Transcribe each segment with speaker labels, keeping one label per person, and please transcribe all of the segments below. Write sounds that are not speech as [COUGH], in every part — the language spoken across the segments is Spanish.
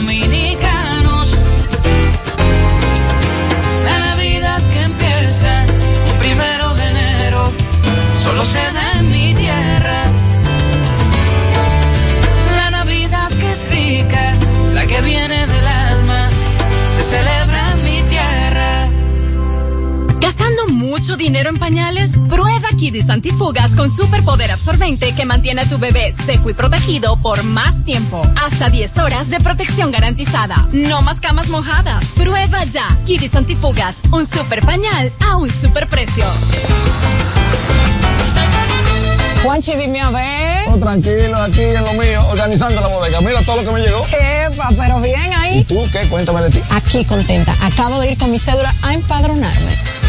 Speaker 1: dominicanos.
Speaker 2: Dinero en pañales? Prueba Kidis Antifugas con superpoder absorbente que mantiene a tu bebé seco y protegido por más tiempo. Hasta 10 horas de protección garantizada. No más camas mojadas. Prueba ya Kidis Antifugas, un super pañal a un super precio.
Speaker 3: Juanchi, dime a ver.
Speaker 4: Oh, tranquilo, aquí en lo mío, organizando la bodega. Mira todo lo que me llegó.
Speaker 3: Epa, pero bien
Speaker 4: ¿Y
Speaker 3: ahí.
Speaker 4: tú qué? Cuéntame de ti.
Speaker 3: Aquí contenta. Acabo de ir con mi cédula a empadronarme.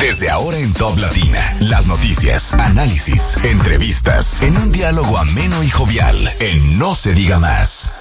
Speaker 5: Desde ahora en Top Latina, las noticias, análisis, entrevistas, en un diálogo ameno y jovial, en No se diga más.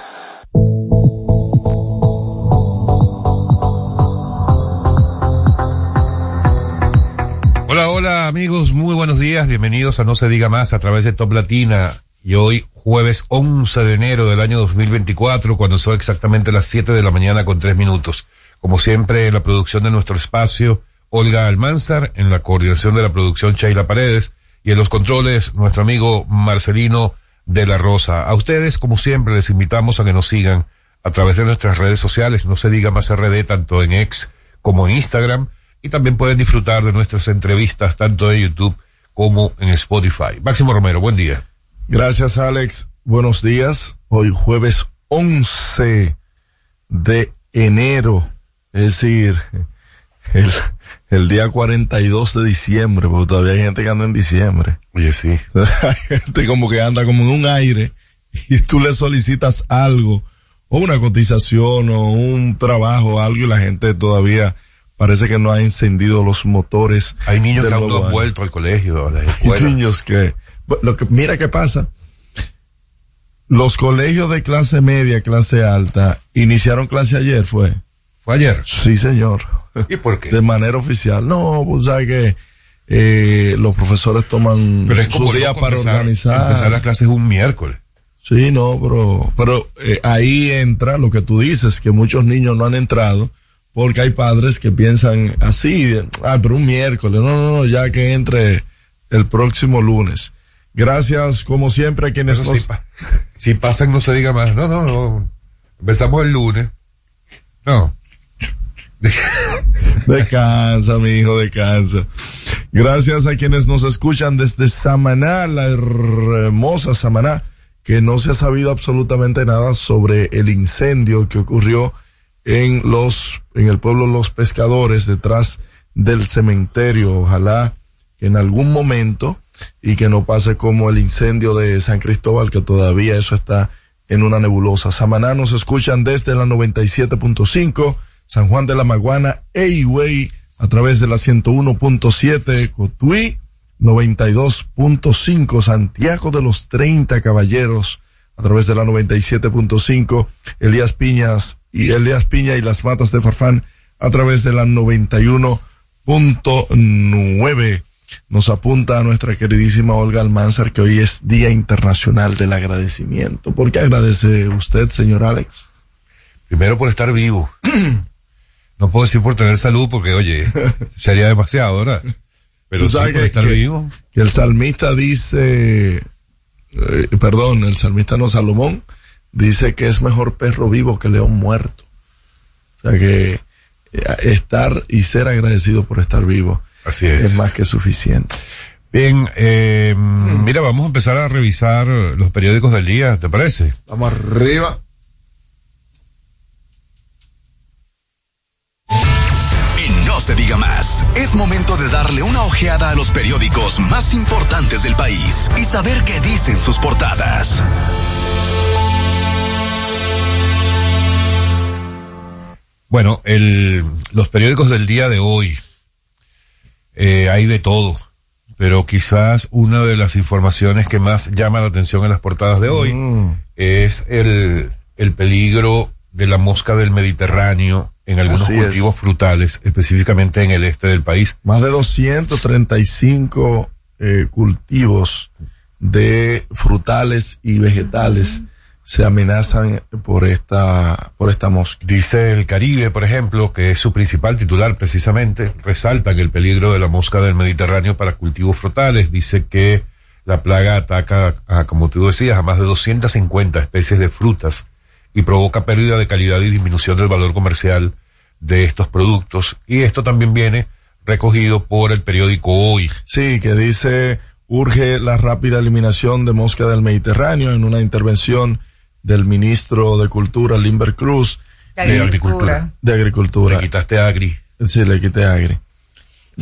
Speaker 6: Hola, hola amigos, muy buenos días, bienvenidos a No se diga más a través de Top Latina y hoy jueves 11 de enero del año 2024 cuando son exactamente las 7 de la mañana con 3 minutos. Como siempre en la producción de nuestro espacio, Olga Almanzar, en la coordinación de la producción Sheila Paredes y en los controles nuestro amigo Marcelino de la Rosa. A ustedes, como siempre, les invitamos a que nos sigan a través de nuestras redes sociales, No se diga más RD, tanto en X como en Instagram y también pueden disfrutar de nuestras entrevistas tanto en YouTube como en Spotify. Máximo Romero, buen día.
Speaker 7: Gracias, Alex. Buenos días. Hoy jueves 11 de enero, es decir, [LAUGHS] el, el día 42 de diciembre, porque todavía hay gente que anda en diciembre.
Speaker 6: Oye, sí. [LAUGHS]
Speaker 7: Hay gente como que anda como en un aire y tú le solicitas algo, o una cotización, o un trabajo, algo, y la gente todavía parece que no ha encendido los motores.
Speaker 6: Hay niños que aún no han vuelto al colegio, a las
Speaker 7: Hay niños que, lo que, mira qué pasa. Los colegios de clase media, clase alta, iniciaron clase ayer, fue.
Speaker 6: ¿Fue ayer?
Speaker 7: Sí, señor.
Speaker 6: ¿Y por qué?
Speaker 7: De manera oficial. No, pues sabes que eh, los profesores toman
Speaker 6: Pero es
Speaker 7: su día para
Speaker 6: empezar,
Speaker 7: organizar.
Speaker 6: empezar las clases un miércoles.
Speaker 7: Sí, no, pero, pero eh, ahí entra lo que tú dices, que muchos niños no han entrado porque hay padres que piensan así, ah, pero un miércoles, no, no, no, ya que entre el próximo lunes. Gracias, como siempre, a quienes nos...
Speaker 6: sí, pa- si pasan, no se diga más. No, no, no. Empezamos el lunes. No. [LAUGHS]
Speaker 7: Descansa, mi hijo, descansa. Gracias a quienes nos escuchan desde Samaná, la hermosa Samaná, que no se ha sabido absolutamente nada sobre el incendio que ocurrió en los, en el pueblo Los Pescadores, detrás del cementerio. Ojalá en algún momento y que no pase como el incendio de San Cristóbal, que todavía eso está en una nebulosa. Samaná nos escuchan desde la 97.5, San Juan de la Maguana, Eiway, a través de la 101.7, Cotuí, 92.5, Santiago de los 30 Caballeros, a través de la 97.5, Elías Piñas y Elías Piña y las Matas de Farfán, a través de la 91.9. Nos apunta a nuestra queridísima Olga Almanzar que hoy es Día Internacional del Agradecimiento. ¿Por qué agradece usted, señor Alex?
Speaker 6: Primero por estar vivo. [CLEARS THROAT] No puedo decir por tener salud porque, oye, sería demasiado, ¿verdad? Pero sí por
Speaker 7: que-
Speaker 6: estar
Speaker 7: que-
Speaker 6: vivo.
Speaker 7: Que el salmista dice, eh, perdón, el salmista no Salomón, dice que es mejor perro vivo que león muerto. O sea que eh, estar y ser agradecido por estar vivo
Speaker 6: Así es.
Speaker 7: es más que suficiente.
Speaker 6: Bien, eh, mira, vamos a empezar a revisar los periódicos del día, ¿te parece?
Speaker 8: Vamos arriba.
Speaker 5: Se diga más, Es momento de darle una ojeada a los periódicos más importantes del país y saber qué dicen sus portadas.
Speaker 6: Bueno, el, los periódicos del día de hoy, eh, hay de todo, pero quizás una de las informaciones que más llama la atención en las portadas de hoy
Speaker 7: Mm.
Speaker 6: es el, el peligro de la mosca del Mediterráneo en algunos
Speaker 7: Así es.
Speaker 6: cultivos frutales, específicamente en el este del país.
Speaker 7: Más de 235 eh, cultivos de frutales y vegetales se amenazan por esta, por esta mosca.
Speaker 6: Dice el Caribe, por ejemplo, que es su principal titular precisamente, resaltan el peligro de la mosca del Mediterráneo para cultivos frutales. Dice que la plaga ataca, a, como tú decías, a más de 250 especies de frutas y provoca pérdida de calidad y disminución del valor comercial de estos productos. Y esto también viene recogido por el periódico Hoy.
Speaker 7: Sí, que dice urge la rápida eliminación de mosca del Mediterráneo en una intervención del ministro de Cultura, Limber Cruz,
Speaker 6: De agricultura.
Speaker 7: de Agricultura.
Speaker 6: Le quitaste Agri.
Speaker 7: Sí, le quité agri.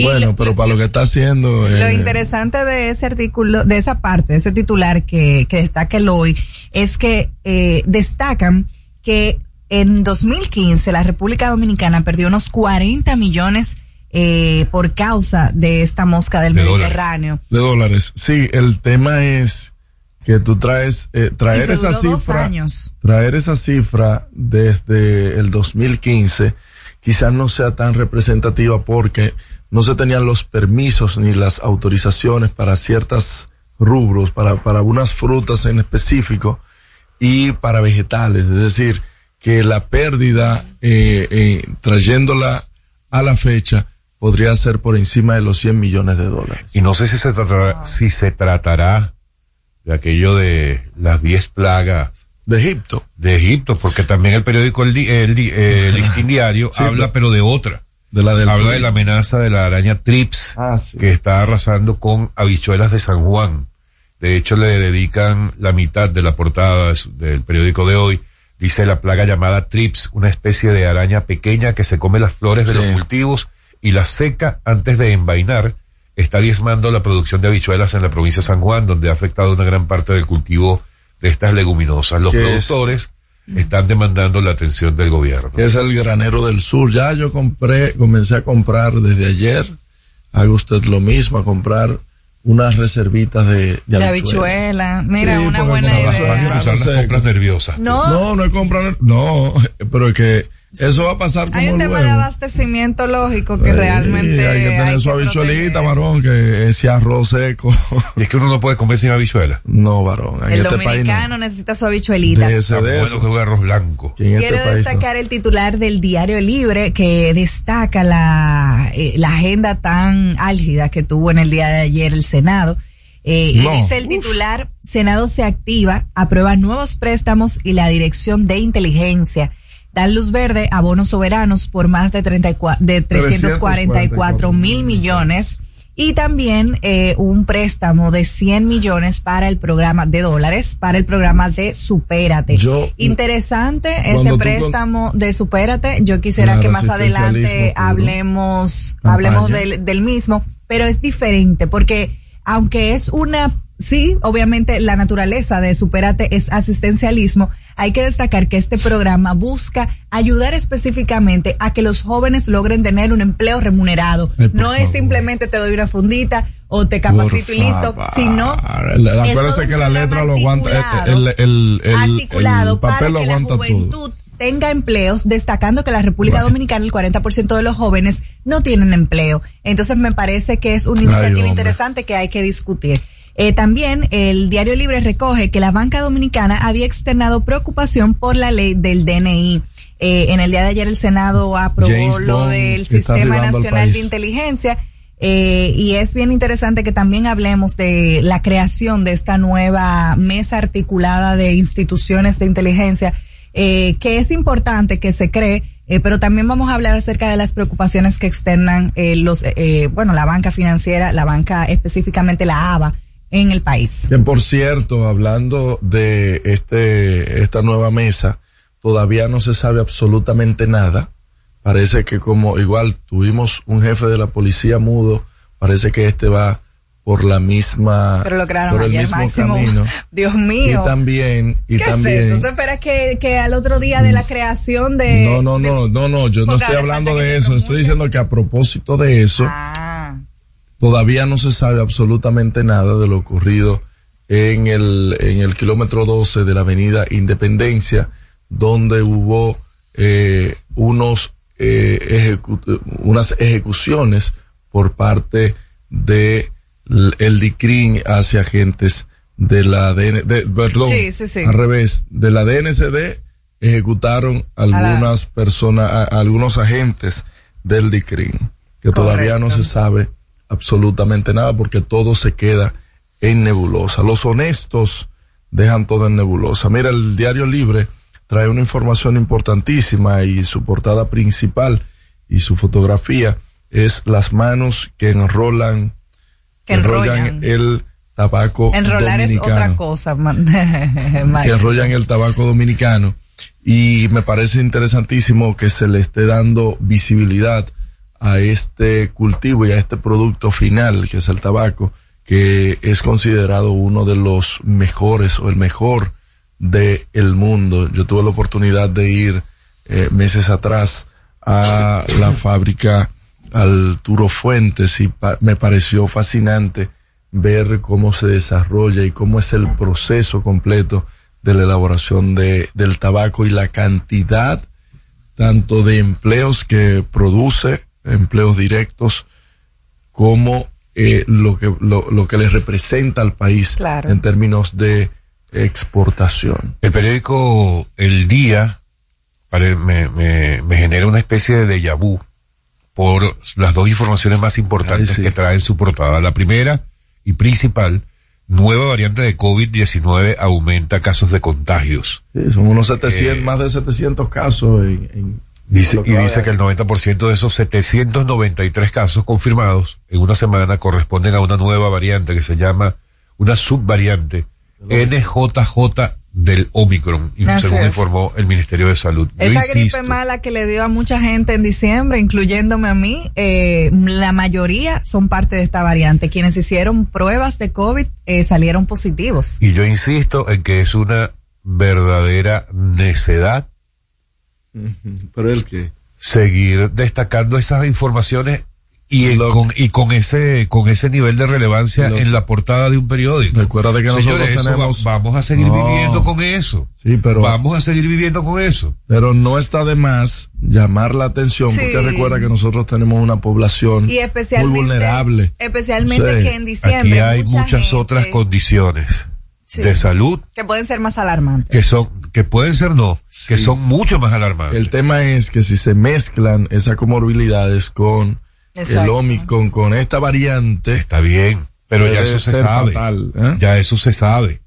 Speaker 7: Bueno, pero para lo que está haciendo.
Speaker 8: Lo
Speaker 7: eh,
Speaker 8: interesante de ese artículo, de esa parte, de ese titular que, que destaca el hoy, es que eh, destacan que en 2015 la República Dominicana perdió unos 40 millones eh, por causa de esta mosca del
Speaker 6: De dólares.
Speaker 8: Mediterráneo.
Speaker 7: de dólares. Sí, el tema es que tú traes, eh, traer esa cifra,
Speaker 8: años.
Speaker 7: traer esa cifra desde el 2015 quizás no sea tan representativa porque no se tenían los permisos ni las autorizaciones para ciertas rubros, para, para unas frutas en específico y para vegetales. Es decir, que la pérdida, eh, eh, trayéndola a la fecha, podría ser por encima de los 100 millones de dólares.
Speaker 6: Y no sé si se tratará, si se tratará de aquello de las 10 plagas
Speaker 7: De Egipto.
Speaker 6: de Egipto, porque también el periódico El, el, el [LAUGHS] Listín Diario
Speaker 7: Sí,
Speaker 6: habla, pero de otra.
Speaker 7: De la del
Speaker 6: habla de la amenaza de la araña Trips,
Speaker 7: Ah, sí.
Speaker 6: que está arrasando con habichuelas de San Juan. De hecho, le dedican la mitad de la portada del periódico de hoy. Dice la plaga llamada Trips, una especie de araña pequeña que se come las flores de
Speaker 7: Sí.
Speaker 6: los cultivos y las seca antes de envainar. Está diezmando la producción de habichuelas en la provincia de San Juan, donde ha afectado una gran parte del cultivo de estas leguminosas. Los
Speaker 7: ¿Qué es?
Speaker 6: Están demandando la atención del gobierno.
Speaker 7: es el granero del sur. Ya yo compré, comencé a comprar desde ayer. Haga usted lo mismo, a comprar unas reservitas de, de
Speaker 8: De
Speaker 7: habichuelas.
Speaker 8: habichuela. Mira,
Speaker 7: Sí,
Speaker 8: una buena idea.
Speaker 7: a
Speaker 6: Usar las compras nerviosas.
Speaker 8: No,
Speaker 7: No, no es comprar, no, [LAUGHS] pero es que eso va a pasar como
Speaker 8: hay un tema de abastecimiento lógico que
Speaker 7: Sí,
Speaker 8: realmente
Speaker 7: hay que tener su habichuelita, varón, que ese arroz seco.
Speaker 6: Y es que uno no puede comer sin habichuela.
Speaker 7: no, varón, en
Speaker 8: El
Speaker 7: este país
Speaker 8: dominicano
Speaker 7: no.
Speaker 8: necesita su habichuelita.
Speaker 7: De ese, de
Speaker 6: bueno
Speaker 7: eso.
Speaker 6: que un arroz blanco.
Speaker 7: Este
Speaker 8: Quiero
Speaker 7: no.
Speaker 8: destacar el titular del Diario Libre que destaca la, eh, la agenda tan álgida que tuvo en el día de ayer el Senado. Eh,
Speaker 7: No.
Speaker 8: Y dice el titular, Senado se activa, aprueba nuevos préstamos y la Dirección de Inteligencia. Dan luz verde a bonos soberanos por más de, 34, de 344 mil millones. Y también eh, un préstamo de 100 millones para el programa de dólares, para el programa de Supérate.
Speaker 7: Yo-
Speaker 8: Interesante ese
Speaker 7: con-
Speaker 8: préstamo de Supérate. Yo quisiera que más adelante hablemos,
Speaker 7: Campaña.
Speaker 8: hablemos del, del mismo, pero es diferente porque aunque es una, sí, obviamente la naturaleza de Supérate es asistencialismo, hay que destacar que este programa busca ayudar específicamente a que los jóvenes logren tener un empleo remunerado.
Speaker 7: Por
Speaker 8: no es simplemente te doy una fundita o te capacito y listo, sino un
Speaker 7: que la letra lo aguanta,
Speaker 8: articulado,
Speaker 7: el, el, el,
Speaker 8: articulado
Speaker 7: el papel
Speaker 8: para
Speaker 7: lo
Speaker 8: que la
Speaker 7: todo.
Speaker 8: juventud tenga empleos, destacando que la República
Speaker 7: Bueno.
Speaker 8: Dominicana el 40% de los jóvenes no tienen empleo. Entonces me parece que es una iniciativa interesante que hay que discutir. Eh, también el Diario Libre recoge que la banca dominicana había externado preocupación por la ley del DNI. Eh, en el día de ayer el Senado aprobó
Speaker 7: James
Speaker 8: lo
Speaker 7: Bond
Speaker 8: del Sistema Nacional de. Inteligencia. Eh, y es bien interesante que también hablemos de la creación de esta nueva mesa articulada de instituciones de inteligencia, eh, que es importante que se cree, eh, pero también vamos a hablar acerca de las preocupaciones que externan eh, los, eh, bueno, la banca financiera, la banca específicamente la ABA en el país.
Speaker 7: Que por cierto, hablando de este, esta nueva mesa, todavía no se sabe absolutamente nada parece que como igual tuvimos un jefe de la policía mudo, parece que este va por la misma
Speaker 8: Pero lograron
Speaker 7: por el
Speaker 8: ayer
Speaker 7: mismo
Speaker 8: máximo.
Speaker 7: camino. [LAUGHS]
Speaker 8: Dios mío.
Speaker 7: Y también y
Speaker 8: ¿Qué
Speaker 7: también
Speaker 8: esperas que, que al otro día de la creación de...
Speaker 7: no, no, no, no, no, yo no estoy hablando de eso, estoy diciendo que a propósito de eso,
Speaker 8: Ah,
Speaker 7: todavía no se sabe absolutamente nada de lo ocurrido en el, en el kilómetro 12 de la avenida Independencia, donde hubo eh, unos, eh, ejecu- unas ejecuciones por parte de el DICRIN hacia agentes de la DN, de, perdón,
Speaker 8: Sí, sí, sí.
Speaker 7: al revés, de la DNCD ejecutaron algunas personas, algunos agentes del DICRIN, que todavía no se sabe absolutamente nada porque todo se queda en nebulosa. Los honestos dejan todo en nebulosa. Mira, el diario Libre trae una información importantísima y su portada principal y su fotografía es las manos que enrolan,
Speaker 8: que enrollan.
Speaker 7: el tabaco
Speaker 8: Enrolar es
Speaker 7: dominicano
Speaker 8: otra cosa. man- [LAUGHS]
Speaker 7: que enrollan el tabaco dominicano. Y me parece interesantísimo que se le esté dando visibilidad a este cultivo y a este producto final, que es el tabaco, que es considerado uno de los mejores o el mejor del el mundo. Yo tuve la oportunidad de ir eh, meses atrás a la [COUGHS] fábrica Arturo Fuentes y pa- me pareció fascinante ver cómo se desarrolla y cómo es el proceso completo de la elaboración de, del tabaco y la cantidad tanto de empleos que produce, empleos directos, como eh, lo que lo, lo que le representa al país
Speaker 8: Claro.
Speaker 7: en términos de exportación.
Speaker 6: El periódico El Día pare- me, me, me genera una especie de déjà vu por las dos informaciones más importantes
Speaker 7: Ay, sí.
Speaker 6: que trae en su portada. La primera y principal, nueva variante de COVID-19 aumenta casos de contagios.
Speaker 7: Sí, son unos 700,
Speaker 6: Eh,
Speaker 7: más de 700 casos en, en-
Speaker 6: Dice, y dice que el 90% de esos 793 casos confirmados en una semana corresponden a una nueva variante que se llama una subvariante NJJ del Omicron, y
Speaker 8: Así
Speaker 6: según
Speaker 8: es.
Speaker 6: informó el Ministerio de Salud. Yo
Speaker 8: Esa gripe
Speaker 6: insisto,
Speaker 8: mala que le dio a mucha gente en diciembre, incluyéndome a mí, eh, la mayoría son parte de esta variante. Quienes hicieron pruebas de COVID eh, salieron positivos.
Speaker 6: Y yo insisto en que es una verdadera necedad
Speaker 7: Pero el que
Speaker 6: seguir destacando esas informaciones y, en-
Speaker 7: Lo-
Speaker 6: con, y con ese con ese nivel de relevancia
Speaker 7: Lo-
Speaker 6: en la portada de un periódico.
Speaker 7: Recuerda que
Speaker 6: Señores,
Speaker 7: nosotros tenemos-
Speaker 6: va- vamos a seguir
Speaker 7: No.
Speaker 6: viviendo con eso.
Speaker 7: Sí, pero-
Speaker 6: vamos a seguir viviendo con eso.
Speaker 7: Pero no está de más llamar la atención
Speaker 8: Sí.
Speaker 7: porque recuerda que nosotros tenemos una población
Speaker 8: Y especialmente,
Speaker 7: muy vulnerable.
Speaker 8: especialmente
Speaker 7: Sí.
Speaker 8: que en diciembre
Speaker 6: Aquí hay
Speaker 8: mucha
Speaker 6: muchas
Speaker 8: gente
Speaker 6: otras condiciones
Speaker 8: Sí.
Speaker 6: de salud
Speaker 8: que pueden ser más alarmantes.
Speaker 6: que son que pueden ser no, que
Speaker 7: Sí.
Speaker 6: son mucho más alarmantes.
Speaker 7: El tema es que si se mezclan esas comorbilidades con el
Speaker 8: Exacto.
Speaker 7: Omicron, con esta variante,
Speaker 6: Está bien, pero ya eso se sabe.
Speaker 7: fatal, ¿eh?
Speaker 6: Ya eso se sabe.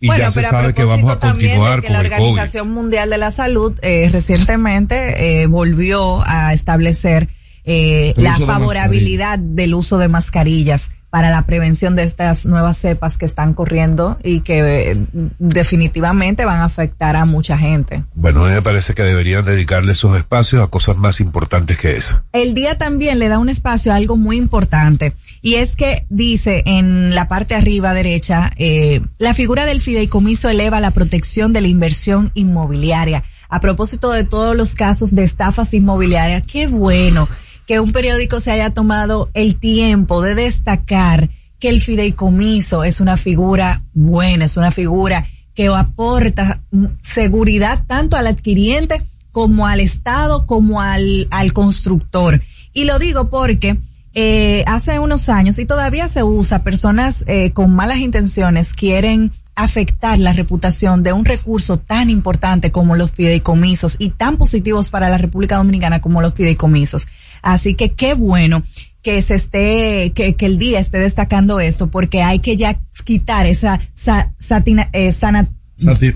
Speaker 6: Y
Speaker 8: bueno,
Speaker 6: ya se
Speaker 8: pero a
Speaker 6: sabe que vamos a
Speaker 8: también
Speaker 6: continuar
Speaker 8: que
Speaker 6: con
Speaker 8: la
Speaker 6: el COVID.
Speaker 8: Organización Mundial de la Salud eh, recientemente eh, volvió a establecer eh,
Speaker 7: El
Speaker 8: la
Speaker 7: uso de
Speaker 8: favorabilidad del uso de mascarillas para la prevención de estas nuevas cepas que están corriendo y que eh, definitivamente van a afectar a mucha gente.
Speaker 6: Bueno, a mí me parece que deberían dedicarle esos espacios a cosas más importantes que esa.
Speaker 8: El día también le da un espacio a algo muy importante y es que dice en la parte arriba derecha, eh, la figura del fideicomiso eleva la protección de la inversión inmobiliaria. A propósito de todos los casos de estafas inmobiliarias, qué bueno que un periódico se haya tomado el tiempo de destacar que el fideicomiso es una figura buena, es una figura que aporta mm, seguridad tanto al adquiriente como al Estado, como al, al constructor. Y lo digo porque eh, hace unos años, y todavía se usa, personas eh, con malas intenciones quieren afectar la reputación de un recurso tan importante como los fideicomisos y tan positivos para la República Dominicana como los fideicomisos. Así que qué bueno que se esté, que, que el día esté destacando esto, porque hay que ya quitar esa sa- satina- eh, sana-
Speaker 7: Sati-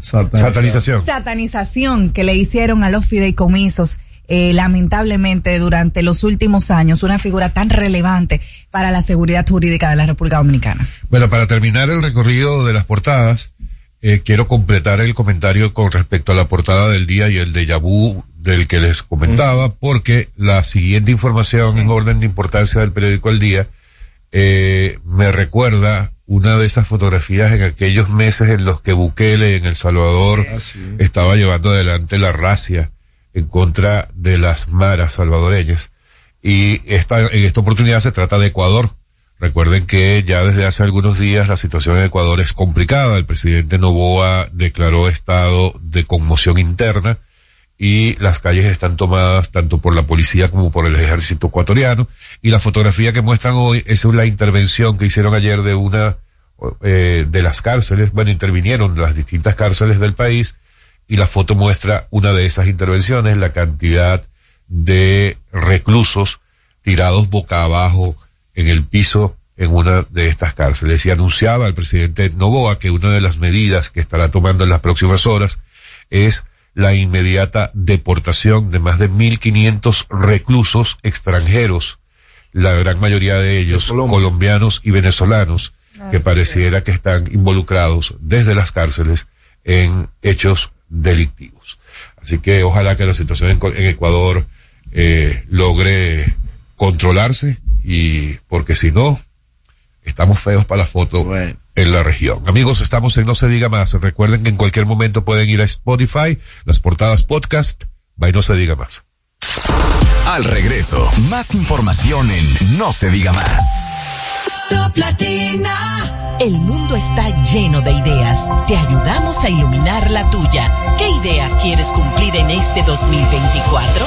Speaker 7: sata-
Speaker 6: Satanización.
Speaker 8: satanización que le hicieron a los fideicomisos, eh, lamentablemente durante los últimos años, una figura tan relevante para la seguridad jurídica de la República Dominicana.
Speaker 6: Bueno, para terminar el recorrido de las portadas, eh, quiero completar el comentario con respecto a la portada del día y el de vu del que les comentaba, porque la siguiente información en orden de importancia del periódico El Día eh, me recuerda una de esas fotografías en aquellos meses en los que Bukele en El Salvador
Speaker 7: Ah,
Speaker 6: estaba llevando adelante la racia en contra de las maras salvadoreñas. Y esta, en esta oportunidad se trata de Ecuador. Recuerden que ya desde hace algunos días la situación en Ecuador es complicada. El presidente Novoa declaró estado de conmoción interna y las calles están tomadas tanto por la policía como por el ejército ecuatoriano. Y la fotografía que muestran hoy es la intervención que hicieron ayer de una eh, de las cárceles. Bueno, intervinieron las distintas cárceles del país y la foto muestra una de esas intervenciones, la cantidad de reclusos tirados boca abajo en el piso en una de estas cárceles. Y anunciaba el presidente Novoa que una de las medidas que estará tomando en las próximas horas es la inmediata deportación de más de 1.500 reclusos extranjeros, la gran mayoría de ellos colombianos y venezolanos, que pareciera que están involucrados desde las cárceles en hechos delictivos. Así que ojalá que la situación en, en Ecuador eh, logre controlarse y porque si no, estamos feos para la foto
Speaker 7: Bueno.
Speaker 6: en la región. Amigos, estamos en No se diga más. Recuerden que en cualquier momento pueden ir a Spotify, las portadas podcast, by No se diga más.
Speaker 5: Al regreso, más información en No se diga más.
Speaker 9: Top Latina. El mundo está lleno de ideas. Te ayudamos a iluminar la tuya. ¿Qué idea quieres cumplir en este 2024?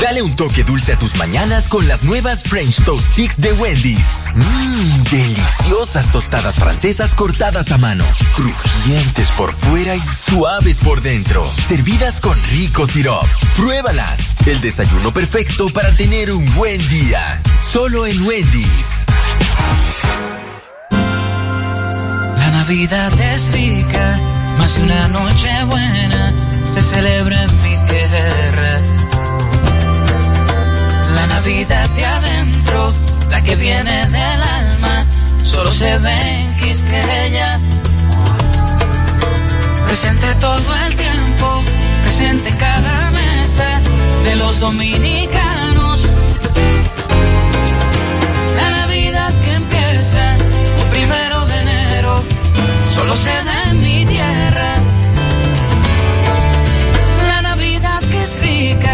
Speaker 10: Dale un toque dulce a tus mañanas con las nuevas French Toast Sticks de Wendy's. Mmm, deliciosas tostadas francesas cortadas a mano, crujientes por fuera y suaves por dentro, servidas con rico sirop. Pruébalas, el desayuno perfecto para tener un buen día. Solo en Wendy's.
Speaker 1: La Navidad es rica, más de una noche buena se celebra en mi tierra. Navidad de adentro, la que viene del alma, solo se ve en Quisqueya. Presente todo el tiempo, presente en cada mesa de los dominicanos. La Navidad que empieza un primero de enero, solo se da en mi tierra. La Navidad que es rica,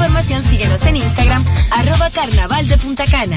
Speaker 11: Información síguenos en Instagram, arroba carnaval de Punta Cana.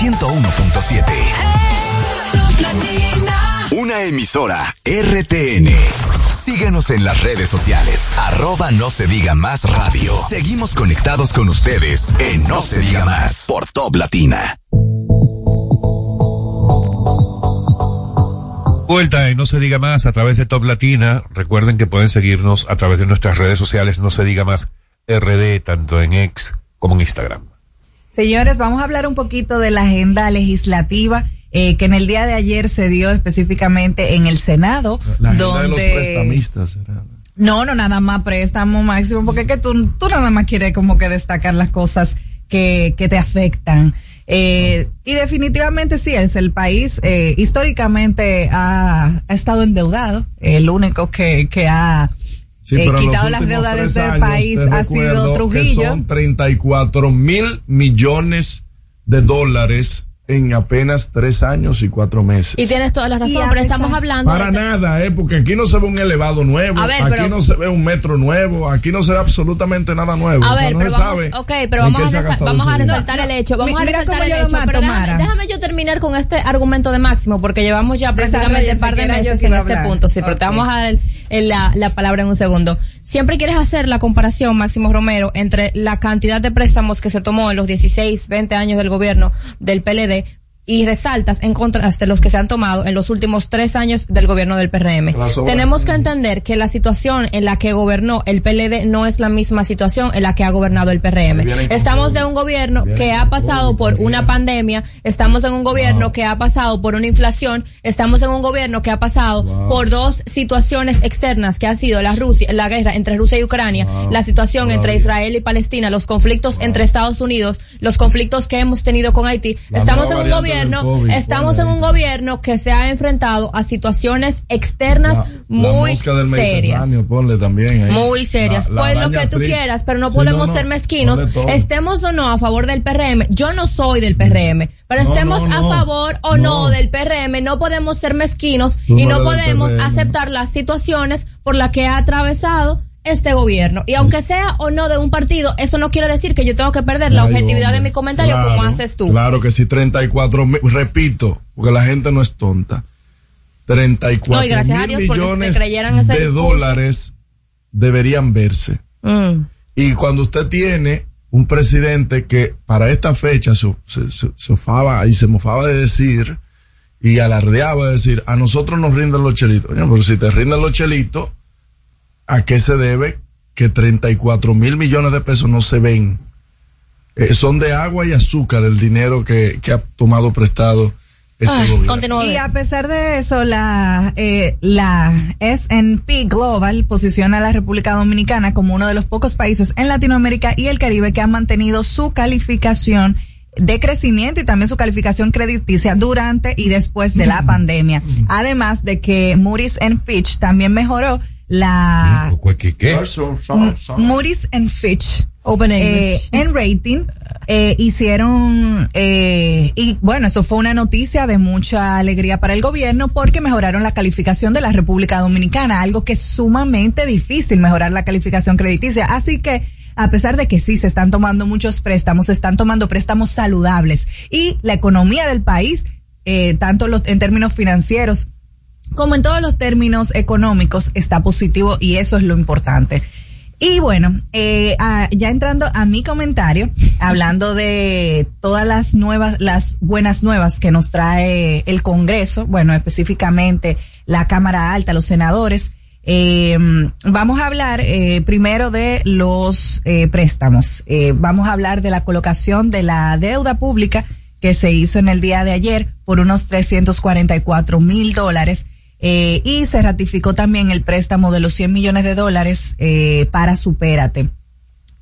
Speaker 5: ...101.7... Una emisora RTN. Síguenos en las redes sociales. Arroba no se diga más radio. Seguimos conectados con ustedes en No se diga más por Top Latina.
Speaker 6: Vuelta en No se diga más a través de Top Latina. Recuerden que pueden seguirnos a través de nuestras redes sociales No se diga más RD, tanto en X como en Instagram.
Speaker 8: Señores, vamos a hablar un poquito de la agenda legislativa. Eh, que en el día de ayer se dio específicamente en el Senado.
Speaker 7: La agenda
Speaker 8: donde...
Speaker 7: de los prestamistas. ¿verdad?
Speaker 8: No, no, nada más préstamo máximo, porque es que tú, tú nada más quieres como que destacar las cosas que, que te afectan. Eh, y definitivamente sí, es el país eh, históricamente ha, ha, estado endeudado, el único que, que ha
Speaker 7: sí,
Speaker 8: eh, quitado las deudas de este país ha sido Trujillo.
Speaker 7: Que son 34 mil millones de dólares en apenas tres años y cuatro meses.
Speaker 12: Y tienes toda la razón, pero estamos hablando.
Speaker 7: Para de... nada, ¿eh? Porque aquí no se ve un elevado nuevo, ver, aquí pero... no se ve un metro nuevo, aquí no se ve absolutamente nada nuevo.
Speaker 12: A ver,
Speaker 7: o sea, no
Speaker 12: pero
Speaker 7: se
Speaker 12: vamos,
Speaker 7: sabe
Speaker 12: okay, pero vamos a, vamos a resaltar no, el hecho. Vamos a resaltar el hecho.
Speaker 8: Mato,
Speaker 12: pero déjame, déjame, yo terminar con este argumento de Máximo, porque llevamos ya prácticamente un par de meses en este punto. Sí, pero te vamos a dar el, el, la, la palabra en un segundo. Siempre quieres hacer la comparación, Máximo Romero, entre la cantidad de préstamos que se tomó en los 16, 20 años del gobierno del PLD y resaltas en contraste los que se han tomado en los últimos tres años del gobierno del PRM. Tenemos que entender que la situación en la que gobernó el PLD no es la misma situación en la que ha gobernado el PRM. Estamos de un gobierno que ha pasado por una pandemia, estamos en un gobierno que ha pasado por una inflación, estamos en un gobierno que ha pasado por dos situaciones externas que ha sido la Rusia, la guerra entre Rusia y Ucrania, la situación entre Israel y Palestina, los conflictos entre Estados Unidos, los conflictos que hemos tenido con Haití. Estamos en un gobierno COVID, estamos en un gobierno que se ha enfrentado a situaciones externas
Speaker 7: la,
Speaker 12: muy
Speaker 7: la del
Speaker 12: serias.
Speaker 7: Ponle también ahí.
Speaker 12: Muy serias.
Speaker 7: La,
Speaker 12: pues lo que tú quieras, pero no
Speaker 7: Sí,
Speaker 12: podemos
Speaker 7: no,
Speaker 12: ser mezquinos. Estemos o no a favor del PRM. Yo no soy del PRM, pero
Speaker 7: No,
Speaker 12: estemos a favor o no. Del PRM. No podemos ser mezquinos
Speaker 7: Tú
Speaker 12: y
Speaker 7: no
Speaker 12: podemos aceptar las situaciones por las que ha atravesado este gobierno. Y aunque sea o no de un partido, eso no quiere decir que yo tengo que perder la objetividad de mi comentario
Speaker 7: Claro,
Speaker 12: como haces tú.
Speaker 7: Claro que sí, 34 mil, repito, porque la gente no es tonta. 34
Speaker 12: No, y gracias a
Speaker 7: mil
Speaker 12: Dios, si
Speaker 7: millones
Speaker 12: creyeran ese
Speaker 7: de
Speaker 12: discurso.
Speaker 7: dólares deberían verse.
Speaker 12: Mm.
Speaker 7: Y cuando usted tiene un presidente que para esta fecha se, se, se- se ofaba y se mofaba de decir y alardeaba de decir, a nosotros nos rinden los chelitos. Oye, pero si te rinden los chelitos, ¿a qué se debe que 34 mil millones de pesos no se ven? Eh, son de agua y azúcar el dinero que, que ha tomado prestado este
Speaker 12: Ay,
Speaker 7: gobierno.
Speaker 12: continúa.
Speaker 8: Y a pesar de eso, la, eh, la S&P Global posiciona a la República Dominicana como uno de los pocos países en Latinoamérica y el Caribe que han mantenido su calificación de crecimiento y también su calificación crediticia durante y después de la pandemia. Además de que Moody's and Fitch también mejoró la
Speaker 6: ¿Qué? qué?
Speaker 8: M- Moody's and Fitch
Speaker 12: Open
Speaker 8: eh, en rating eh, hicieron eh, y bueno eso fue una noticia de mucha alegría para el gobierno porque mejoraron la calificación de la República Dominicana algo que es sumamente difícil mejorar la calificación crediticia así que a pesar de que sí se están tomando muchos préstamos se están tomando préstamos saludables y la economía del país eh, tanto los en términos financieros como en todos los términos económicos, está positivo y eso es lo importante. Y bueno, eh, ah, ya entrando a mi comentario, hablando de todas las nuevas, las buenas nuevas que nos trae el Congreso, bueno, específicamente la Cámara Alta, los senadores, eh, vamos a hablar eh, primero de los eh, préstamos. Eh, vamos a hablar de la colocación de la deuda pública que se hizo en el día de ayer por unos 344 mil dólares. Eh, y se ratificó también el préstamo de los 100 millones de dólares eh, para Supérate.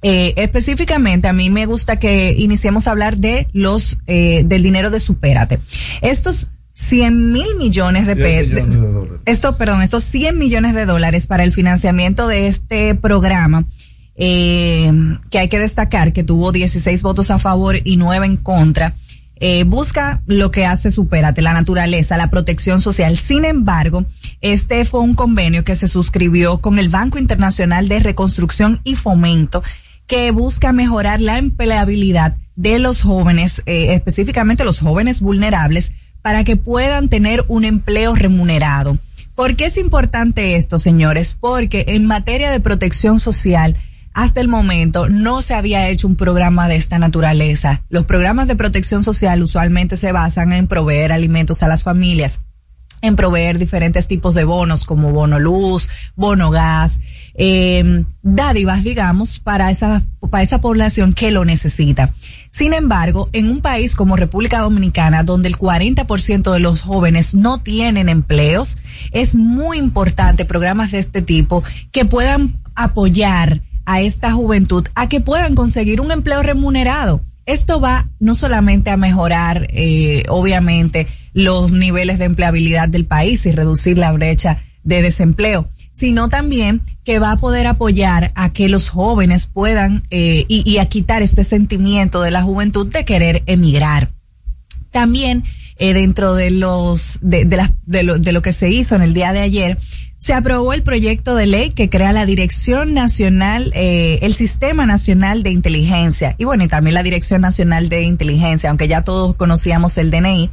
Speaker 8: Eh, específicamente, a mí me gusta que iniciemos a hablar de los eh, del dinero de Supérate. Estos 100 mil millones de
Speaker 7: 100 millones
Speaker 8: pesos, esto, perdón, estos 100 millones de dólares para el financiamiento de este programa, eh, que hay que destacar que tuvo 16 votos a favor y 9 en contra, eh, busca lo que hace Supérate, la naturaleza, la protección social. Sin embargo, este fue un convenio que se suscribió con el Banco Internacional de Reconstrucción y Fomento, que busca mejorar la empleabilidad de los jóvenes, eh, específicamente los jóvenes vulnerables, para que puedan tener un empleo remunerado. ¿Por qué es importante esto, señores? Porque en materia de protección social, hasta el momento no se había hecho un programa de esta naturaleza. Los programas de protección social usualmente se basan en proveer alimentos a las familias en proveer diferentes tipos de bonos como bono luz, bono gas, eh, dádivas, digamos, para esa, para esa población que lo necesita. Sin embargo, en un país como República Dominicana, donde el 40% de los jóvenes no tienen empleos, es muy importante programas de este tipo que puedan apoyar a esta juventud a que puedan conseguir un empleo remunerado. Esto va no solamente a mejorar, eh, obviamente, los niveles de empleabilidad del país y reducir la brecha de desempleo, sino también que va a poder apoyar a que los jóvenes puedan eh, y, a quitar este sentimiento de la juventud de querer emigrar. También eh, dentro de los de, de, de, lo, de lo que se hizo en el día de ayer se aprobó el proyecto de ley que crea la Dirección Nacional, eh, el Sistema Nacional de Inteligencia y bueno, y también la Dirección Nacional de Inteligencia, aunque ya todos conocíamos el DNI,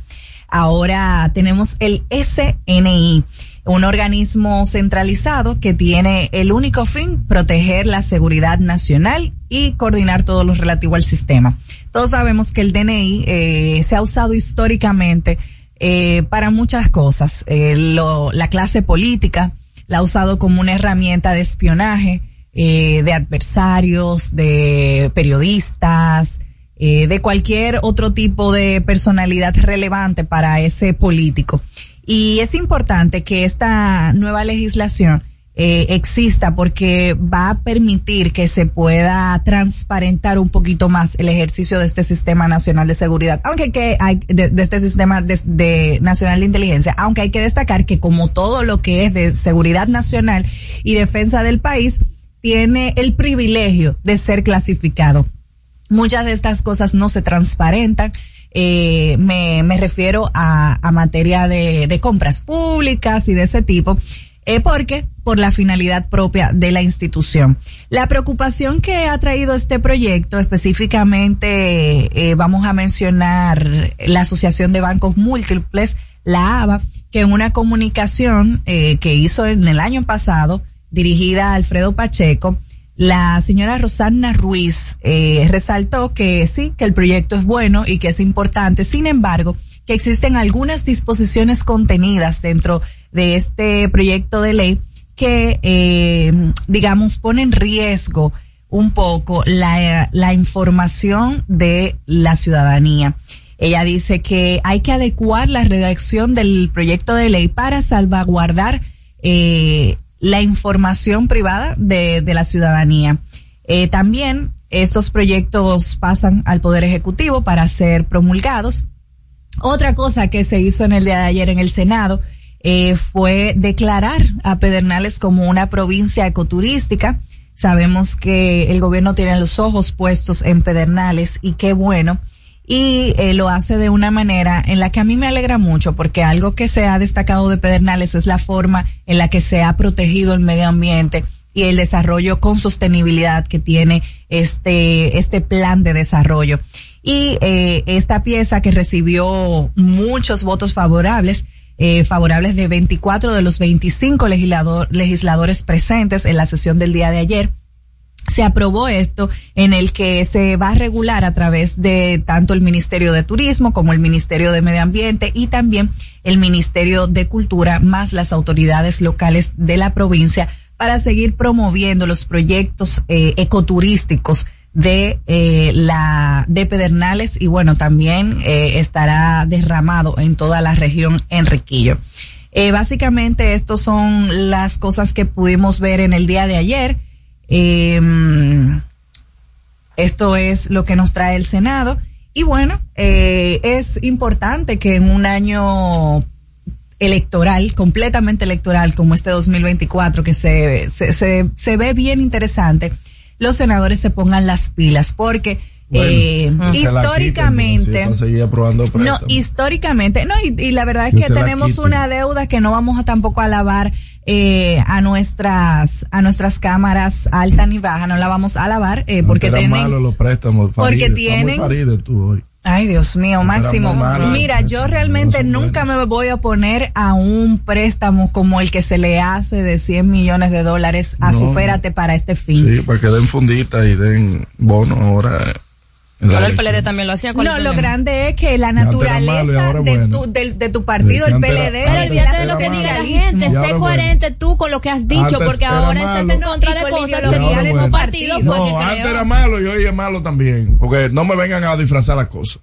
Speaker 8: ahora tenemos el SNI, un organismo centralizado que tiene el único fin proteger la seguridad nacional y coordinar todo lo relativo al sistema. Todos sabemos que el DNI eh, se ha usado históricamente eh, para muchas cosas. Eh, la clase política la ha usado como una herramienta de espionaje eh, de adversarios, de periodistas, eh, de cualquier otro tipo de personalidad relevante para ese político. Y es importante que esta nueva legislación eh, exista porque va a permitir que se pueda transparentar un poquito más el ejercicio de este sistema nacional de seguridad, aunque que hay de, este sistema de, de, nacional de inteligencia, aunque hay que destacar que como todo lo que es de seguridad nacional y defensa del país tiene el privilegio de ser clasificado muchas de estas cosas no se transparentan. Eh, me, me refiero a, a materia de, de compras públicas y de ese tipo. Eh, porque por la finalidad propia de la institución. La preocupación que ha traído este proyecto, específicamente eh, vamos a mencionar la Asociación de Bancos Múltiples, la ABA, que en una comunicación eh, que hizo en el año pasado, dirigida a Alfredo Pacheco, la señora Rosana Ruiz eh, resaltó que sí, que el proyecto es bueno y que es importante. Sin embargo, que existen algunas disposiciones contenidas dentro de este proyecto de ley que, eh, digamos, pone en riesgo un poco la, la información de la ciudadanía. Ella dice que hay que adecuar la redacción del proyecto de ley para salvaguardar eh, la información privada de, de la ciudadanía. Eh, también estos proyectos pasan al Poder Ejecutivo para ser promulgados. Otra cosa que se hizo en el día de ayer en el Senado eh, fue declarar a Pedernales como una provincia ecoturística. Sabemos que el gobierno tiene los ojos puestos en Pedernales y qué bueno y eh, lo hace de una manera en la que a mí me alegra mucho porque algo que se ha destacado de Pedernales es la forma en la que se ha protegido el medio ambiente y el desarrollo con sostenibilidad que tiene este este plan de desarrollo y eh, esta pieza que recibió muchos votos favorables eh, favorables de 24 de los 25 legislador, legisladores presentes en la sesión del día de ayer. Se aprobó esto en el que se va a regular a través de tanto el Ministerio de Turismo como el Ministerio de Medio Ambiente y también el Ministerio de Cultura más las autoridades locales de la provincia para seguir promoviendo los proyectos eh, ecoturísticos de eh, la de Pedernales y bueno también eh, estará derramado en toda la región Enriquillo. Eh, básicamente estos son las cosas que pudimos ver en el día de ayer. Eh, esto es lo que nos trae el Senado. Y bueno, eh, es importante que en un año electoral, completamente electoral, como este 2024, que se, se, se ve bien interesante, los senadores se pongan las pilas, porque bueno, eh, históricamente no históricamente no y, y la verdad es que, que tenemos una deuda que no vamos a tampoco a lavar eh, a nuestras a nuestras cámaras alta ni baja no la vamos a lavar eh, porque tienen
Speaker 7: malo los préstamos,
Speaker 8: porque
Speaker 7: Faride,
Speaker 8: tienen
Speaker 7: Faride, tú hoy.
Speaker 8: Ay, Dios mío, Máximo. Mira, yo realmente nunca me voy a oponer a un préstamo como el que se le hace de 100 millones de dólares a
Speaker 7: No.
Speaker 8: Supérate para este fin.
Speaker 7: Sí, para que den fundita y den bono ahora
Speaker 12: Bueno, el PLD también lo hacía.
Speaker 8: No, lo grande es que la naturaleza de, tu, de, tu partido, el PLD.
Speaker 12: Pero olvídate de lo que diga la gente. Sé coherente tú con lo que has dicho, porque ahora estás en contra de cosas que dice tu partido.
Speaker 7: No, antes era malo y hoy es malo también. Porque no me vengan a disfrazar las cosas.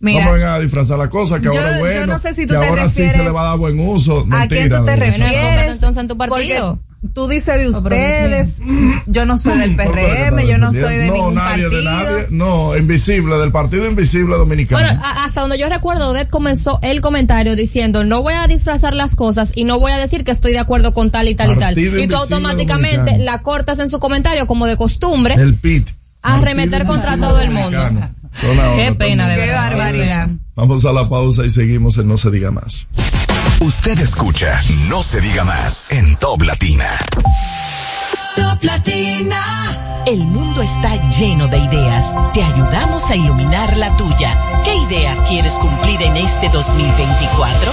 Speaker 7: Mira, no me vengan a disfrazar las cosas, que ahora es bueno. Yo no sé si tú que te ahora refieres sí se le va a dar buen uso.
Speaker 8: ¿A quién tú te refieres?
Speaker 12: entonces en tu partido?
Speaker 8: Tú dices de ustedes, yo no soy del [LAUGHS] PRM, yo no soy de no, ningún nadie, partido. De nadie,
Speaker 7: no, invisible, del Partido Invisible Dominicano.
Speaker 12: Bueno, hasta donde yo recuerdo, Odette comenzó el comentario diciendo, no voy a disfrazar las cosas y no voy a decir que estoy de acuerdo con tal y tal y tal. Y tú automáticamente la cortas en su comentario como de costumbre.
Speaker 7: El PIT.
Speaker 12: A remeter contra todo el mundo. Qué pena, de
Speaker 8: verdad. Qué barbaridad.
Speaker 7: Vamos a la pausa y seguimos en No se diga más.
Speaker 5: Usted escucha No se diga más en Top Latina.
Speaker 13: Top Latina. El mundo está lleno de ideas. Te ayudamos a iluminar la tuya. ¿Qué idea quieres cumplir en este 2024?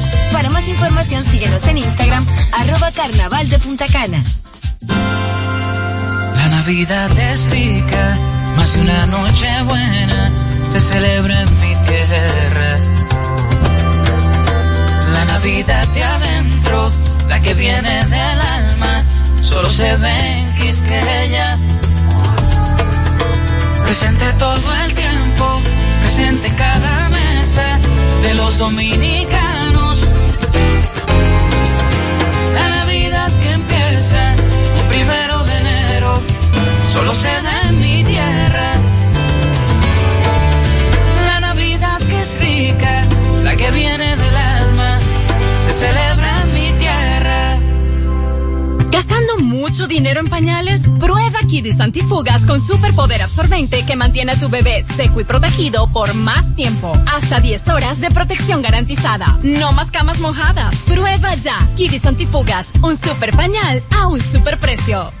Speaker 11: Para más información síguenos en Instagram, arroba carnaval de Punta Cana.
Speaker 1: La Navidad es rica, más de una noche buena se celebra en mi tierra. La Navidad de adentro, la que viene del alma, solo se ve en Quisqueya presente todo el tiempo, presente cada mesa de los dominicanos. Se en mi tierra. La Navidad que es rica, la que viene del alma, se celebra en mi tierra.
Speaker 2: ¿Gastando mucho dinero en pañales? Prueba Kidis Antifugas con superpoder absorbente que mantiene a tu bebé seco y protegido por más tiempo. Hasta 10 horas de protección garantizada. No más camas mojadas. Prueba ya. Kidis Antifugas, un super pañal a un super precio.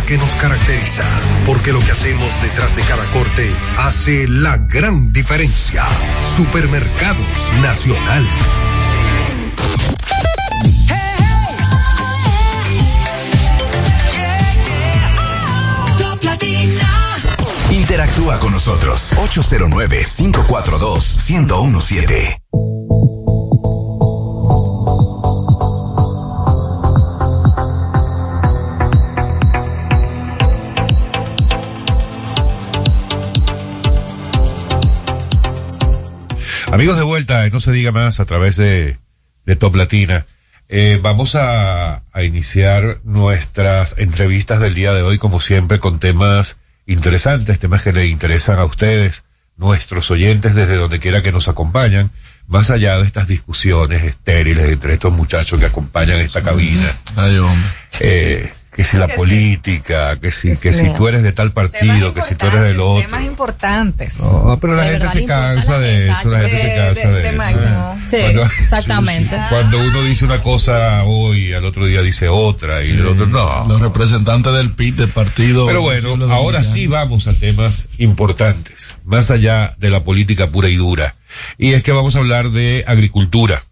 Speaker 14: que nos caracteriza. Porque lo que hacemos detrás de cada corte hace la gran diferencia. Supermercados Nacional.
Speaker 5: Interactúa con nosotros 809 542 1017.
Speaker 6: Amigos de vuelta, no se diga más a través de, de Top Latina. Eh, vamos a, a, iniciar nuestras entrevistas del día de hoy, como siempre, con temas interesantes, temas que le interesan a ustedes, nuestros oyentes, desde donde quiera que nos acompañan, más allá de estas discusiones estériles entre estos muchachos que acompañan esta cabina.
Speaker 7: Ay, hombre.
Speaker 6: Eh, que si la política, que si, que si tú eres de tal partido, que si tú eres del otro.
Speaker 8: Temas importantes.
Speaker 6: No, pero la gente se cansa de eso, la gente se cansa de, eso.
Speaker 12: Sí, exactamente.
Speaker 6: Cuando uno dice una cosa hoy, al otro día dice otra, y el otro no.
Speaker 7: Los representantes del PIT, del partido.
Speaker 6: Pero bueno, ahora sí vamos a temas importantes, más allá de la política pura y dura. Y es que vamos a hablar de agricultura.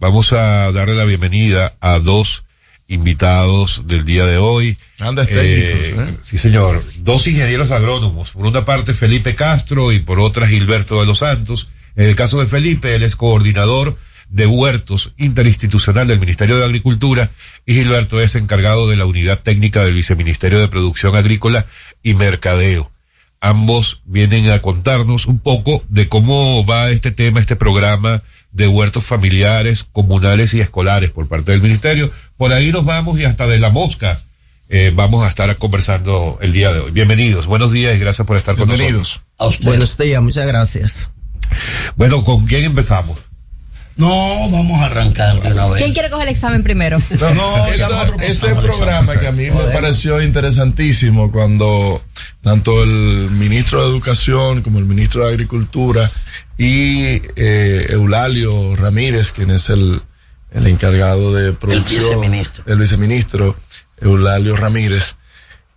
Speaker 6: Vamos a darle la bienvenida a dos invitados del día de hoy.
Speaker 7: Grandes
Speaker 6: Eh,
Speaker 7: técnicos, ¿eh?
Speaker 6: Sí, señor. Dos ingenieros agrónomos. Por una parte, Felipe Castro y por otra, Gilberto de los Santos. En el caso de Felipe, él es coordinador de huertos interinstitucional del Ministerio de Agricultura y Gilberto es encargado de la unidad técnica del Viceministerio de Producción Agrícola y Mercadeo. Ambos vienen a contarnos un poco de cómo va este tema, este programa de huertos familiares, comunales y escolares por parte del Ministerio. Por ahí nos vamos y hasta de la mosca eh, vamos a estar conversando el día de hoy. Bienvenidos, buenos días y gracias por estar con nosotros.
Speaker 15: Buenos días, muchas gracias.
Speaker 6: Bueno, ¿con quién empezamos?
Speaker 15: No, vamos a arrancar de una vez.
Speaker 12: ¿Quién quiere coger el examen primero? [LAUGHS]
Speaker 7: No, esta- este programa que a mí me pareció interesantísimo cuando tanto el ministro de Educación como el ministro de Agricultura y eh, Eulalio Ramírez, quien es el, el encargado de producción,
Speaker 15: viceministro.
Speaker 7: el viceministro Eulalio Ramírez,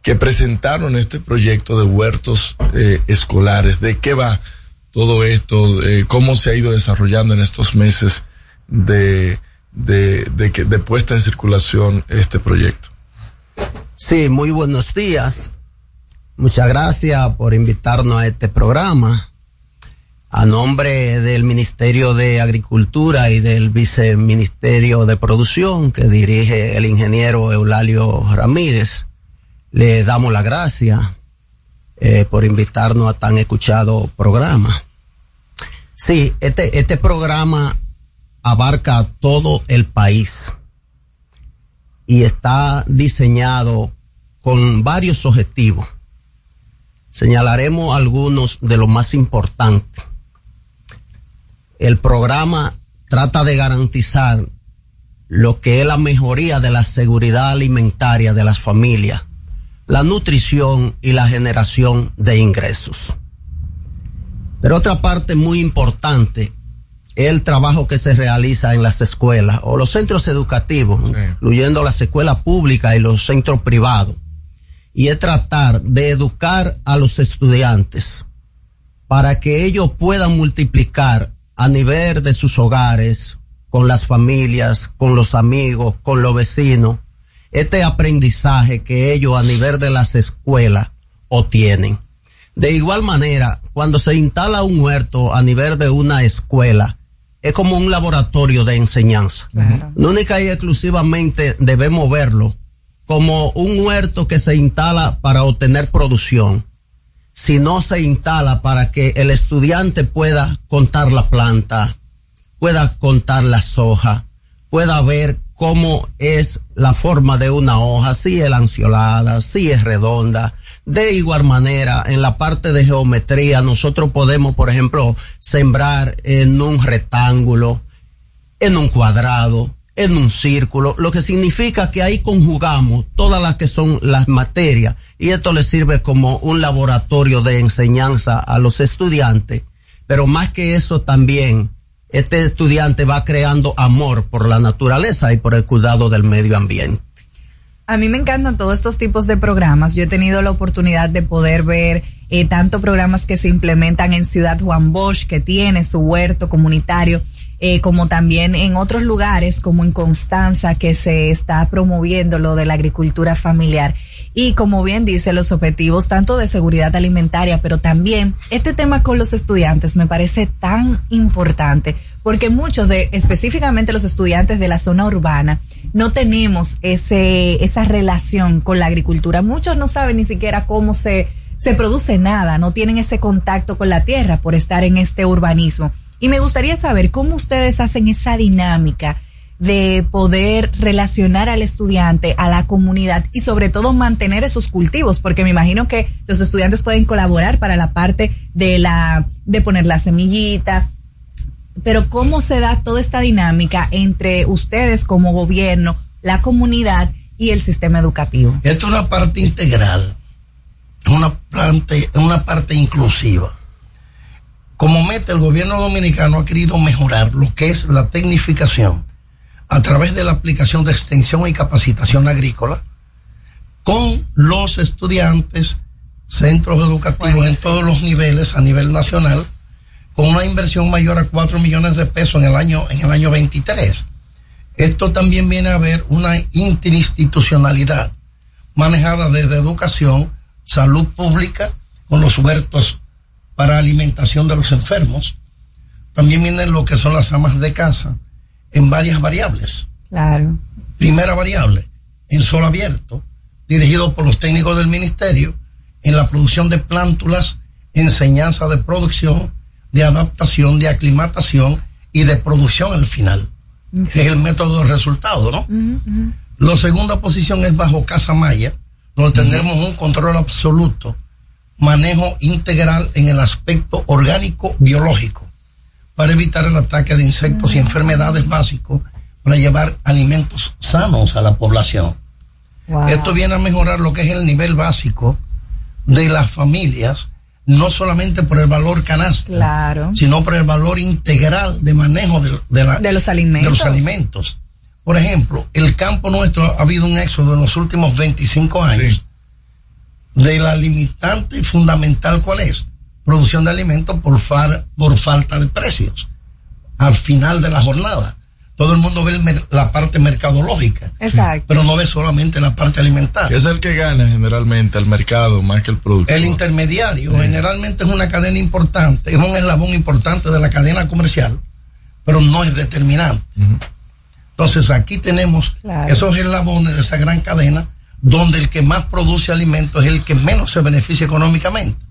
Speaker 7: que presentaron este proyecto de huertos eh, escolares. ¿De qué va todo esto? Eh, ¿Cómo se ha ido desarrollando en estos meses de, de, que, de puesta en circulación este proyecto?
Speaker 15: Sí, muy buenos días. Muchas gracias por invitarnos a este programa. A nombre del Ministerio de Agricultura y del Viceministerio de Producción que dirige el ingeniero Eulalio Ramírez, le damos la gracia eh, por invitarnos a tan escuchado programa. Sí, este, este programa abarca todo el país y está diseñado con varios objetivos. Señalaremos algunos de los más importantes. El programa trata de garantizar lo que es la mejoría de la seguridad alimentaria de las familias, la nutrición y la generación de ingresos. Pero otra parte muy importante es el trabajo que se realiza en las escuelas o los centros educativos, incluyendo las escuelas públicas y los centros privados. Y es tratar de educar a los estudiantes para que ellos puedan multiplicar a nivel de sus hogares, con las familias, con los amigos, con los vecinos, este aprendizaje que ellos a nivel de las escuelas obtienen. De igual manera, cuando se instala un huerto a nivel de una escuela, es como un laboratorio de enseñanza. No única y exclusivamente debemos verlo como un huerto que se instala para obtener producción, sino se instala para que el estudiante pueda contar la planta, pueda contar la soja, pueda ver cómo es la forma de una hoja, si es lanceolada, si es redonda. De igual manera, en la parte de geometría, nosotros podemos, por ejemplo, sembrar en un rectángulo, en un cuadrado, en un círculo, lo que significa que ahí conjugamos todas las que son las materias y esto le sirve como un laboratorio de enseñanza a los estudiantes, pero más que eso también este estudiante va creando amor por la naturaleza y por el cuidado del medio ambiente.
Speaker 8: A mí me encantan todos estos tipos de programas. Yo he tenido la oportunidad de poder ver eh, tanto programas que se implementan en Ciudad Juan Bosch, que tiene su huerto comunitario, eh, como también en otros lugares, como en Constanza, que se está promoviendo lo de la agricultura familiar. Y como bien dice, los objetivos tanto de seguridad alimentaria, pero también este tema con los estudiantes me parece tan importante, porque muchos de, específicamente los estudiantes de la zona urbana, no tenemos ese, esa relación con la agricultura. Muchos no saben ni siquiera cómo se, se produce nada, no tienen ese contacto con la tierra por estar en este urbanismo. Y me gustaría saber cómo ustedes hacen esa dinámica de poder relacionar al estudiante, a la comunidad y sobre todo mantener esos cultivos, porque me imagino que los estudiantes pueden colaborar para la parte de la, de poner la semillita, pero cómo se da toda esta dinámica entre ustedes como gobierno, la comunidad y el sistema educativo.
Speaker 15: Esto es una parte integral, es una parte, una parte inclusiva. Como meta, el gobierno dominicano ha querido mejorar lo que es la tecnificación a través de la aplicación de extensión y capacitación agrícola con los estudiantes, centros educativos en todos los niveles a nivel nacional, con una inversión mayor a 4 millones de pesos en el año, en el año 23.
Speaker 16: Esto también viene a ver una interinstitucionalidad manejada desde educación, salud pública, con los huertos para alimentación de los enfermos. También vienen lo que son las amas de casa en varias variables.
Speaker 8: Claro.
Speaker 16: Primera variable, en solo abierto, dirigido por los técnicos del ministerio, en la producción de plántulas, enseñanza de producción, de adaptación, de aclimatación y de producción al final. Es el método de resultado, ¿no? La segunda posición es bajo Casa Maya, donde tendremos un control absoluto, manejo integral en el aspecto orgánico biológico, para evitar el ataque de insectos y enfermedades básicos, para llevar alimentos sanos a la población. Esto viene a mejorar lo que es el nivel básico de las familias, no solamente por el valor canasta, sino por el valor integral de manejo de,
Speaker 8: los alimentos.
Speaker 16: de los alimentos. Por ejemplo, el campo nuestro ha habido un éxodo en los últimos 25 años de la limitante fundamental, ¿cuál es? Producción de alimentos por, por falta de precios al final de la jornada todo el mundo ve la parte mercadológica.
Speaker 8: Exacto.
Speaker 16: Pero no ve solamente la parte alimentaria.
Speaker 7: es el que gana generalmente el mercado más que el producto.
Speaker 16: El intermediario generalmente es una cadena importante, es un eslabón importante de la cadena comercial, pero no es determinante. Entonces aquí tenemos esos eslabones de esa gran cadena donde el que más produce alimentos es el que menos se beneficia económicamente.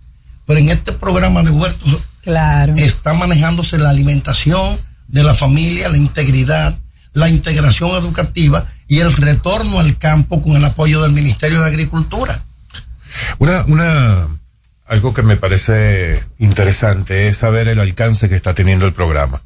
Speaker 16: Pero en este programa de huertos
Speaker 8: claro.
Speaker 16: está manejándose la alimentación, de la familia, la integridad, la integración educativa y el retorno al campo con el apoyo del Ministerio de Agricultura.
Speaker 6: Una, una, algo que me parece interesante es saber el alcance que está teniendo el programa.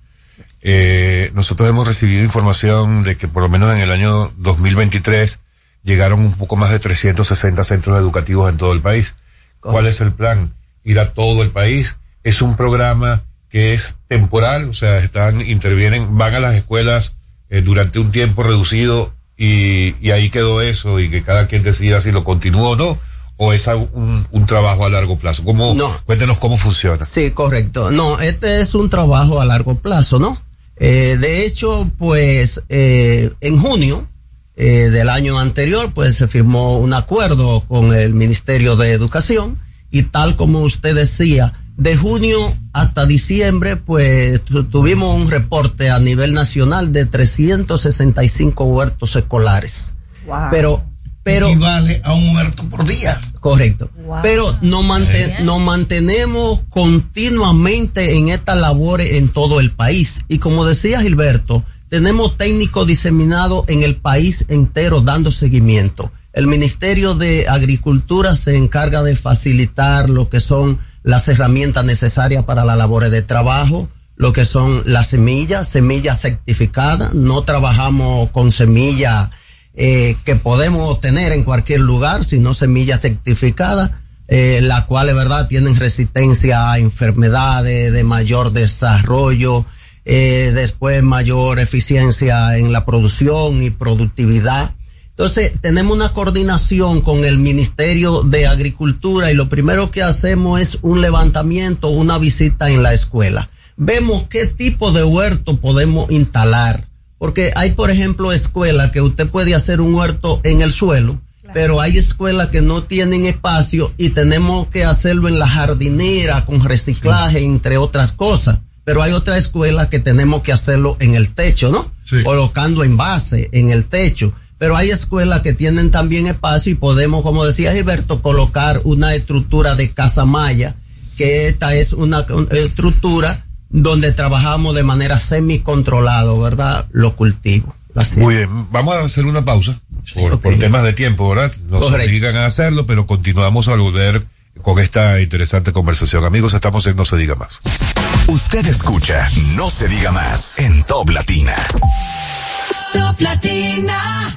Speaker 6: Eh, nosotros hemos recibido información de que por lo menos en el año 2023 llegaron un poco más de 360 centros educativos en todo el país. ¿Cuál es el plan? Ir a todo el país. Es un programa que es temporal, o sea, están, intervienen, van a las escuelas eh, durante un tiempo reducido y, y, ahí quedó eso y que cada quien decida si lo continúa o no, o es un, un trabajo a largo plazo. ¿Cómo, no. Cuéntenos cómo funciona.
Speaker 15: Sí, correcto. No, este es un trabajo a largo plazo, ¿no? Eh, de hecho, pues eh, en junio eh, del año anterior, pues se firmó un acuerdo con el Ministerio de Educación y tal como usted decía, de junio hasta diciembre, pues tuvimos un reporte a nivel nacional de 365 huertos escolares. Pero, pero.
Speaker 16: Equivale a un huerto por día.
Speaker 15: Correcto. Pero nos, nos mantenemos continuamente en estas labores en todo el país. Y como decía Gilberto, tenemos técnicos diseminados en el país entero dando seguimiento. El Ministerio de Agricultura se encarga de facilitar lo que son las herramientas necesarias para la labores de trabajo, lo que son las semillas, semillas certificadas. No trabajamos con semillas eh, que podemos obtener en cualquier lugar, sino semillas certificadas, eh, las cuales, verdad, tienen resistencia a enfermedades de mayor desarrollo, eh, después mayor eficiencia en la producción y productividad. Entonces, tenemos una coordinación con el Ministerio de Agricultura y lo primero que hacemos es un levantamiento, una visita en la escuela. Vemos qué tipo de huerto podemos instalar, porque hay, por ejemplo, escuelas que usted puede hacer un huerto en el suelo, pero hay escuelas que no tienen espacio y tenemos que hacerlo en la jardinera con reciclaje, entre otras cosas. Pero hay otras escuelas que tenemos que hacerlo en el techo, ¿no? Colocando envase en el techo pero hay escuelas que tienen también espacio y podemos, como decía Gilberto, colocar una estructura de casa maya, que esta es una estructura donde trabajamos de manera semi-controlada, ¿verdad? Los cultivos.
Speaker 6: Muy bien, vamos a hacer una pausa por, temas de tiempo, ¿verdad? Nos obligan a hacerlo, pero continuamos a volver con esta interesante conversación. Amigos, estamos en No se diga más.
Speaker 5: Usted escucha No se diga más en Top Latina.
Speaker 11: Top Latina.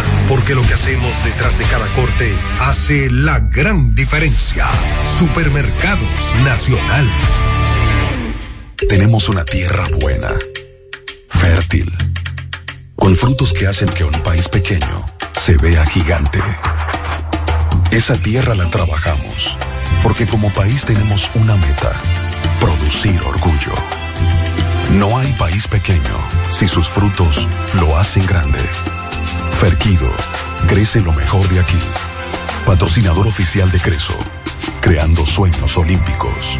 Speaker 14: Porque lo que hacemos detrás de cada corte hace la gran diferencia. Supermercados Nacional.
Speaker 10: Tenemos una tierra buena, fértil, con frutos que hacen que un país pequeño se vea gigante. Esa tierra la trabajamos, porque como país tenemos una meta, producir orgullo. No hay país pequeño si sus frutos lo hacen grande. Ferquido, crece lo mejor de aquí. Patrocinador oficial de Creso, creando sueños olímpicos.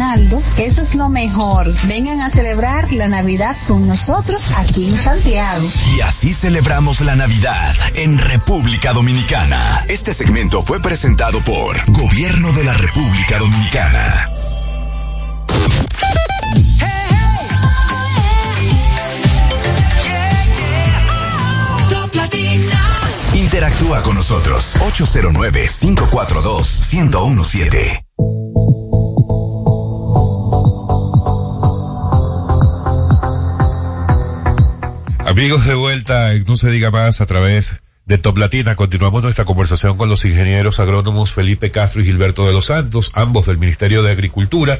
Speaker 17: eso es lo mejor. Vengan a celebrar la Navidad con nosotros aquí en Santiago.
Speaker 5: Y así celebramos la Navidad en República Dominicana. Este segmento fue presentado por Gobierno de la República Dominicana. Interactúa con nosotros 809 542 1017.
Speaker 6: Amigos de vuelta, no se diga más a través de Top Latina. Continuamos nuestra conversación con los ingenieros agrónomos Felipe Castro y Gilberto de los Santos, ambos del Ministerio de Agricultura,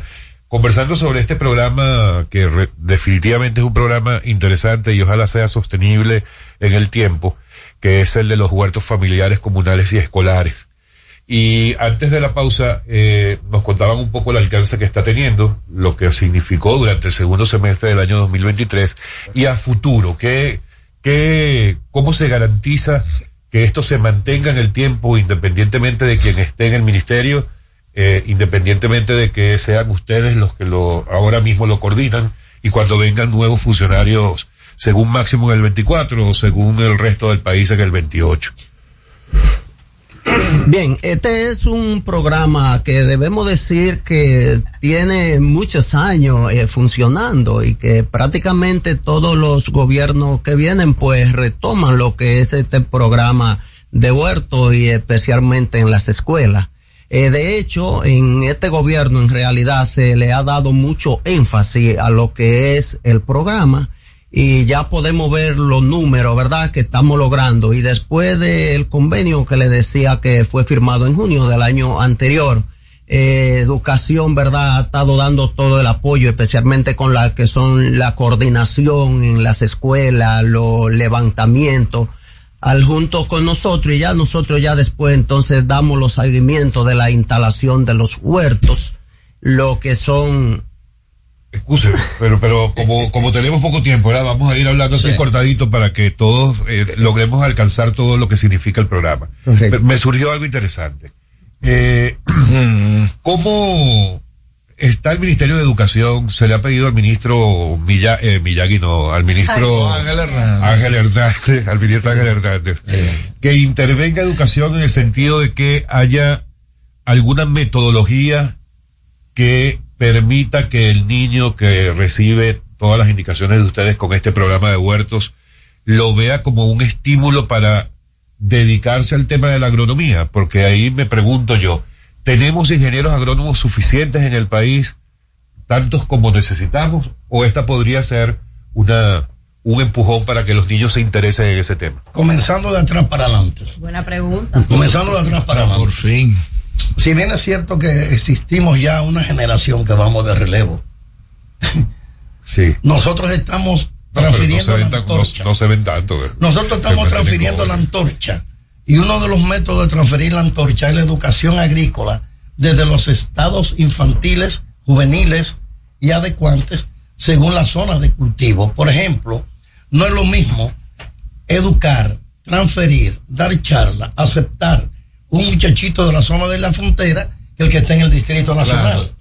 Speaker 6: conversando sobre este programa que definitivamente es un programa interesante y ojalá sea sostenible en el tiempo, que es el de los huertos familiares, comunales y escolares. Y antes de la pausa, eh, nos contaban un poco el alcance que está teniendo, lo que significó durante el segundo semestre del año 2023 y a futuro, ¿qué, qué, cómo se garantiza que esto se mantenga en el tiempo independientemente de quien esté en el ministerio, eh, independientemente de que sean ustedes los que lo, ahora mismo lo coordinan y cuando vengan nuevos funcionarios según máximo en el 24 o según el resto del país en el 28.
Speaker 15: Bien, este es un programa que debemos decir que tiene muchos años eh, funcionando y que prácticamente todos los gobiernos que vienen pues retoman lo que es este programa de huerto y especialmente en las escuelas. Eh, de hecho, en este gobierno en realidad se le ha dado mucho énfasis a lo que es el programa y ya podemos ver los números, ¿verdad?, que estamos logrando. Y después del convenio que le decía que fue firmado en junio del año anterior, eh, educación, ¿verdad?, ha estado dando todo el apoyo, especialmente con la que son la coordinación en las escuelas, los levantamientos, al junto con nosotros y ya nosotros ya después entonces damos los seguimientos de la instalación de los huertos, lo que son
Speaker 6: Excuse, pero, pero como, como tenemos poco tiempo, vamos a ir hablando así cortadito para que todos eh, logremos alcanzar todo lo que significa el programa. Me, surgió algo interesante. Eh, [CLEARS THROAT] ¿Cómo está el Ministerio de Educación? Se le ha pedido al ministro Milla, eh, Miyagi, no, al ministro
Speaker 18: Ángel Hernández.
Speaker 6: Ángel Hernández, al ministro Ángel Hernández, que intervenga educación en el sentido de que haya alguna metodología que permita que el niño que recibe todas las indicaciones de ustedes con este programa de huertos lo vea como un estímulo para dedicarse al tema de la agronomía, porque ahí me pregunto yo, ¿tenemos ingenieros agrónomos suficientes en el país, tantos como necesitamos, o esta podría ser una un empujón para que los niños se interesen en ese tema?
Speaker 16: Comenzando de atrás para adelante.
Speaker 12: Buena pregunta.
Speaker 16: Comenzando de atrás para adelante.
Speaker 18: Por fin
Speaker 16: si bien es cierto que existimos ya una generación que vamos de relevo, [LAUGHS]
Speaker 6: sí.
Speaker 16: nosotros estamos transfiriendo la antorcha.
Speaker 6: No, se ven tanto.
Speaker 16: Nosotros estamos transfiriendo la antorcha. Y uno de los métodos de transferir la antorcha es la educación agrícola desde los estados infantiles, juveniles y adecuantes según la zona de cultivo. Por ejemplo, no es lo mismo educar, transferir, dar charla, aceptar un muchachito de la zona de la frontera que el que está en el Distrito Nacional.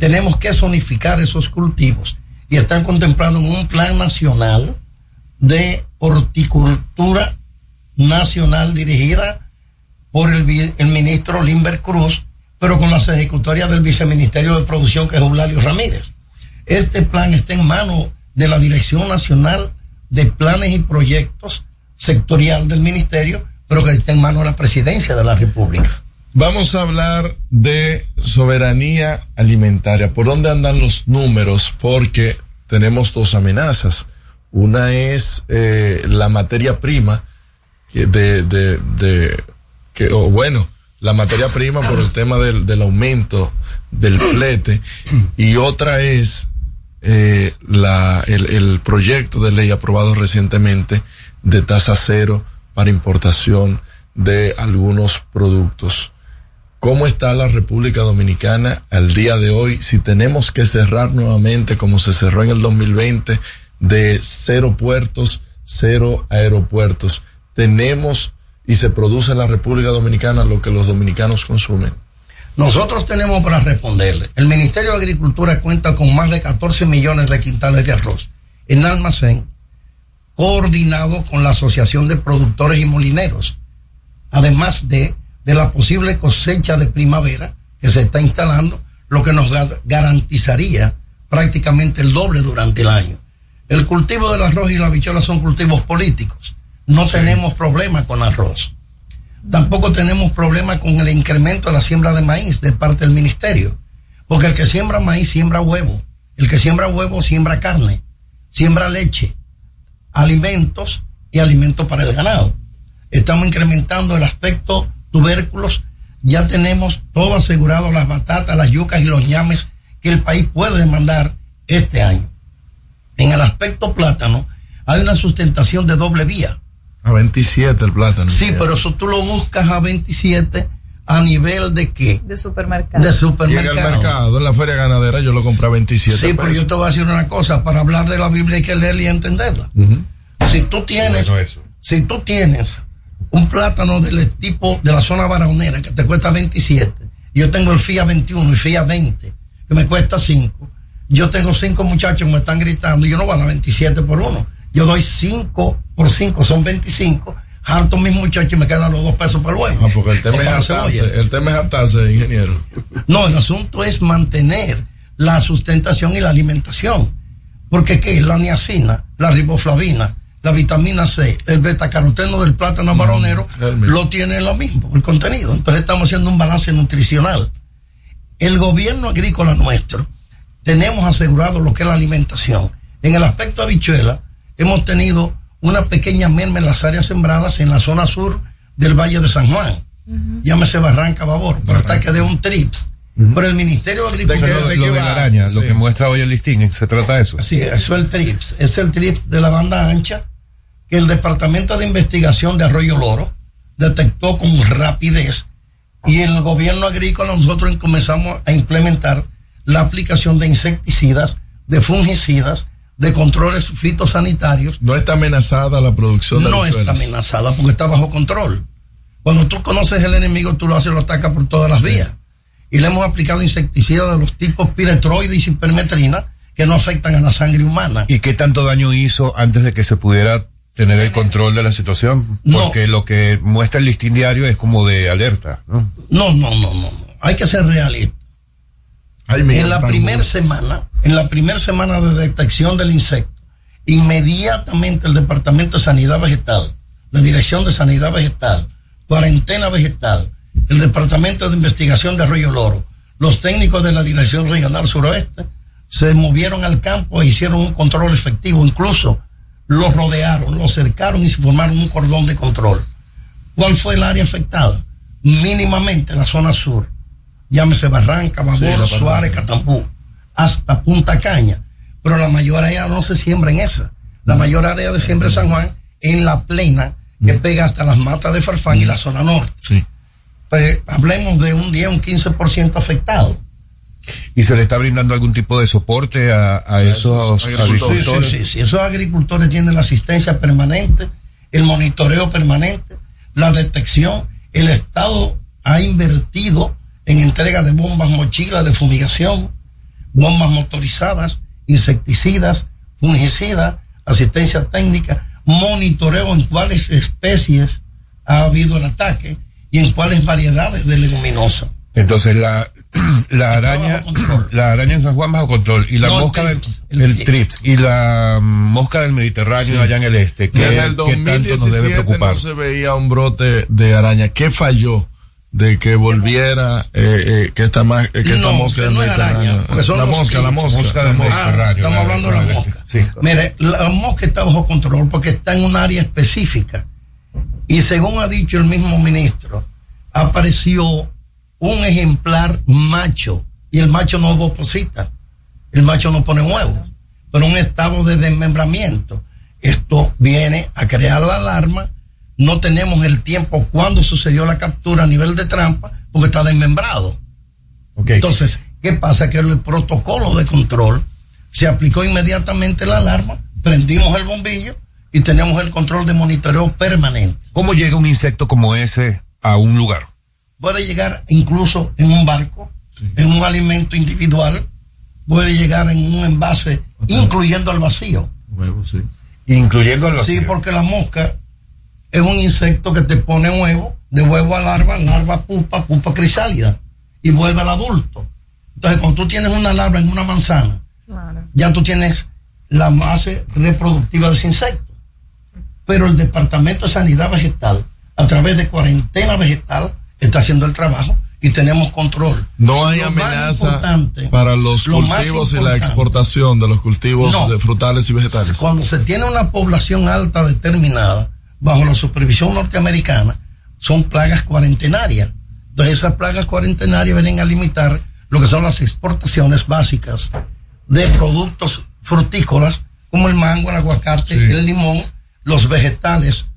Speaker 16: Tenemos que zonificar esos cultivos y están contemplando un plan nacional de horticultura nacional dirigida por el, el ministro Limber Cruz, pero con las ejecutorias del viceministerio de producción que es Eulalio Ramírez. Este plan está en manos de la Dirección Nacional de Planes y Proyectos sectorial del ministerio, pero que está en manos de la presidencia de la República.
Speaker 7: Vamos a hablar de soberanía alimentaria. ¿Por dónde andan los números? Porque tenemos dos amenazas. Una es eh, la materia prima o bueno, la materia prima por el tema del, aumento del flete y otra es eh, la, el proyecto de ley aprobado recientemente de tasa cero para importación de algunos productos. ¿Cómo está la República Dominicana al día de hoy? Si tenemos que cerrar nuevamente como se cerró en el 2020 de cero puertos, cero aeropuertos. Tenemos y se produce en la República Dominicana lo que los dominicanos consumen.
Speaker 16: Nosotros tenemos para responderle. El Ministerio de Agricultura cuenta con más de 14 millones de quintales de arroz en almacén, coordinado con la Asociación de Productores y Molineros, además de de la posible cosecha de primavera que se está instalando, lo que nos garantizaría prácticamente el doble durante el año. El cultivo del arroz y la bichola son cultivos políticos. No tenemos problema con arroz. Tampoco tenemos problema con el incremento de la siembra de maíz de parte del ministerio. Porque el que siembra maíz siembra huevo. El que siembra huevo siembra carne, siembra leche, alimentos y alimentos para el ganado. Estamos incrementando el aspecto tubérculos, ya tenemos todo asegurado, las batatas, las yucas y los ñames que el país puede demandar este año. En el aspecto plátano, hay una sustentación de doble vía.
Speaker 7: A 27 el plátano.
Speaker 16: Sí, pero eso tú lo buscas a 27 a nivel de qué?
Speaker 8: De supermercado.
Speaker 16: De supermercado.
Speaker 7: en el mercado, en la feria ganadera, yo lo compré a 27.
Speaker 16: Sí, pero yo te voy a decir una cosa, para hablar de la Biblia hay que leerla y entenderla. Si tú tienes, si tú tienes un plátano del tipo de la zona baraonera que te cuesta 27, y yo tengo el FIA 21 y FIA 20, que me cuesta 5, yo tengo cinco muchachos que me están gritando, y yo no voy a dar 27 por uno, yo doy 5 por 5, son 25, harto mis muchachos y me quedan los dos pesos por luego.
Speaker 7: Ah, porque el tema es hartarse, el tema es hartarse, ingeniero.
Speaker 16: No, el asunto es mantener la sustentación y la alimentación. Porque ¿qué es la niacina, la riboflavina, la vitamina C, el betacaroteno del plátano maronero, lo tiene lo mismo, el contenido. Entonces estamos haciendo un balance nutricional. El gobierno agrícola nuestro, tenemos asegurado lo que es la alimentación. En el aspecto habichuela, hemos tenido una pequeña merma en las áreas sembradas en la zona sur del Valle de San Juan. Llámese Barranca Babor, por hasta que de un TRIPS. Por el Ministerio de Agricultura.
Speaker 6: lo, de, la araña, lo que muestra hoy el listín, ¿se trata de eso?
Speaker 16: Sí, eso es el TRIPS. Es el TRIPS de la banda ancha que el Departamento de Investigación de Arroyo Loro detectó con rapidez y el gobierno agrícola nosotros comenzamos a implementar la aplicación de insecticidas, de fungicidas, de controles fitosanitarios.
Speaker 7: No está amenazada la producción de
Speaker 16: No está amenazada porque está bajo control. Cuando tú conoces el enemigo, tú lo haces, lo atacas por todas las vías. Y le hemos aplicado insecticidas de los tipos piretroides y hipermetrina que no afectan a la sangre humana.
Speaker 6: ¿Y qué tanto daño hizo antes de que se pudiera tener el control de la situación, porque lo que muestra el listín diario es como de alerta, ¿no?
Speaker 16: No, no, no, no, hay que ser realista. En la primera semana, en la primera semana de detección del insecto, inmediatamente el Departamento de Sanidad Vegetal, la Dirección de Sanidad Vegetal, Cuarentena Vegetal, el Departamento de Investigación de Arroyo Loro, los técnicos de la Dirección Regional Suroeste, se movieron al campo e hicieron un control efectivo, incluso lo rodearon, lo cercaron y se formaron un cordón de control. ¿Cuál fue el área afectada? Mínimamente la zona sur. Llámese Barranca, Babor, Suárez, Catambú, hasta Punta Caña. Pero la mayoría no se siembra en esa. la mayor área de siembra de San Juan, en la plena, que pega hasta las matas de Farfán y la zona norte.
Speaker 7: Sí.
Speaker 16: Pues hablemos de un 10, un 15% afectado.
Speaker 6: ¿Y se le está brindando algún tipo de soporte a, a esos
Speaker 16: Sí,
Speaker 6: agricultores?
Speaker 16: sí, sí, sí. Esos agricultores tienen la asistencia permanente, el monitoreo permanente, la detección. El Estado ha invertido en entrega de bombas mochilas de fumigación, bombas motorizadas, insecticidas, fungicidas, asistencia técnica, monitoreo en cuáles especies ha habido el ataque y en cuáles variedades de leguminosas.
Speaker 6: Entonces la, [CLEARS THROAT] la araña, la araña en San Juan bajo control y la
Speaker 16: No, el
Speaker 6: mosca del
Speaker 16: trips,
Speaker 6: el, trips y la mosca del Mediterráneo
Speaker 7: Sí.
Speaker 6: allá en el este, que,
Speaker 7: Desde el
Speaker 6: que tanto nos debe
Speaker 7: 2017
Speaker 6: preocupar.
Speaker 7: no se veía un brote de araña. ¿Qué falló de que volviera eh, eh, que esta, ma- eh, que esta
Speaker 16: No,
Speaker 7: mosca
Speaker 16: no es araña,
Speaker 7: la
Speaker 16: los
Speaker 7: mosca, la mosca,
Speaker 6: del
Speaker 7: mosca.
Speaker 16: Estamos hablando de la mosca.
Speaker 6: Sí.
Speaker 16: Mire, la mosca está bajo control porque está en un área específica. Y según ha dicho el mismo ministro, apareció un ejemplar macho y el macho no oposita. El macho no pone huevos, pero un estado de desmembramiento. Esto viene a crear la alarma. No tenemos el tiempo cuando sucedió la captura a nivel de trampa porque está desmembrado. Entonces, ¿qué pasa? Que el protocolo de control se aplicó inmediatamente la alarma, prendimos el bombillo y tenemos el control de monitoreo permanente.
Speaker 6: ¿Cómo llega un insecto como ese a un lugar?
Speaker 16: Puede llegar incluso en un barco, en un alimento individual, puede llegar en un envase, incluyendo al vacío.
Speaker 7: sí.
Speaker 6: Incluyendo al
Speaker 16: Sí, porque la mosca es un insecto que te pone huevo, de huevo a larva, larva pupa, pupa crisálida, y vuelve al adulto. Entonces, cuando tú tienes una larva en una manzana, ya tú tienes la base reproductiva de ese insecto. Pero el Departamento de Sanidad Vegetal, a través de cuarentena vegetal, está haciendo el trabajo y tenemos control.
Speaker 7: No hay
Speaker 16: Lo
Speaker 7: amenaza para los
Speaker 16: lo
Speaker 7: cultivos y la exportación de los cultivos
Speaker 16: No.
Speaker 7: de frutales y vegetales.
Speaker 16: Cuando se tiene una población alta determinada bajo la supervisión norteamericana, son plagas cuarentenarias. Entonces esas plagas cuarentenarias vienen a limitar lo que son las exportaciones básicas de productos frutícolas como el mango, el aguacate, el limón, los vegetales,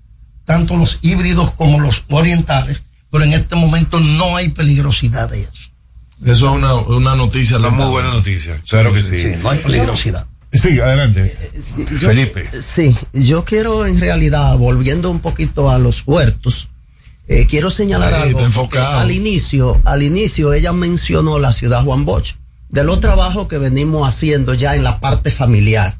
Speaker 16: tanto los híbridos como los orientales, pero en este momento no hay peligrosidad de eso.
Speaker 7: Eso es una, una noticia.
Speaker 6: Una muy buena noticia. Claro que sí.
Speaker 16: no hay peligrosidad.
Speaker 6: Sí, adelante.
Speaker 15: Yo-
Speaker 6: Felipe.
Speaker 15: Sí, yo quiero en realidad, volviendo un poquito a los huertos, eh, quiero señalar
Speaker 7: Ahí,
Speaker 15: algo. Al inicio, al inicio ella mencionó la ciudad Juan Bosch, de los trabajos que venimos haciendo ya en la parte familiar.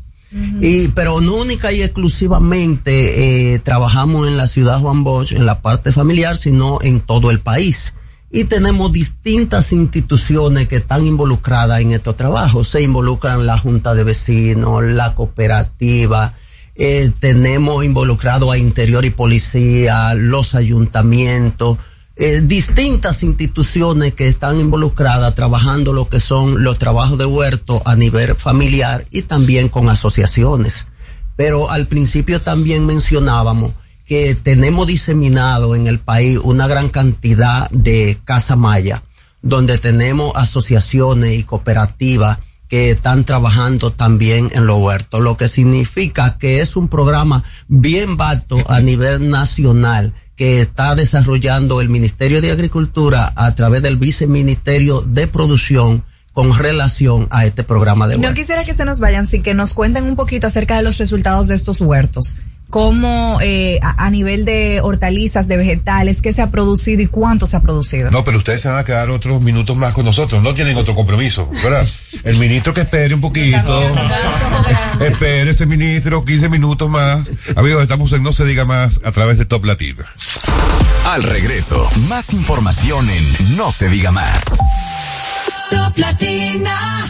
Speaker 15: Y, pero no única y exclusivamente eh, trabajamos en la ciudad Juan Bosch, en la parte familiar, sino en todo el país. Y tenemos distintas instituciones que están involucradas en estos trabajos. Se involucran la Junta de Vecinos, la cooperativa, eh, tenemos involucrado a Interior y Policía, los ayuntamientos, eh, distintas instituciones que están involucradas trabajando lo que son los trabajos de huerto a nivel familiar y también con asociaciones. Pero al principio también mencionábamos que tenemos diseminado en el país una gran cantidad de casa maya, donde tenemos asociaciones y cooperativas que están trabajando también en los huertos, lo que significa que es un programa bien vasto a nivel nacional que está desarrollando el Ministerio de Agricultura a través del Viceministerio de Producción con relación a este programa de
Speaker 8: No
Speaker 15: huertos.
Speaker 8: quisiera que se nos vayan, sí que nos cuenten un poquito acerca de los resultados de estos huertos. Cómo eh, a, a nivel de hortalizas, de vegetales, qué se ha producido y cuánto se ha producido.
Speaker 6: No, pero ustedes se van a quedar otros minutos más con nosotros. No tienen otro compromiso, ¿verdad? El ministro que espere un poquito. espere ese ministro 15 minutos más. Amigos, estamos en No se diga más a través de Top Latina.
Speaker 5: Al regreso, más información en No se diga más.
Speaker 11: Top Latina.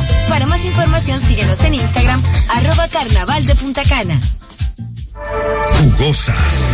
Speaker 11: Para más información síguenos en Instagram, arroba carnaval de Punta Cana.
Speaker 14: Jugosas,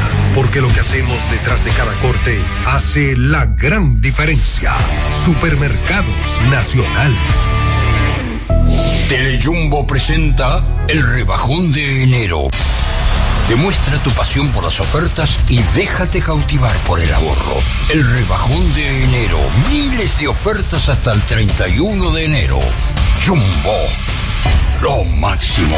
Speaker 14: Porque lo que hacemos detrás de cada corte hace la gran diferencia. Supermercados Nacional.
Speaker 18: Telejumbo presenta el rebajón de enero. Demuestra tu pasión por las ofertas y déjate cautivar por el ahorro. El rebajón de enero. Miles de ofertas hasta el 31 de enero. Jumbo. Lo máximo.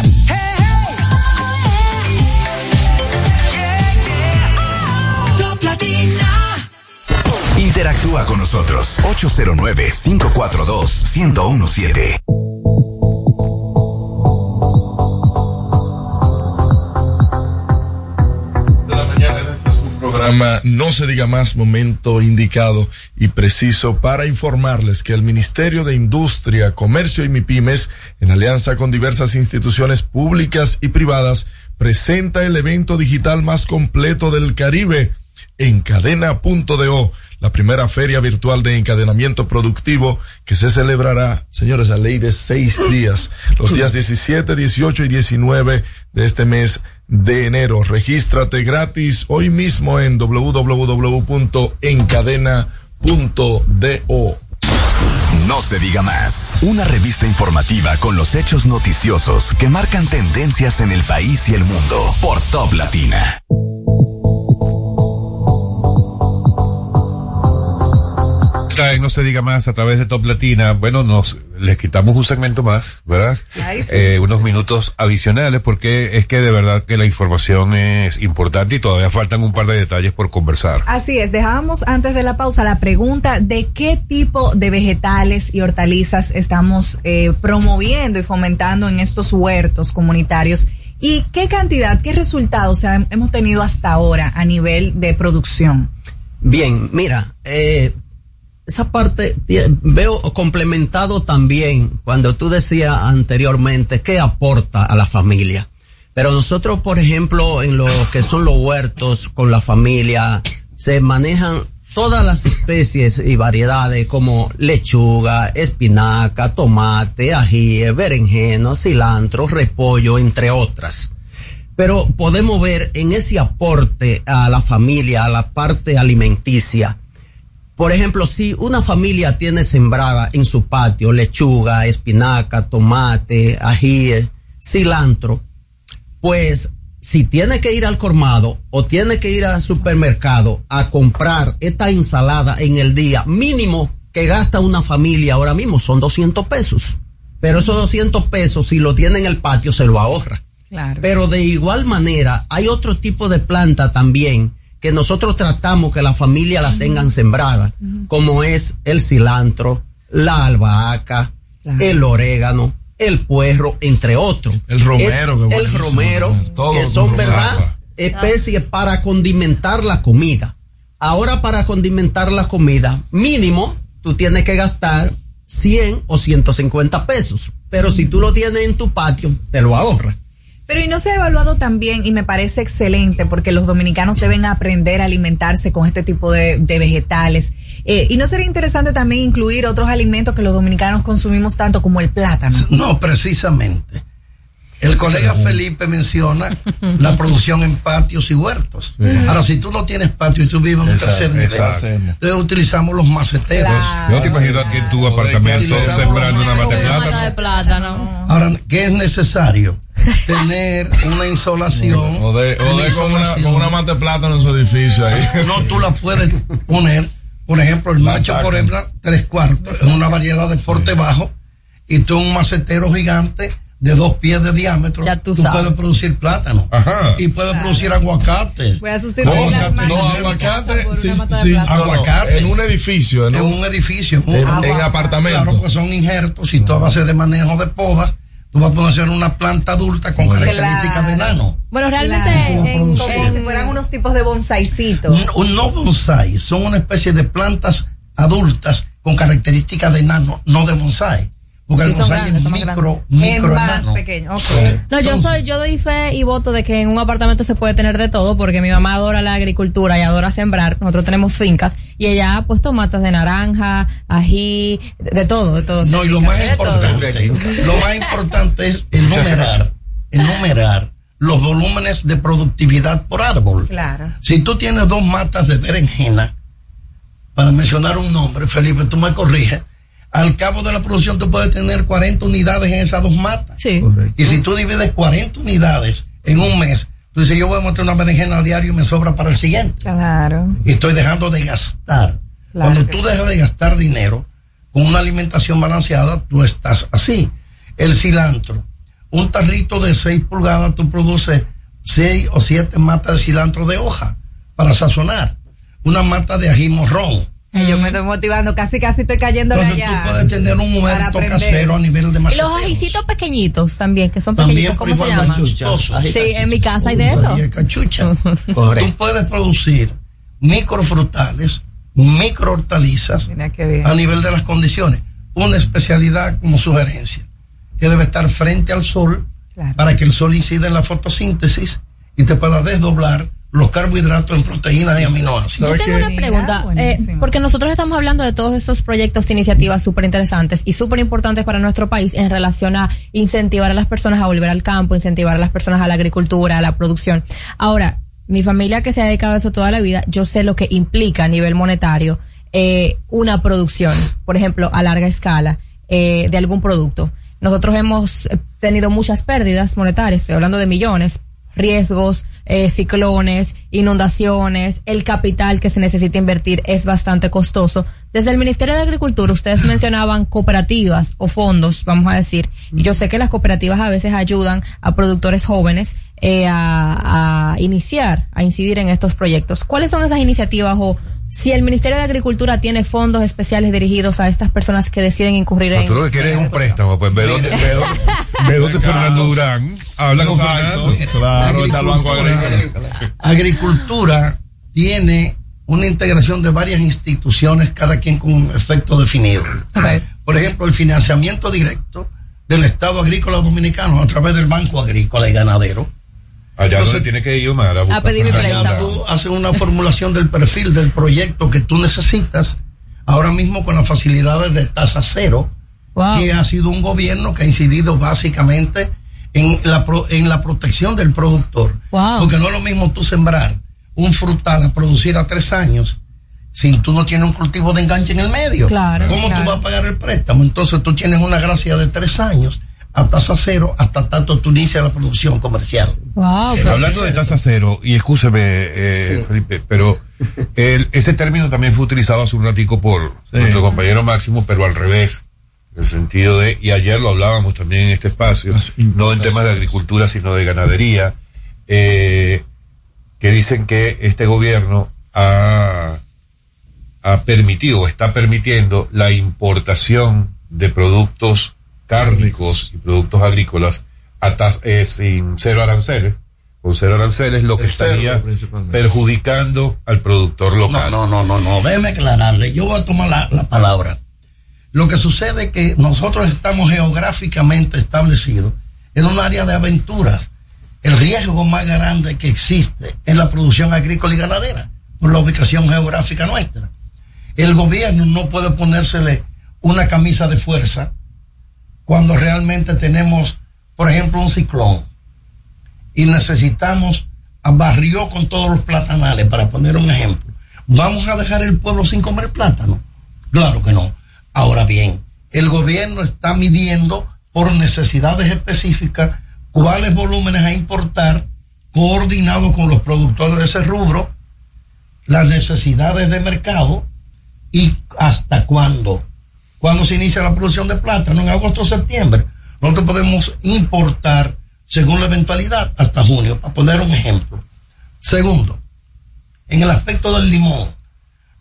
Speaker 5: Interactúa con nosotros 809-542-1017.
Speaker 7: programa No se diga más, momento indicado y preciso para informarles que el Ministerio de Industria, Comercio y MIPIMES, en alianza con diversas instituciones públicas y privadas, presenta el evento digital más completo del Caribe, Encadena.do, la primera feria virtual de encadenamiento productivo que se celebrará, señores, a ley de seis días, los días 17, 18 y 19 de este mes de enero. Regístrate gratis hoy mismo en www.encadena.do.
Speaker 5: No se diga más. Una revista informativa con los hechos noticiosos que marcan tendencias en el país y el mundo por Top Latina.
Speaker 6: Está en No se diga más a través de Top Latina. Bueno, nos les quitamos un segmento más, ¿verdad?
Speaker 8: Ay, sí.
Speaker 6: Eh, unos minutos adicionales porque es que de verdad que la información es importante y todavía faltan un par de detalles por conversar.
Speaker 8: Así es, dejábamos antes de la pausa la pregunta de qué tipo de vegetales y hortalizas estamos eh, promoviendo y fomentando en estos huertos comunitarios y qué cantidad, qué resultados o sea, hemos tenido hasta ahora a nivel de producción.
Speaker 15: Bien, mira, eh, esa parte veo complementado también cuando tú decías anteriormente qué aporta a la familia. Pero nosotros, por ejemplo, en lo que son los huertos con la familia, se manejan todas las especies y variedades como lechuga, espinaca, tomate, ají, berenjeno, cilantro, repollo, entre otras. Pero podemos ver en ese aporte a la familia, a la parte alimenticia, por ejemplo, si una familia tiene sembrada en su patio lechuga, espinaca, tomate, ají, cilantro, pues si tiene que ir al colmado o tiene que ir al supermercado a comprar esta ensalada en el día, mínimo que gasta una familia ahora mismo son 200 pesos. Pero esos 200 pesos, si lo tiene en el patio, se lo ahorra.
Speaker 8: Claro.
Speaker 15: Pero de igual manera, hay otro tipo de planta también que nosotros tratamos que la familia la tengan sembrada, como es el cilantro, la albahaca, el orégano, el puerro, entre otros.
Speaker 7: El romero,
Speaker 15: El,
Speaker 7: que
Speaker 15: el romero,
Speaker 7: romero. Todo
Speaker 15: que son, ¿verdad? Especies para condimentar la comida. Ahora para condimentar la comida, mínimo, tú tienes que gastar 100 o 150 pesos. Pero si tú lo tienes en tu patio, te lo ahorras.
Speaker 8: Pero y no se ha evaluado también, y me parece excelente, porque los dominicanos deben aprender a alimentarse con este tipo de, de vegetales. Eh, y no sería interesante también incluir otros alimentos que los dominicanos consumimos tanto como el plátano.
Speaker 16: No, precisamente. El colega Felipe menciona [LAUGHS] la producción en patios y huertos. Ahora, si tú no tienes patio y tú vives en un tercer nivel, entonces utilizamos los maceteros.
Speaker 6: Yo te imagino aquí en tu apartamento sembrando una mata de
Speaker 12: plátano.
Speaker 16: Ahora, ¿qué es necesario? [LAUGHS] Tener una insolación.
Speaker 7: O de, o de con, una, con una mata de plátano en su edificio ahí. [LAUGHS]
Speaker 16: No, tú la puedes poner, por ejemplo, el macho, por ejemplo, tres cuartos, es una variedad de porte bajo, y tú un macetero gigante de dos pies de diámetro,
Speaker 12: Ya tú
Speaker 16: tú, puedes producir plátano
Speaker 6: Ajá.
Speaker 16: y puedes producir aguacate.
Speaker 8: Voy a sustituir las matas
Speaker 7: No, aguacate,
Speaker 8: por
Speaker 7: sí,
Speaker 8: una mata de
Speaker 7: sí,
Speaker 16: Aguacate.
Speaker 7: En un edificio, en
Speaker 16: En
Speaker 7: un,
Speaker 16: un edificio,
Speaker 7: en,
Speaker 16: un-
Speaker 7: en apartamento.
Speaker 16: Claro, pues son injertos y tú a base de manejo de poda, tú vas a poder hacer una planta adulta con características de nano.
Speaker 12: Bueno, realmente
Speaker 8: Claro.
Speaker 12: en-
Speaker 8: como si fueran unos tipos de bonsaicitos.
Speaker 16: No, no bonsai, son una especie de plantas adultas con características de nano, no de bonsai. Porque
Speaker 12: Sí,
Speaker 16: el
Speaker 12: son grandes,
Speaker 16: es
Speaker 12: son más
Speaker 16: micro, micro
Speaker 8: más
Speaker 16: enano.
Speaker 8: pequeño. Ok.
Speaker 12: No, yo soy, yo doy fe y voto de que en un apartamento se puede tener de todo, porque mi mamá adora la agricultura y adora sembrar. Nosotros tenemos fincas y ella ha puesto matas de naranja, ají, de, de todo, de todo.
Speaker 16: No, y lo más importante, lo más importante es enumerar, enumerar los volúmenes de productividad por árbol.
Speaker 8: Claro.
Speaker 16: Si tú tienes dos matas de berenjena, para mencionar un nombre, Felipe, tú me corriges, al cabo de la producción tú puedes tener 40 unidades en esas dos matas.
Speaker 12: Sí.
Speaker 16: Y si tú divides 40 unidades en un mes, tú dices, yo voy a montar una berenjena a diario y me sobra para el siguiente.
Speaker 8: Claro.
Speaker 16: Y estoy dejando de gastar.
Speaker 8: Claro
Speaker 16: Cuando tú
Speaker 8: sí.
Speaker 16: dejas de gastar dinero con una alimentación balanceada, tú estás así. El cilantro, un tarrito de 6 pulgadas, tú produces 6 o 7 matas de cilantro de hoja para sazonar. Una mata de ají morrón.
Speaker 8: Ay, Yo me estoy motivando, casi casi estoy cayendo
Speaker 16: Entonces
Speaker 8: allá.
Speaker 16: tú puedes tener un
Speaker 8: Para
Speaker 16: huerto
Speaker 8: aprender.
Speaker 16: casero a nivel de
Speaker 12: Y los ajicitos pequeñitos también, que son
Speaker 16: También
Speaker 12: pequeñitos, ¿cómo se
Speaker 16: chistosos.
Speaker 12: Sí, en mi casa hay de eso.
Speaker 16: Cachucha. [LAUGHS] Tú puedes producir microfrutales, micro hortalizas
Speaker 8: Mira qué bien.
Speaker 16: a nivel de las condiciones. Una especialidad como sugerencia, que debe estar frente al sol
Speaker 8: Claro.
Speaker 16: para que el sol incida en la fotosíntesis y te pueda desdoblar los carbohidratos en proteínas y aminoácidos.
Speaker 12: Yo tengo una pregunta, eh,
Speaker 8: buenísimo.
Speaker 12: porque nosotros estamos hablando de todos esos proyectos, e iniciativas súper interesantes y súper importantes para nuestro país en relación a incentivar a las personas a volver al campo, incentivar a las personas a la agricultura, a la producción. Ahora, mi familia que se ha dedicado a eso toda la vida, yo sé lo que implica a nivel monetario eh, una producción, por ejemplo, a larga escala eh, de algún producto. Nosotros hemos eh, tenido muchas pérdidas monetarias, estoy hablando de millones, riesgos, eh, ciclones, inundaciones, el capital que se necesita invertir es bastante costoso. Desde el Ministerio de Agricultura, ustedes mencionaban cooperativas o fondos, vamos a decir, yo sé que las cooperativas a veces ayudan a productores jóvenes eh, a, a iniciar, a incidir en estos proyectos. ¿Cuáles son esas iniciativas o si el Ministerio de Agricultura tiene fondos especiales dirigidos a estas personas que deciden incurrir
Speaker 6: O sea,
Speaker 12: en...
Speaker 6: tú lo que quieres es un préstamo, pues ve dónde, ve dónde, ve dónde Fernando Durán habla con. Fernando.
Speaker 7: Claro, está el Banco Agrícola.
Speaker 16: Agricultura tiene una integración de varias instituciones, cada quien con un efecto definido. Por ejemplo, el financiamiento directo del Estado Agrícola Dominicano a través del Banco Agrícola y Ganadero.
Speaker 6: Allá donde tiene que ir Omar a, buscar
Speaker 12: pedir préstamo.
Speaker 16: Tú haces una formulación del perfil del proyecto que tú necesitas, ahora mismo con las facilidades de tasa cero,
Speaker 12: Wow.
Speaker 16: que ha sido un gobierno que ha incidido básicamente en la, pro- en la protección del productor.
Speaker 12: Wow.
Speaker 16: Porque no es lo mismo tú sembrar un frutal a producir a tres años si tú no tienes un cultivo de enganche en el medio.
Speaker 12: Claro,
Speaker 16: ¿Cómo
Speaker 12: claro.
Speaker 16: tú vas a pagar el préstamo? Entonces tú tienes una gracia de tres años a tasa cero hasta tanto tú inicias la producción comercial.
Speaker 12: Wow,
Speaker 6: Eh, Hablando de tasa cero, y escúcheme, eh, Felipe, pero el- ese término también fue utilizado hace un ratico por nuestro compañero Máximo, pero al revés. En el sentido de, y ayer lo hablábamos también en este espacio, no en temas de agricultura, sino de ganadería, eh, que dicen que este gobierno ha, ha permitido o está permitiendo la importación de productos cárnicos y productos agrícolas a tas- eh, sin cero aranceles, con cero aranceles, lo que estaría perjudicando al productor
Speaker 16: No,
Speaker 6: local.
Speaker 16: no, no, no, no, déjeme aclararle. Yo voy a tomar la, la palabra. Lo que sucede es que nosotros estamos geográficamente establecidos en un área de aventuras. El riesgo más grande que existe es la producción agrícola y ganadera, por la ubicación geográfica nuestra. El gobierno no puede ponérsele una camisa de fuerza cuando realmente tenemos por ejemplo, un ciclón y necesitamos a barrió con todos los platanales, para poner un ejemplo, ¿vamos a dejar el pueblo sin comer plátano? Claro que no. Ahora bien, el gobierno está midiendo por necesidades específicas cuáles volúmenes a importar, coordinado con los productores de ese rubro, las necesidades de mercado y hasta cuándo. Cuando se inicia la producción de plátano, en agosto o septiembre, nosotros podemos importar según la eventualidad hasta junio, para poner un ejemplo. Segundo, en el aspecto del limón,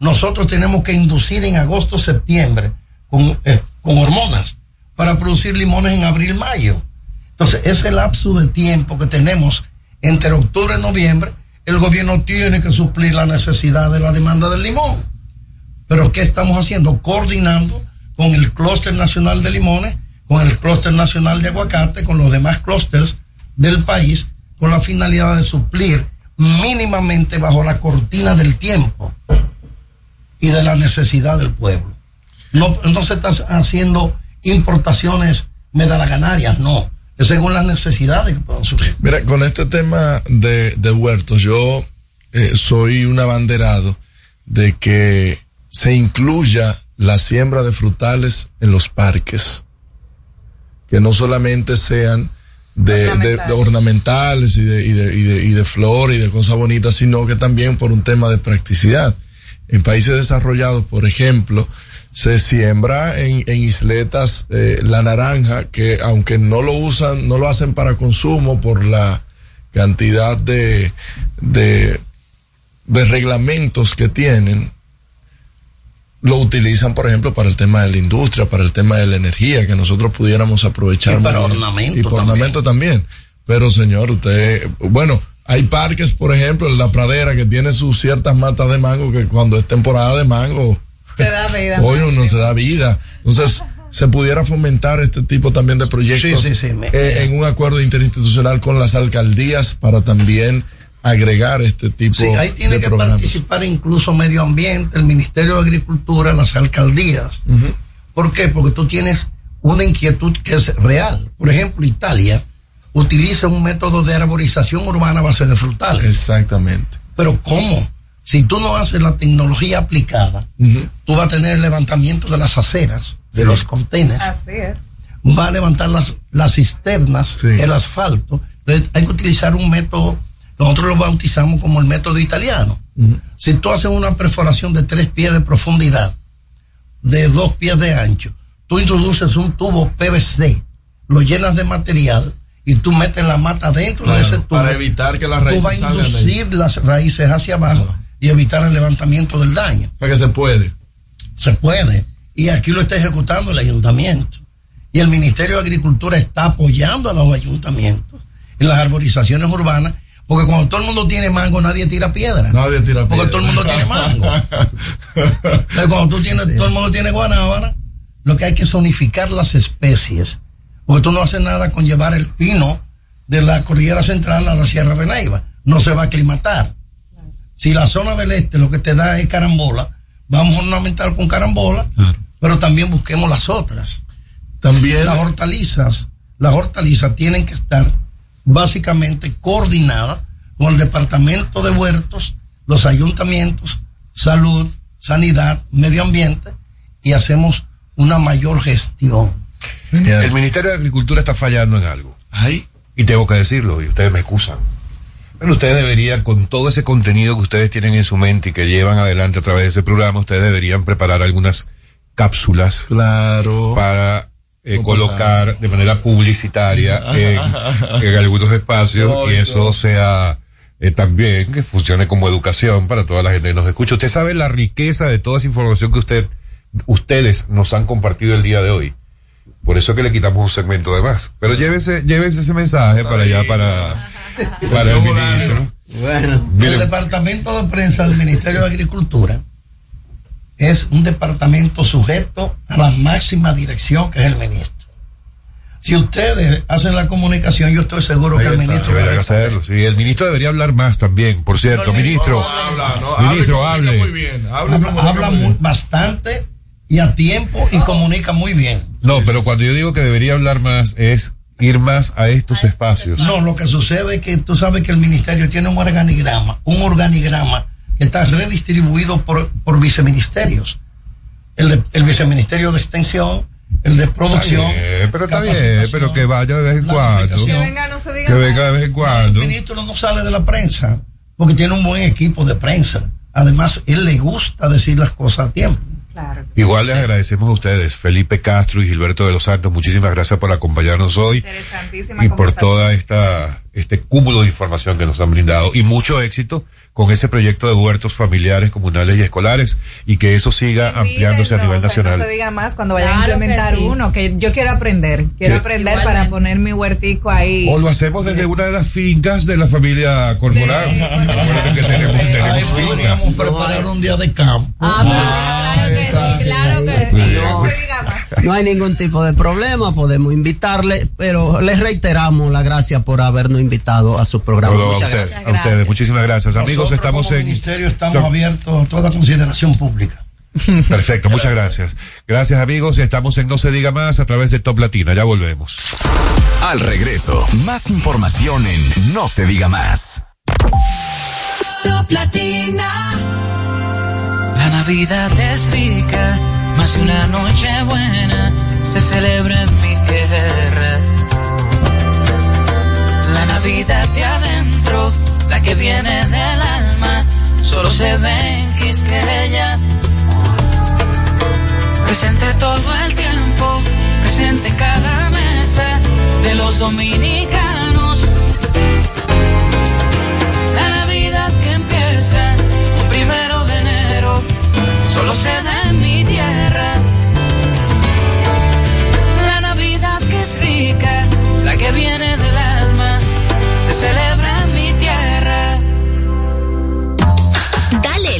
Speaker 16: nosotros tenemos que inducir en agosto o septiembre con, eh, con hormonas para producir limones en abril, mayo. Entonces, ese lapso de tiempo que tenemos entre octubre y noviembre, el gobierno tiene que suplir la necesidad de la demanda del limón. Pero ¿qué estamos haciendo? Coordinando con el clúster nacional de limones, con el clúster nacional de aguacate, con los demás clústeres del país, con la finalidad de suplir mínimamente bajo la cortina del tiempo y de la necesidad del pueblo. No, se están haciendo importaciones medalaganarias, no. Es según las necesidades que puedan surgir.
Speaker 7: Mira, con este tema de, de huertos, yo eh, soy un abanderado de que se incluya la siembra de frutales en los parques. Que no solamente sean de ornamentales, de, de ornamentales y, de, y, de, y, de, y de flores y de cosas bonitas, sino que también por un tema de practicidad. En países desarrollados, por ejemplo, se siembra en, en isletas eh, la naranja, que aunque no lo usan, no lo hacen para consumo por la cantidad de, de, de reglamentos que tienen, lo utilizan, por ejemplo, para el tema de la industria, para el tema de la energía, que nosotros pudiéramos aprovechar.
Speaker 16: Y para ornamento.
Speaker 7: Y para ornamento también. Pero, señor, usted, bueno, hay parques, por ejemplo, en la pradera que tiene sus ciertas matas de mango que cuando es temporada de mango,
Speaker 8: se da [LAUGHS] vida.
Speaker 7: Hoy uno se da vida. Entonces, se pudiera fomentar este tipo también de proyectos
Speaker 16: sí, sí, sí, me,
Speaker 7: eh, en un acuerdo interinstitucional con las alcaldías para también agregar este tipo
Speaker 16: sí, ahí tiene
Speaker 7: de
Speaker 16: que
Speaker 7: programas.
Speaker 16: participar incluso medio ambiente, el Ministerio de Agricultura, las alcaldías.
Speaker 7: Uh -huh.
Speaker 16: ¿Por qué? Porque tú tienes una inquietud que es real. Por ejemplo, Italia utiliza un método de arborización urbana a base de frutales.
Speaker 7: Exactamente.
Speaker 16: Pero ¿cómo? Si tú no haces la tecnología aplicada, uh -huh. tú vas a tener el levantamiento de las aceras, de sí. los contenes.
Speaker 8: Así es.
Speaker 16: Va a levantar las, las cisternas, sí. el asfalto. Entonces hay que utilizar un método nosotros lo bautizamos como el método italiano. Uh -huh. Si tú haces una perforación de tres pies de profundidad, de dos pies de ancho, tú introduces un tubo PVC, lo llenas de material y tú metes la mata dentro
Speaker 7: claro,
Speaker 16: de ese tubo.
Speaker 7: Para evitar que las raíces
Speaker 16: Tú vas a inducir las raíces hacia abajo y evitar el levantamiento del daño.
Speaker 7: Para que se puede.
Speaker 16: Se puede. Y aquí lo está ejecutando el ayuntamiento. Y el Ministerio de Agricultura está apoyando a los ayuntamientos en las arborizaciones urbanas porque cuando todo el mundo tiene mango, nadie tira piedra.
Speaker 7: Nadie tira piedra.
Speaker 16: Porque todo el mundo tiene mango. [LAUGHS] Entonces, cuando tú tienes, sí, todo el mundo tiene guanábana, lo que hay que es unificar las especies. Porque tú no haces nada con llevar el pino de la cordillera central a la Sierra de Neiva. No se va a aclimatar. Si la zona del este lo que te da es carambola, vamos a ornamentar con carambola, claro. pero también busquemos las otras.
Speaker 7: También.
Speaker 16: Las hortalizas, las hortalizas tienen que estar básicamente coordinada con el departamento de huertos, los ayuntamientos, salud, sanidad, medio ambiente y hacemos una mayor gestión.
Speaker 6: El Ministerio de Agricultura está fallando en algo.
Speaker 7: Ay.
Speaker 6: Y tengo que decirlo, y ustedes me excusan. Pero ustedes deberían, con todo ese contenido que ustedes tienen en su mente y que llevan adelante a través de ese programa, ustedes deberían preparar algunas cápsulas.
Speaker 7: Claro.
Speaker 6: Para eh, colocar de manera publicitaria [LAUGHS] en, en algunos espacios no, y eso no. sea eh, también que funcione como educación para toda la gente que nos escucha. Usted sabe la riqueza de toda esa información que usted, ustedes nos han compartido el día de hoy. Por eso que le quitamos un segmento de más. Pero llévese, llévese ese mensaje para allá, para, para el ministro.
Speaker 16: Bueno, el departamento de prensa del Ministerio de Agricultura es un departamento sujeto a la máxima dirección que es el ministro. Si ustedes hacen la comunicación, yo estoy seguro Ahí que el está, ministro
Speaker 6: debería hacerlo. Sí, el ministro debería hablar más también, por cierto, no, ministro.
Speaker 7: No, habla, no,
Speaker 6: ministro, hable.
Speaker 7: Muy bien, hable,
Speaker 16: habla, habla muy, bastante y a tiempo y comunica muy bien.
Speaker 6: No, pero cuando yo digo que debería hablar más es ir más a estos espacios.
Speaker 16: No, lo que sucede es que tú sabes que el ministerio tiene un organigrama, un organigrama está redistribuido por, por viceministerios. El, de, el viceministerio de extensión, el de producción.
Speaker 6: Está bien, pero está bien, pero que vaya de vez en cuando.
Speaker 8: Que venga, no se diga
Speaker 6: Que venga de vez en cuando.
Speaker 16: El ministro no sale de la prensa porque tiene un buen equipo de prensa. Además, él le gusta decir las cosas a tiempo.
Speaker 8: Claro.
Speaker 6: Igual les agradecemos a ustedes, Felipe Castro y Gilberto de los Santos. Muchísimas gracias por acompañarnos hoy
Speaker 8: Interesantísima
Speaker 6: y por toda esta este cúmulo de información que nos han brindado y mucho éxito con ese proyecto de huertos familiares, comunales y escolares y que eso siga ampliándose a nivel
Speaker 8: No, o sea,
Speaker 6: nacional.
Speaker 8: No se diga más cuando vayan
Speaker 12: Claro
Speaker 8: a implementar
Speaker 12: que sí.
Speaker 8: uno, que yo quiero aprender. Quiero aprender
Speaker 12: Igualmente.
Speaker 8: para poner mi huertico ahí.
Speaker 6: O lo hacemos desde una de las fincas de la familia Corporal. Recuerden que tenemos, tenemos
Speaker 16: podríamos
Speaker 6: fincas.
Speaker 16: preparar un día de campo.
Speaker 12: Ah, claro que sí, claro que sí.
Speaker 8: No se diga más. [LAUGHS]
Speaker 15: No hay ningún tipo de problema, podemos invitarle, pero les reiteramos la gracia por habernos invitado a su programa.
Speaker 6: A
Speaker 15: Muchas
Speaker 6: ustedes,
Speaker 15: gracias.
Speaker 6: a ustedes. Muchísimas gracias. Amigos,
Speaker 16: Nosotros
Speaker 6: estamos
Speaker 16: como
Speaker 6: en...
Speaker 16: ministerio estamos abiertos a toda consideración pública. [LAUGHS]
Speaker 6: Perfecto, muchas gracias. Gracias amigos, estamos en No se diga más a través de Top Latina. Ya volvemos.
Speaker 5: Al regreso, más información en No se diga más.
Speaker 11: Top Latina.
Speaker 1: Navidad es rica, más una noche buena se celebra en mi tierra. La Navidad de adentro, la que viene del alma, solo se ve en Quisqueya. Presente todo el tiempo, presente en cada mesa de los dominicanos.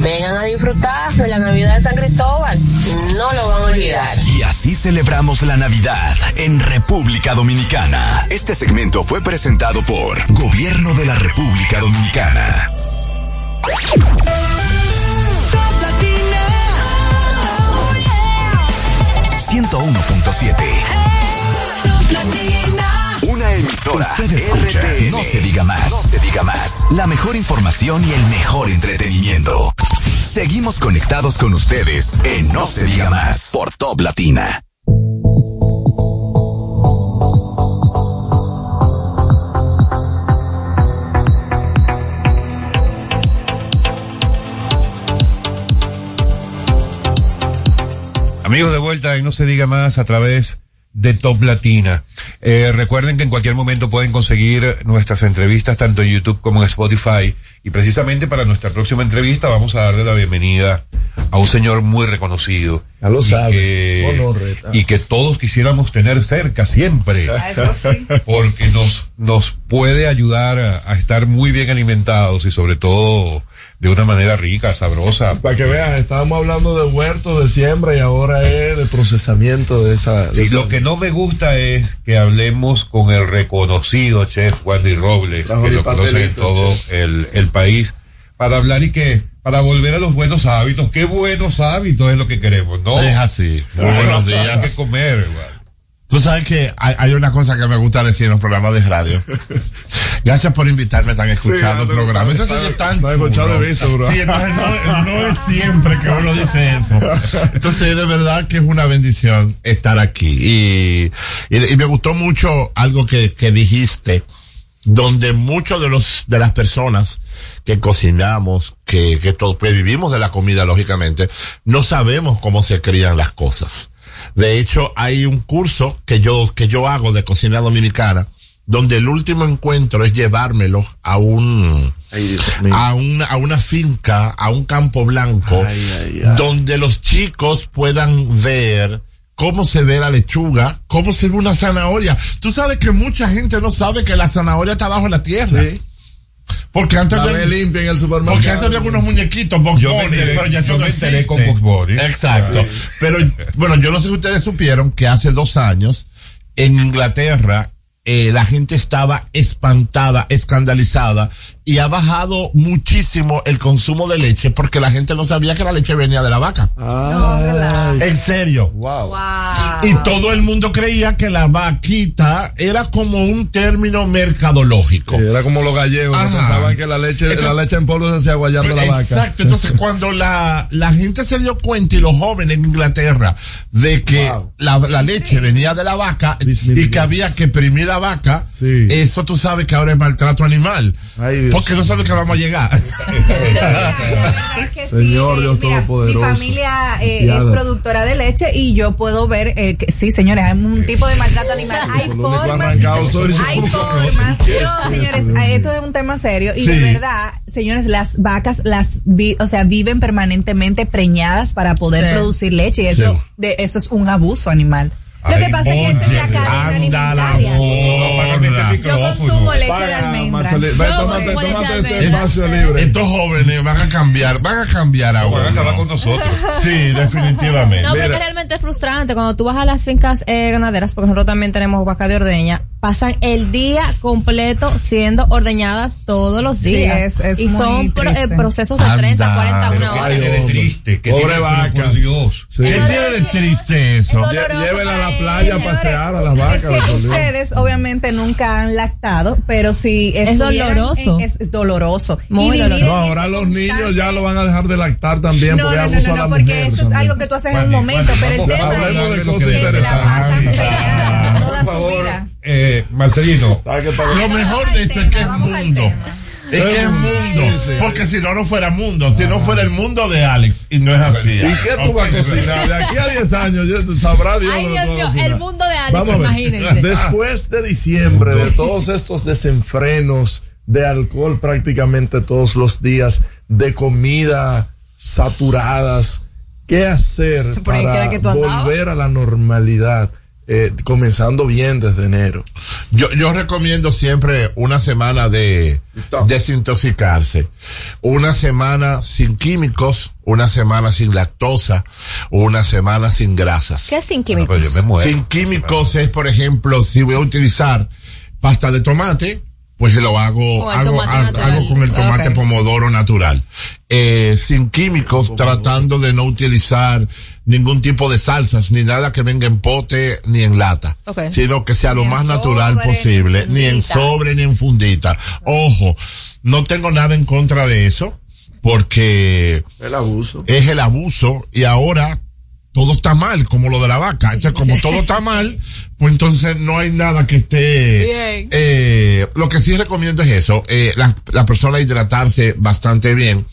Speaker 19: Vengan a disfrutar de la Navidad de San Cristóbal, no lo van a olvidar.
Speaker 5: Y así celebramos la Navidad en República Dominicana. Este segmento fue presentado por Gobierno de la República Dominicana. ...101.7... Una emisora
Speaker 11: Usted escucha
Speaker 5: RTN. No se diga más. No se diga más. La mejor información y el mejor entretenimiento. Seguimos conectados con ustedes en No se diga más por Top Latina.
Speaker 6: Amigos de vuelta y no se diga más a través de Top Latina. Eh, recuerden que en cualquier momento pueden conseguir nuestras entrevistas tanto en YouTube como en Spotify. Y precisamente para nuestra próxima entrevista vamos a darle la bienvenida a un señor muy reconocido.
Speaker 7: Ya lo
Speaker 6: y
Speaker 7: sabe.
Speaker 6: que-
Speaker 7: Honor, Reta.
Speaker 6: y que todos quisiéramos tener cerca siempre.
Speaker 7: Ah, eso sí. [LAUGHS]
Speaker 6: Porque nos, nos puede ayudar a, a estar muy bien alimentados y sobre todo de una manera rica, sabrosa.
Speaker 7: Para que vean, estábamos hablando de huertos, de siembra y ahora es de procesamiento de esa. de
Speaker 6: Sí,
Speaker 7: esa-
Speaker 6: lo que no me gusta es que hablemos con el reconocido chef Wandy Robles, que
Speaker 7: y
Speaker 6: lo conoce en todo el, el país, para hablar y que, para volver a los buenos hábitos. ¿Qué buenos hábitos es lo que queremos? No.
Speaker 20: Es así. Buenos
Speaker 6: que
Speaker 20: días.
Speaker 6: comer, igual.
Speaker 20: Tú sabes que hay, hay una cosa que me gusta decir en los programas de radio. [LAUGHS]
Speaker 21: Gracias por invitarme tan escuchado el programa. Eso es tan
Speaker 7: No escuchado visto, bro.
Speaker 21: Sí, entonces no, no es siempre que uno dice eso. [LAUGHS] Entonces, de verdad que es una bendición estar aquí. Y, y, y me gustó mucho algo que, que dijiste, donde muchos de los, de las personas que cocinamos, que, que, todo, que vivimos de la comida, lógicamente, no sabemos cómo se crían las cosas. De hecho, hay un curso que yo, que yo hago de cocina dominicana, donde el último encuentro es llevármelo a un, a una, a una finca, a un campo blanco, donde los chicos puedan ver cómo se ve la lechuga, cómo se ve una zanahoria. Tú sabes que mucha gente no sabe que la zanahoria está bajo la tierra. Porque antes había-
Speaker 7: limpia en el supermercado.
Speaker 21: Porque antes había algunos muñequitos Box
Speaker 6: Yo enteré-
Speaker 21: pero ya
Speaker 6: yo
Speaker 21: no
Speaker 6: me con Box Bunny.
Speaker 21: Exacto.
Speaker 6: Sí.
Speaker 21: Pero, bueno, yo no sé si ustedes supieron que hace dos años, en Inglaterra, eh, la gente estaba espantada, escandalizada, y ha bajado muchísimo el consumo de leche porque la gente no sabía que la leche venía de la vaca. En serio. Y todo el mundo creía que la vaquita era como un término mercadológico.
Speaker 7: Era como los gallegos que
Speaker 21: Ajá.
Speaker 7: pensaban que la leche, la
Speaker 21: Entonces-
Speaker 7: leche en polvo se hacía guayando la vaca.
Speaker 21: Exacto, entonces cuando la, la gente se dio cuenta y los jóvenes en Inglaterra de que la, la leche venía de la vaca y que había que primir la vaca, eso tú sabes que ahora es maltrato animal. Porque no sabes que vamos a llegar.
Speaker 7: Señor Dios
Speaker 8: Mi
Speaker 7: Todopoderoso.
Speaker 8: familia eh, es productora de leche y yo puedo ver eh, que sí, señores, hay un tipo de maltrato animal. Hay formas, hay formas. No, señores, eh, esto es un tema serio y de
Speaker 7: Sí.
Speaker 8: verdad, señores, las vacas las vi- o sea, viven permanentemente preñadas para poder
Speaker 21: Sí.
Speaker 8: producir leche y eso
Speaker 21: Sí.
Speaker 8: de eso es un abuso animal. Lo que pasa es que esa es la cadena
Speaker 21: anda la
Speaker 8: alimentaria.
Speaker 21: borra.
Speaker 8: Yo consumo leche de almendra.
Speaker 7: Este
Speaker 8: almendra.
Speaker 7: espacio libre.
Speaker 21: Estos jóvenes van a cambiar, van a cambiar ahora. Van a acabar con nosotros. [LAUGHS] Sí, definitivamente.
Speaker 12: No, porque realmente es frustrante cuando tú vas a las fincas eh, ganaderas, porque nosotros también tenemos vaca de ordeña, pasan el día completo siendo ordeñadas todos los
Speaker 8: Sí,
Speaker 12: días.
Speaker 8: es- es
Speaker 12: y
Speaker 8: muy
Speaker 12: son pro- eh, procesos de 30, 40, una hora.
Speaker 6: de triste, que
Speaker 7: Pobre
Speaker 6: tiene-
Speaker 7: vaca.
Speaker 6: por Dios.
Speaker 7: Sí.
Speaker 21: ¿Qué tiene de triste eso?
Speaker 12: doloroso
Speaker 7: Llévenla a la playa a pasear a las vacas.
Speaker 8: Es que ustedes obviamente nunca han lactado, pero si
Speaker 12: Es doloroso.
Speaker 8: en- es, es doloroso.
Speaker 12: Muy
Speaker 8: y
Speaker 12: doloroso.
Speaker 7: No, ahora los niños ya lo van a dejar de lactar también
Speaker 8: No,
Speaker 7: porque
Speaker 8: no,
Speaker 7: es
Speaker 8: no, no, no, porque
Speaker 7: mujer
Speaker 8: eso es algo que tú haces en un momento, pero el tema es
Speaker 7: de
Speaker 8: que se la
Speaker 7: interesantes.
Speaker 8: pasan su vida.
Speaker 6: Eh, Marcelino,
Speaker 21: Lo mejor de esto es que es mundo. Es que es mundo. Porque si no, no fuera mundo. Si no fuera el mundo de Alex. Y no es así.
Speaker 7: ¿Y qué tú vas a cocinar? De aquí a 10 años yo- sabrá Dios.
Speaker 12: Ay, Dios mío, el mundo de Alex,
Speaker 7: Vamos
Speaker 12: imagínense.
Speaker 7: Después de diciembre, de todos estos desenfrenos de alcohol prácticamente todos los días, de comida saturadas, ¿qué hacer
Speaker 12: Por
Speaker 7: para
Speaker 12: que
Speaker 7: volver a la normalidad? Eh, comenzando bien desde enero.
Speaker 21: Yo, yo recomiendo siempre una semana de desintoxicarse. Una semana sin químicos, una semana sin lactosa, una semana sin grasas.
Speaker 12: ¿Qué es sin químicos?
Speaker 6: yo me muero.
Speaker 21: Sin químicos es, por ejemplo, si voy a utilizar pasta de tomate, pues lo hago,
Speaker 12: Con el
Speaker 21: hago, con el tomate pomodoro natural. Eh, sin químicos, tratando de no utilizar ningún tipo de salsas, ni nada que venga en pote ni en lata, sino que sea lo
Speaker 8: Ni
Speaker 21: más natural
Speaker 8: sobre, ni en
Speaker 21: posible, ni en sobre ni en fundita. Ojo, no tengo nada en contra de eso, porque
Speaker 7: El abuso.
Speaker 21: es el abuso y ahora todo está mal, como lo de la vaca. Entonces, como todo está mal, pues entonces no hay nada que esté...
Speaker 12: Bien.
Speaker 21: Eh, lo que sí recomiendo es eso, eh, la, la persona hidratarse bastante bien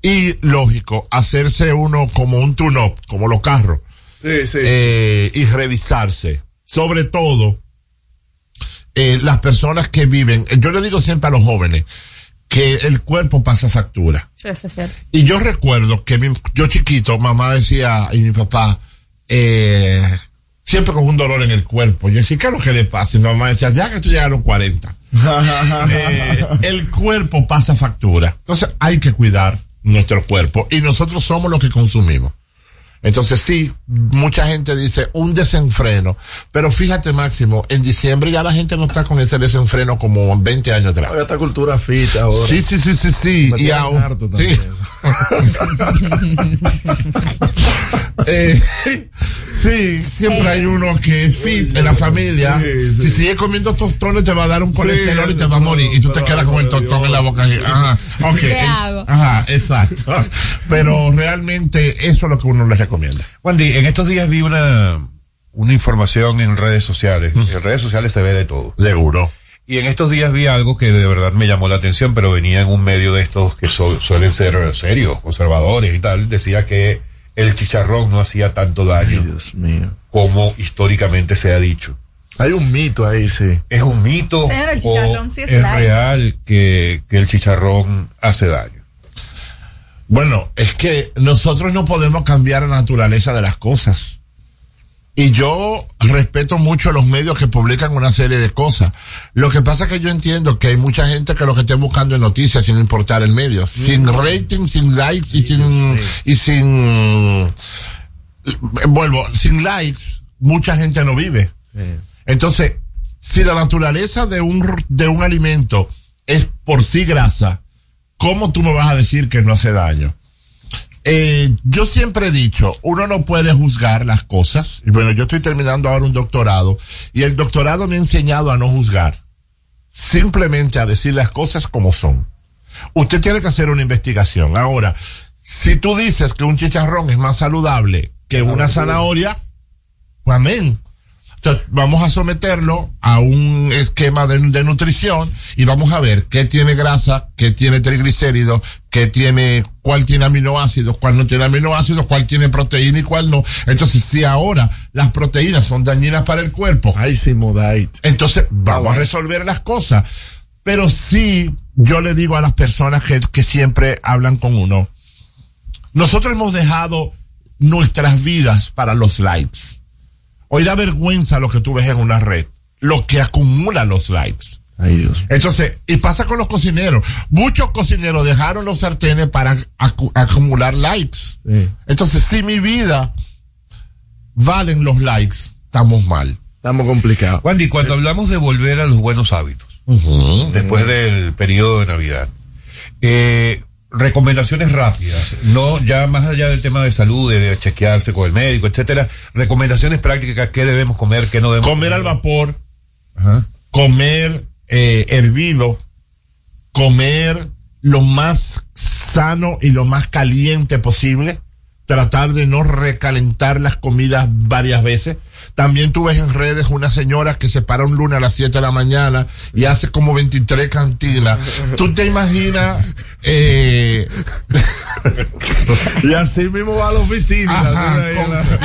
Speaker 21: y, lógico, hacerse uno como un tune-up, como los carros,
Speaker 7: Sí, sí.
Speaker 21: eh, y revisarse. Sobre todo, eh, las personas que viven, yo le digo siempre a los jóvenes, que el cuerpo pasa factura.
Speaker 12: Sí, eso es cierto.
Speaker 21: Y yo recuerdo que mi- yo chiquito, mamá decía, y mi papá, eh, siempre con un dolor en el cuerpo. Yo decía, ¿qué es lo que le pasa? Y mi mamá decía, ya que tú llegas a los 40. [LAUGHS] Eh, el cuerpo pasa factura. Entonces hay que cuidar nuestro cuerpo y nosotros somos los que consumimos. Entonces sí, mucha gente dice un desenfreno, pero fíjate Máximo, en diciembre ya la gente no está con ese desenfreno como 20 años atrás.
Speaker 7: Esta cultura fit ahora.
Speaker 21: Sí, sí, sí, sí, sí.
Speaker 7: Me
Speaker 21: Y
Speaker 7: tienen
Speaker 21: ahora,
Speaker 7: harto
Speaker 21: sí.
Speaker 7: también [LAUGHS]
Speaker 21: Eh, sí, siempre hay uno que es fit en la familia. Si sigue comiendo tostones te va a dar un colesterol y te va a morir. Y tú te quedas con el tostón en la boca. Ajá, ok.
Speaker 12: ¿Qué hago?
Speaker 21: Ajá, exacto. Pero realmente eso es lo que uno les recomienda.
Speaker 6: Wandy, en estos días vi una, una información en redes sociales. En redes sociales se ve de todo.
Speaker 21: Seguro.
Speaker 6: Y en estos días vi algo que de verdad me llamó la atención, pero venía en un medio de estos que su- suelen ser serios, conservadores y tal. Decía que el chicharrón no hacía tanto daño como históricamente se ha dicho.
Speaker 7: Hay un mito ahí, sí.
Speaker 6: ¿Es un mito
Speaker 8: Señor, el
Speaker 6: o
Speaker 8: chicharrón sí es
Speaker 6: real que, que el chicharrón hace daño?
Speaker 21: Bueno, es que nosotros no podemos cambiar la naturaleza de las cosas. Y yo respeto mucho los medios que publican una serie de cosas. Lo que pasa es que yo entiendo que hay mucha gente que lo que esté buscando es noticias sin importar el medio. Sin rating, sin likes y sin, y sin, vuelvo, sin likes, mucha gente no vive. Entonces, si la naturaleza de un, de un alimento es por sí grasa, ¿cómo tú me vas a decir que no hace daño? Eh, yo siempre he dicho, uno no puede juzgar las cosas. Y bueno, yo estoy terminando ahora un doctorado y el doctorado me ha enseñado a no juzgar. Simplemente a decir las cosas como son. Usted tiene que hacer una investigación. Ahora, si tú dices que un chicharrón es más saludable que una zanahoria, pues amén. Entonces, vamos a someterlo a un esquema de, de nutrición y vamos a ver qué tiene grasa, qué tiene triglicéridos, qué tiene, cuál tiene aminoácidos, cuál no tiene aminoácidos, cuál tiene proteína y cuál no. Entonces, si ahora las proteínas son dañinas para el cuerpo, entonces vamos a resolver las cosas. Pero sí, yo le digo a las personas que, que siempre hablan con uno, nosotros hemos dejado nuestras vidas para los likes. Hoy da vergüenza lo que tú ves en una red, lo que acumula los likes.
Speaker 7: Ay, Dios.
Speaker 21: Entonces, y pasa con los cocineros. Muchos cocineros dejaron los sartenes para acu- acumular likes. Entonces, si mi vida valen los likes, estamos mal.
Speaker 7: Estamos complicados.
Speaker 6: Wandy, cuando hablamos de volver a los buenos hábitos, después del periodo de Navidad, eh, recomendaciones rápidas, no ya más allá del tema de salud, de, de chequearse con el médico, etcétera, recomendaciones prácticas, qué debemos comer, qué no debemos
Speaker 21: Comer al vapor, comer eh, hervido, comer lo más sano y lo más caliente posible, tratar de no recalentar las comidas varias veces. También tú ves en redes una señora que se para un lunes a las 7 de la mañana y hace como 23 cantinas. ¿Tú te imaginas? Eh, [LAUGHS]
Speaker 7: y así mismo va a la oficina.
Speaker 21: Ajá,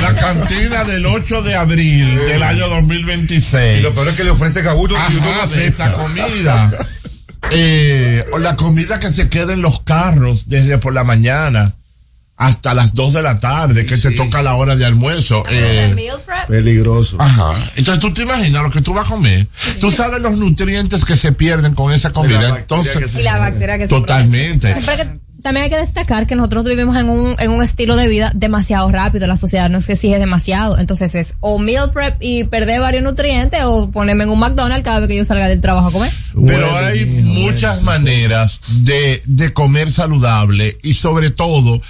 Speaker 7: la
Speaker 21: cantina del 8 de abril del año 2026.
Speaker 6: Y lo peor es que le ofrece
Speaker 21: sí, esa comida. [LAUGHS] Eh, o la comida que se queda en los carros desde por la mañana hasta las 2 de la tarde, que te toca la hora de almuerzo. Eh,
Speaker 7: Peligroso.
Speaker 21: Ajá. Entonces tú te imaginas lo que tú vas a comer. Tú sabes los nutrientes que se pierden con esa comida. Entonces,
Speaker 8: Y la bacteria que se
Speaker 21: totalmente.
Speaker 12: Pero que también hay que destacar que nosotros vivimos en un, en un estilo de vida demasiado rápido. La sociedad nos exige demasiado. Entonces es o meal prep y perder varios nutrientes o ponerme en un McDonald's cada vez que yo salga del trabajo a comer.
Speaker 21: Pero hay muchas maneras de, de comer saludable y sobre todo,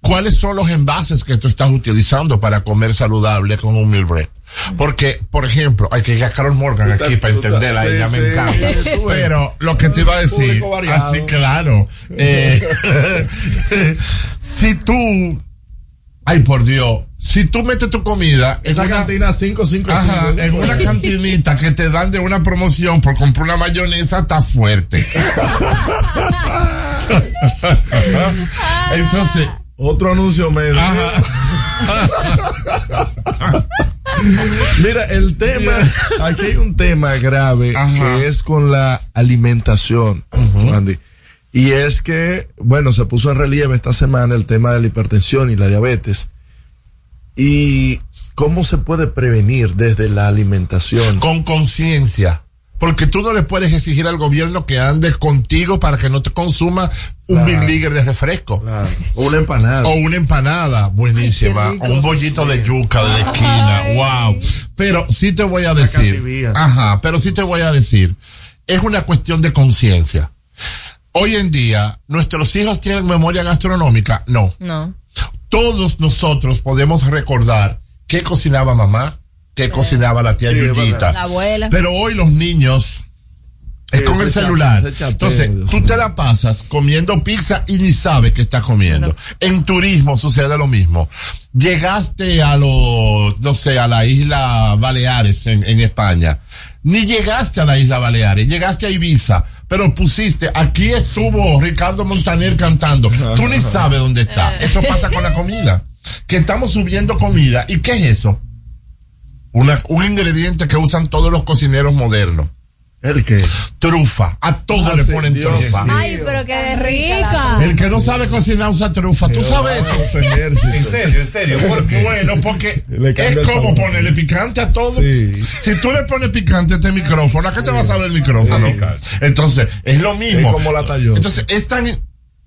Speaker 21: ¿cuáles son los envases que tú estás utilizando para comer saludable con un meal prep? Porque, por ejemplo, hay que ir a Carol Morgan
Speaker 7: Tú
Speaker 21: aquí para entenderla,
Speaker 7: sí,
Speaker 21: ella me encanta.
Speaker 7: ves.
Speaker 21: Pero lo que te iba a decir, así claro, eh, [LAUGHS] si tú, ay por Dios, si tú metes tu comida en
Speaker 7: Esa
Speaker 21: una-
Speaker 7: cantina 555.
Speaker 21: Ajá, en una cantinita que te dan de una promoción por comprar una mayonesa está fuerte. [LAUGHS] [LAUGHS] Entonces,
Speaker 7: Otro anuncio menos. [LAUGHS] Mira, el tema, aquí hay un tema grave que es con la alimentación, Andy. Y es que, bueno, se puso en relieve esta semana el tema de la hipertensión y la diabetes. Y cómo se puede prevenir desde la alimentación.
Speaker 21: con conciencia. Porque tú no le puedes exigir al gobierno que ande contigo para que no te consuma un
Speaker 7: Claro.
Speaker 21: Big League de refresco.
Speaker 7: O una empanada.
Speaker 21: O una empanada buenísima. O un bollito de yuca de la esquina. Wow. Pero sí te voy a decir. Ajá, pero sí te voy a decir. Es una cuestión de conciencia. Hoy en día, ¿nuestros hijos tienen memoria gastronómica? No.
Speaker 12: No.
Speaker 21: Todos nosotros podemos recordar qué cocinaba mamá, qué cocinaba la tía
Speaker 12: Sí,
Speaker 21: Yuyita.
Speaker 12: La abuela.
Speaker 21: Pero hoy los niños es con el celular.
Speaker 7: chateo,
Speaker 21: Entonces,
Speaker 7: Dios
Speaker 21: tú te la pasas comiendo pizza y ni sabes qué estás comiendo. En turismo sucede lo mismo. Llegaste a los, no sé, a la isla Baleares en, en España. Ni llegaste a la isla Baleares, llegaste a Ibiza, pero pusiste, aquí estuvo Ricardo Montaner cantando. Tú ni [LAUGHS] sabes dónde está. Eso pasa con la comida. Que estamos subiendo comida. ¿Y qué es eso? Una, un ingrediente que usan todos los cocineros modernos.
Speaker 7: ¿El qué?
Speaker 21: Trufa. A todo
Speaker 7: Ah,
Speaker 21: le
Speaker 7: sí,
Speaker 21: ponen
Speaker 7: Dios
Speaker 21: trufa.
Speaker 12: Ay, pero qué de rica.
Speaker 21: El que no sabe cocinar usa trufa. ¿Tú sabes eso?
Speaker 6: En serio, en serio. ¿Por qué?
Speaker 21: Bueno, porque es como ponerle picante a todo.
Speaker 7: Sí.
Speaker 21: Si tú le pones picante a este micrófono, ¿a qué te va a saber el micrófono? Entonces, es lo mismo.
Speaker 7: Es como la talló.
Speaker 21: Entonces, es tan...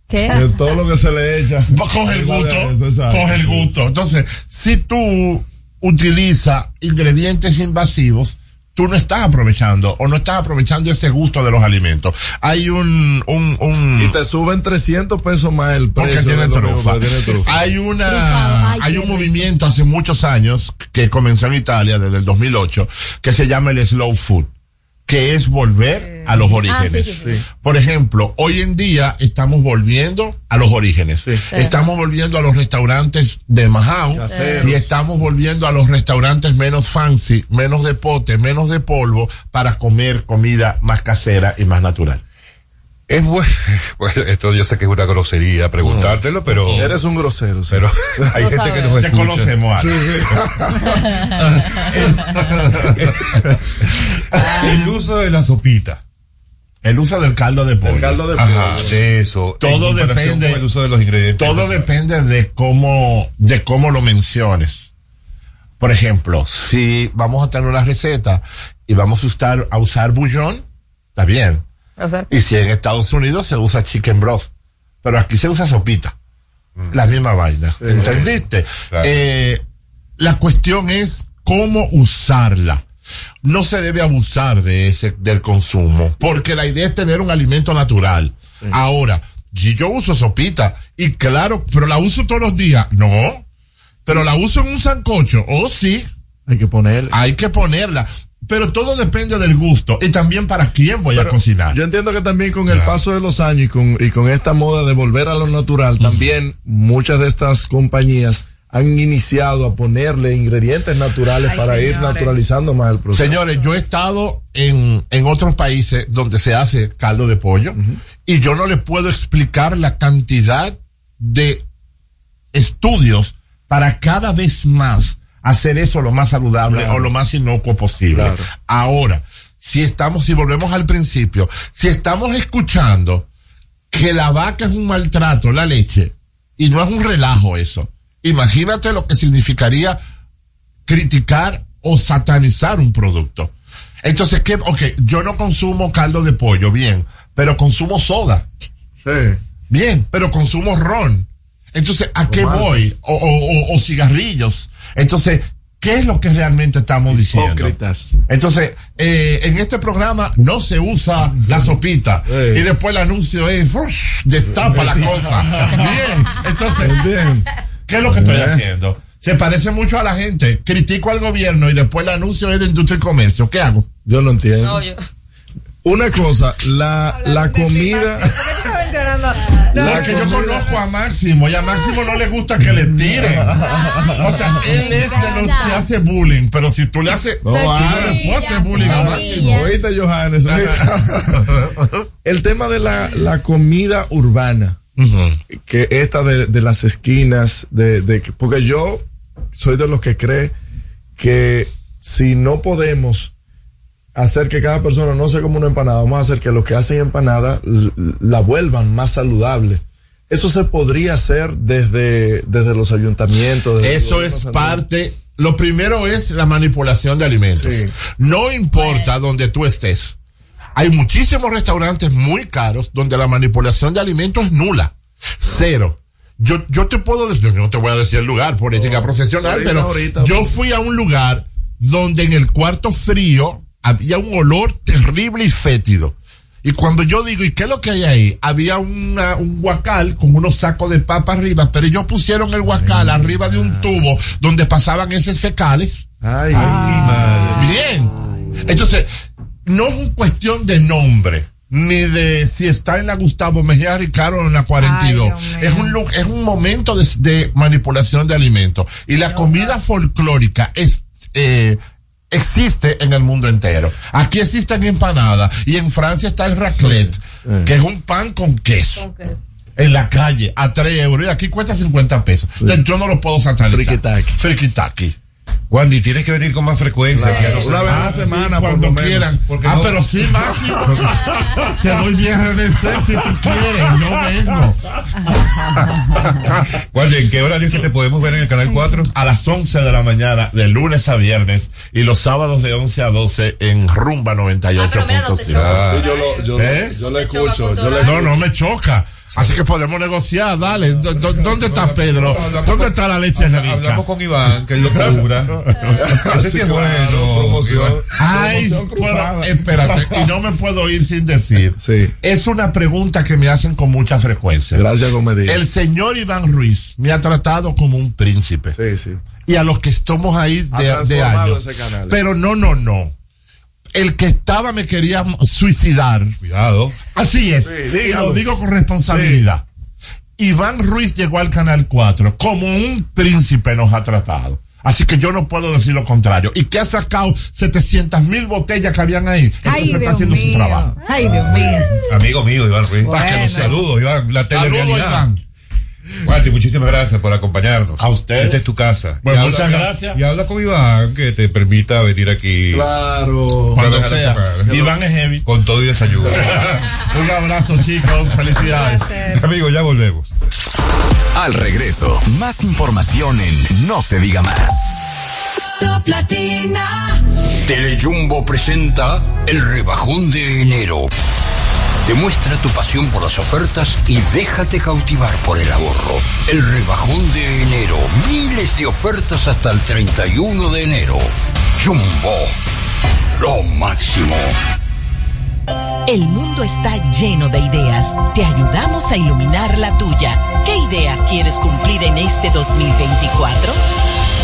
Speaker 12: ¿Qué?
Speaker 7: De todo lo que se le echa.
Speaker 21: Coge el gusto.
Speaker 7: eso.
Speaker 21: Coge el gusto. Entonces, si tú utilizas ingredientes invasivos, tú no estás aprovechando o no estás aprovechando ese gusto de los alimentos. Hay un, un, un
Speaker 7: Y te suben 300 pesos más el
Speaker 21: porque
Speaker 7: precio.
Speaker 21: tiene
Speaker 7: lo mismo,
Speaker 21: trufa.
Speaker 7: porque tiene trufa.
Speaker 21: Hay una,
Speaker 12: Trufado,
Speaker 21: hay un
Speaker 12: rico.
Speaker 21: movimiento hace muchos años que comenzó en Italia desde el 2008 que se llama el slow food, que es volver a los orígenes.
Speaker 12: Ah, sí, sí, sí.
Speaker 21: Por ejemplo, hoy en día estamos volviendo a los orígenes. Estamos volviendo a los restaurantes de Majao y estamos volviendo a los restaurantes menos fancy, menos de pote, menos de polvo para comer comida más casera y más natural.
Speaker 6: Es bueno, [LAUGHS] bueno, esto yo sé que es una grosería preguntártelo, pero,
Speaker 7: Eres un grosero. sí.
Speaker 6: pero [LAUGHS] hay gente que
Speaker 12: sabes.
Speaker 6: nos
Speaker 21: Te
Speaker 6: escucha.
Speaker 21: conocemos, Ale. [LAUGHS]
Speaker 6: El uso de la sopita.
Speaker 21: El uso del caldo de pollo.
Speaker 7: El caldo de
Speaker 6: Ajá,
Speaker 7: pollo.
Speaker 6: de eso.
Speaker 21: Todo depende-
Speaker 6: con el uso de los ingredientes.
Speaker 21: Todo depende de cómo, de cómo lo menciones. Por ejemplo, si vamos a tener una receta y vamos a usar, a usar bouillon, está bien.
Speaker 12: O sea,
Speaker 21: Y si en Estados Unidos se usa chicken broth, pero aquí se usa sopita. La misma vaina. ¿Entendiste?
Speaker 6: Claro.
Speaker 21: Eh, la cuestión es cómo usarla. No se debe abusar de ese, del consumo, porque la idea es tener un alimento natural. Ahora, si yo uso sopita, y claro, pero la uso todos los días, no. Pero la uso en un sancocho, oh sí,
Speaker 7: Hay que ponerle.
Speaker 21: hay que ponerla. Pero todo depende del gusto y también para quién voy a cocinar.
Speaker 7: Yo entiendo que también con el paso de los años y con, y con esta moda de volver a lo natural, también muchas de estas compañías han iniciado a ponerle ingredientes naturales
Speaker 8: Ay,
Speaker 7: para ir naturalizando más el proceso.
Speaker 21: Señores, yo he estado en, en otros países donde se hace caldo de pollo y yo no les puedo explicar la cantidad de estudios para cada vez más hacer eso lo más saludable
Speaker 7: Claro.
Speaker 21: o lo más inocuo posible.
Speaker 7: Claro.
Speaker 21: Ahora, si estamos, si volvemos al principio, si estamos escuchando que la vaca es un maltrato, la leche, y no es un relajo eso, imagínate lo que significaría criticar o satanizar un producto. Entonces, ¿qué? Ok, yo no consumo caldo de pollo, bien, pero consumo soda,
Speaker 7: Sí.
Speaker 21: bien, pero consumo ron. Entonces, ¿a qué voy? O, o- o- o cigarrillos. Entonces, ¿qué es lo que realmente estamos diciendo?
Speaker 7: Hipócritas.
Speaker 21: Entonces, eh, en este programa no se usa la sopita. Y después el anuncio es, "Fush", destapa la cosa. [LAUGHS] Bien. Entonces,
Speaker 7: Bien.
Speaker 21: ¿qué es lo que estoy
Speaker 7: Eh.
Speaker 21: haciendo? Se parece mucho a la gente. Critico al gobierno y después el anuncio es de industria y comercio. ¿Qué hago?
Speaker 7: Yo no entiendo.
Speaker 12: no, yo.
Speaker 7: Una cosa, la, la comida.
Speaker 8: ¿Por qué tú estás mencionando? No,
Speaker 21: Porque yo conozco a Máximo y a Máximo no le gusta que le tiren. O sea, él es de los que hace bullying, pero si tú le haces,
Speaker 7: No, ah,
Speaker 21: hacer bullying a Máximo.
Speaker 7: Oíste, Johannes. [LAUGHS] el tema de la, la comida urbana. que esta de, de las esquinas, de, de que- porque yo soy de los que cree que si no podemos hacer que cada persona no se coma una empanada, vamos a hacer que los que hacen empanada la vuelvan más saludable. Eso se podría hacer desde, desde los ayuntamientos. desde los
Speaker 21: Eso es parte, lo primero es la manipulación de alimentos.
Speaker 7: Sí.
Speaker 21: No importa donde tú estés. Hay muchísimos restaurantes muy caros donde la manipulación de alimentos es nula. Cero. Yo, yo te puedo decir, yo no te voy a decir el lugar por ética profesional, pero
Speaker 7: ahorita,
Speaker 21: yo
Speaker 7: pues.
Speaker 21: fui a un lugar donde en el cuarto frío había un olor terrible y fétido. Y cuando yo digo, ¿y qué es lo que hay ahí? Había una, un guacal con unos sacos de papa arriba, pero ellos pusieron el guacal arriba de un tubo donde pasaban heces fecales.
Speaker 7: Ay,
Speaker 21: Bien. Entonces, no es una cuestión de nombre, ni de si está en la Gustavo Mejía Ricardo o en la 42. es un es un momento de, de manipulación de alimentos. Y la comida folclórica es, eh, existe en el mundo entero. Aquí existen empanadas y en Francia está el raclette, que es un pan con queso. En la calle, a 3 euros, y aquí cuesta 50 pesos. Entonces, yo no lo puedo satanizar.
Speaker 7: Frikitaki.
Speaker 21: Frikitaki.
Speaker 6: Wandy, tienes que venir con más frecuencia.
Speaker 21: Claro.
Speaker 6: no
Speaker 21: Una vez a la
Speaker 6: Ah,
Speaker 21: semana,
Speaker 6: sí,
Speaker 21: por
Speaker 6: cuando
Speaker 21: lo menos.
Speaker 6: quieran. Porque
Speaker 21: Ah,
Speaker 6: no-
Speaker 21: pero sí, Máximo. [LAUGHS] Te doy vieja de ser si tú quieres, no vengo. [LAUGHS]
Speaker 6: Wandy, ¿en qué horario es que te podemos ver en el canal 4?
Speaker 21: A las 11 de la mañana, de lunes a viernes, y los sábados de 11 a 12 en Rumba 98.5.
Speaker 7: Sí, yo lo, yo, lo-
Speaker 21: ¿Eh?
Speaker 7: yo le escucho. Yo le
Speaker 21: No, no me choca. Así que podemos negociar, dale. ¿Dó- dó- ¿Dónde está Pedro? ¿Dónde está la leche rica?
Speaker 6: Hablamos con Iván, que él lo cubra. [LAUGHS] Ese sí es bueno. Iván.
Speaker 21: Ay, bueno, espérate, y no me puedo ir sin decir. Es una pregunta que me hacen con mucha frecuencia.
Speaker 7: Gracias, Comedia.
Speaker 21: El señor Iván Ruiz me ha tratado como un príncipe.
Speaker 7: Sí, sí.
Speaker 21: Y a los que estamos ahí de, de
Speaker 7: transformado
Speaker 21: años.
Speaker 7: ese canal.
Speaker 21: Pero no, no, no. El que estaba me quería suicidar.
Speaker 6: Cuidado.
Speaker 21: Así es.
Speaker 7: Sí,
Speaker 21: y lo digo con responsabilidad. Iván Ruiz llegó al canal 4 como un príncipe nos ha tratado. Así que yo no puedo decir lo contrario. Y que ha sacado 700 mil botellas que habían ahí.
Speaker 8: Ay,
Speaker 21: Entonces está
Speaker 8: Dios
Speaker 21: haciendo su
Speaker 8: mío.
Speaker 21: trabajo.
Speaker 8: Ay, Dios mío.
Speaker 6: Amigo mío, Iván Ruiz.
Speaker 8: Bueno.
Speaker 6: Saludos, Iván. La
Speaker 21: Saludos. Iván.
Speaker 6: Wandy, muchísimas gracias por acompañarnos.
Speaker 21: A ustedes.
Speaker 6: Esta es tu casa.
Speaker 21: Bueno,
Speaker 6: Y habla-
Speaker 21: muchas gracias.
Speaker 6: Y habla con Iván que te permita venir aquí.
Speaker 7: Claro.
Speaker 21: Cuando sea. Iván es heavy.
Speaker 6: Con todo y desayuno. [LAUGHS]
Speaker 21: un abrazo, chicos. Felicidades. [LAUGHS]
Speaker 6: Amigo, ya volvemos.
Speaker 5: Al regreso, más información en No se diga más.
Speaker 9: Top Latina.
Speaker 18: Telejumbo presenta el rebajón de enero. Demuestra tu pasión por las ofertas y déjate cautivar por el ahorro. El rebajón de enero. Miles de ofertas hasta el 31 de enero. Jumbo. Lo máximo.
Speaker 9: El mundo está lleno de ideas. Te ayudamos a iluminar la tuya. ¿Qué idea quieres cumplir en este 2024?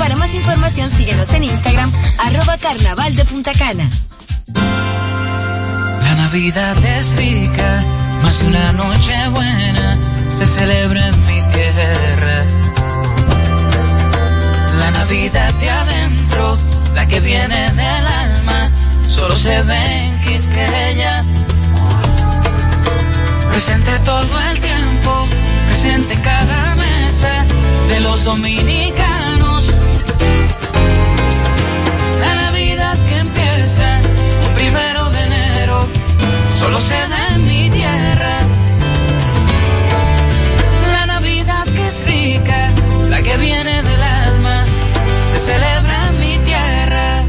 Speaker 11: Para más información síguenos en Instagram, arroba carnaval de Punta Cana.
Speaker 1: La Navidad es rica, más una noche buena se celebra en mi tierra. La Navidad de adentro, la que viene del alma, solo se ve en Quisqueya. Presente todo el tiempo, presente en cada mesa de los dominicanos. Solo se da en mi tierra. La Navidad que es rica, la que viene del alma, se celebra en mi tierra.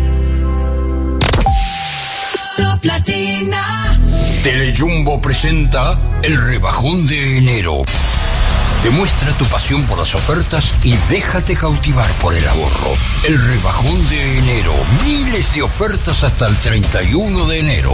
Speaker 9: Top Latina.
Speaker 18: Telejumbo presenta el rebajón de enero. Demuestra tu pasión por las ofertas y déjate cautivar por el ahorro. El rebajón de enero. Miles de ofertas hasta el 31 de enero.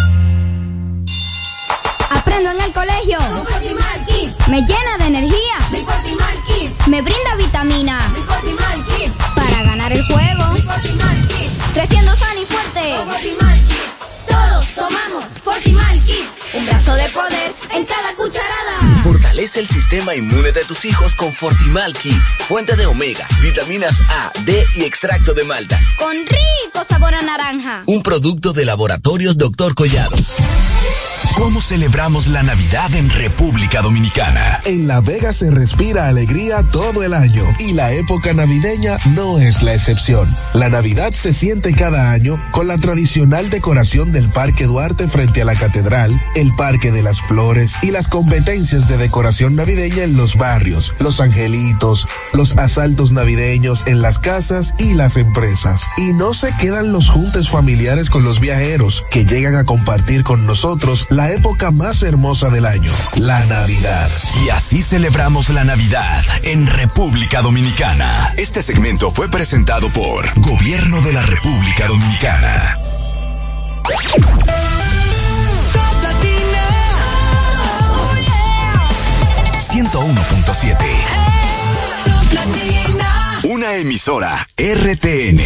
Speaker 22: En el colegio. Me llena de energía. Me brinda vitamina. Para ganar el juego. Creciendo sano y fuerte. Todos tomamos Fortimal Kids. Un brazo de poder en cada cucharada.
Speaker 23: Fortalece el sistema inmune de tus hijos con Fortimal Kids. Fuente de omega, vitaminas A, D y extracto de malta.
Speaker 22: Con rico sabor a naranja.
Speaker 23: Un producto de laboratorios Dr. Collado.
Speaker 5: ¿Cómo celebramos la Navidad en República Dominicana?
Speaker 24: En La Vega se respira alegría todo el año y la época navideña no es la excepción. La Navidad se siente cada año con la tradicional decoración del Parque Duarte frente a la Catedral, el Parque de las Flores y las competencias de decoración navideña en los barrios, los angelitos, los asaltos navideños en las casas y las empresas. Y no se quedan los juntes familiares con los viajeros que llegan a compartir con nosotros la época más hermosa del año, la Navidad.
Speaker 5: Y así celebramos la Navidad en República Dominicana. Este segmento fue presentado por Gobierno de la República Dominicana. ...101.7... Una emisora RTN.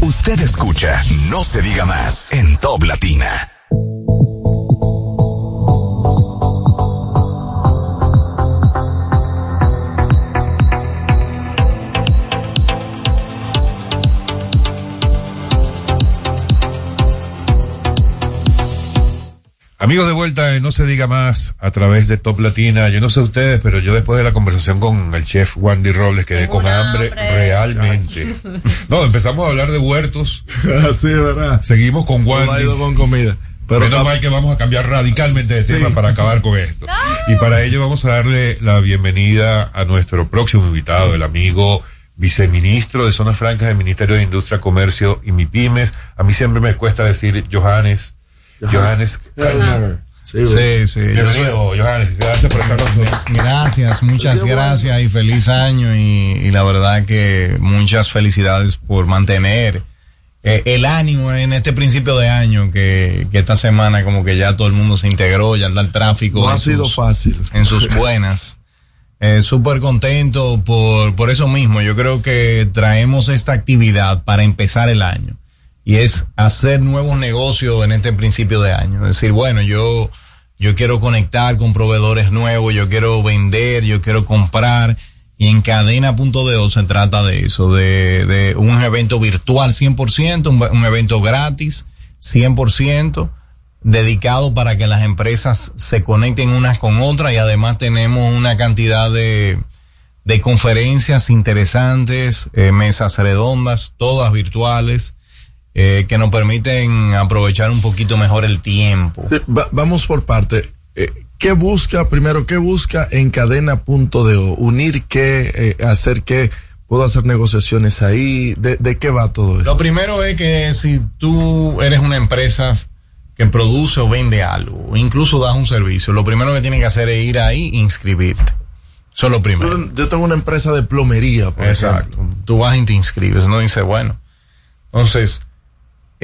Speaker 5: Usted escucha No se diga más en Top Latina.
Speaker 6: Amigos de vuelta, No se diga más a través de Top Latina. Yo no sé ustedes, pero yo después de la conversación con el chef Wandy Robles quedé con hambre, realmente. [LAUGHS] no, empezamos a hablar de huertos. [LAUGHS]
Speaker 7: Así, ¿verdad?
Speaker 6: Seguimos con Wandy.
Speaker 7: con comida.
Speaker 6: Pero Menos mal que vamos a cambiar radicalmente de tema para acabar con [LAUGHS] esto. Y para ello vamos a darle la bienvenida a nuestro próximo invitado, el amigo viceministro de Zonas Francas del Ministerio de Industria, Comercio y MIPIMES. A mí siempre me cuesta decir Johannes Johannes
Speaker 20: Sí, sí, sí.
Speaker 6: Bienvenido, Johannes. Gracias por estar con nosotros.
Speaker 20: Gracias, muchas gracias y feliz año y, la verdad que muchas felicidades por mantener eh, el ánimo en este principio de año que, esta semana como que ya todo el mundo se integró, ya está el tráfico.
Speaker 7: No ha sido fácil.
Speaker 20: En sus buenas. Eh, Súper contento por, por eso mismo. Yo creo que traemos esta actividad para empezar el año y es hacer nuevos negocios en este principio de año. Es decir, bueno, yo, yo quiero conectar con proveedores nuevos, yo quiero vender, yo quiero comprar. Y en cadena.de se trata de eso, de, de un evento virtual 100%, un, un evento gratis 100%, dedicado para que las empresas se conecten unas con otras y además tenemos una cantidad de, de conferencias interesantes, eh, mesas redondas, todas virtuales eh, que nos permiten aprovechar un poquito mejor el tiempo.
Speaker 7: vamos por parte. Eh, ¿Qué busca, primero, qué busca en cadena.de? ¿Unir qué? Eh, ¿Hacer qué? ¿Puedo hacer negociaciones ahí? ¿De, ¿De qué va todo eso?
Speaker 20: Lo primero es que si tú eres una empresa que produce o vende algo, incluso das un servicio, lo primero que tienes que hacer es ir ahí e inscribirte. Eso es lo primero.
Speaker 7: Yo, tengo una empresa de plomería, por
Speaker 20: Exacto. Tú vas y te inscribes, no dice, bueno. Entonces,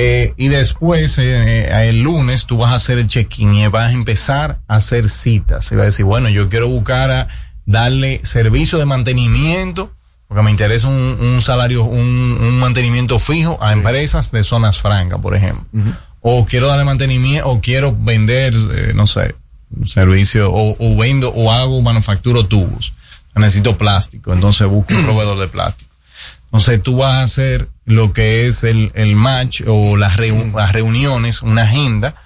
Speaker 20: eh, y después, eh, eh, el lunes, tú vas a hacer el check-in y vas a empezar a hacer citas. Y vas a decir, bueno, yo quiero buscar a darle servicio de mantenimiento, porque me interesa un, salario, un, mantenimiento fijo a empresas de zonas francas, por ejemplo. O quiero darle mantenimiento, o quiero vender, no sé, servicio, o, o vendo, o hago, manufacturo tubos. Necesito plástico, entonces busco un proveedor de plástico. Entonces tú vas a hacer lo que es el, el match o las, las reuniones, una agenda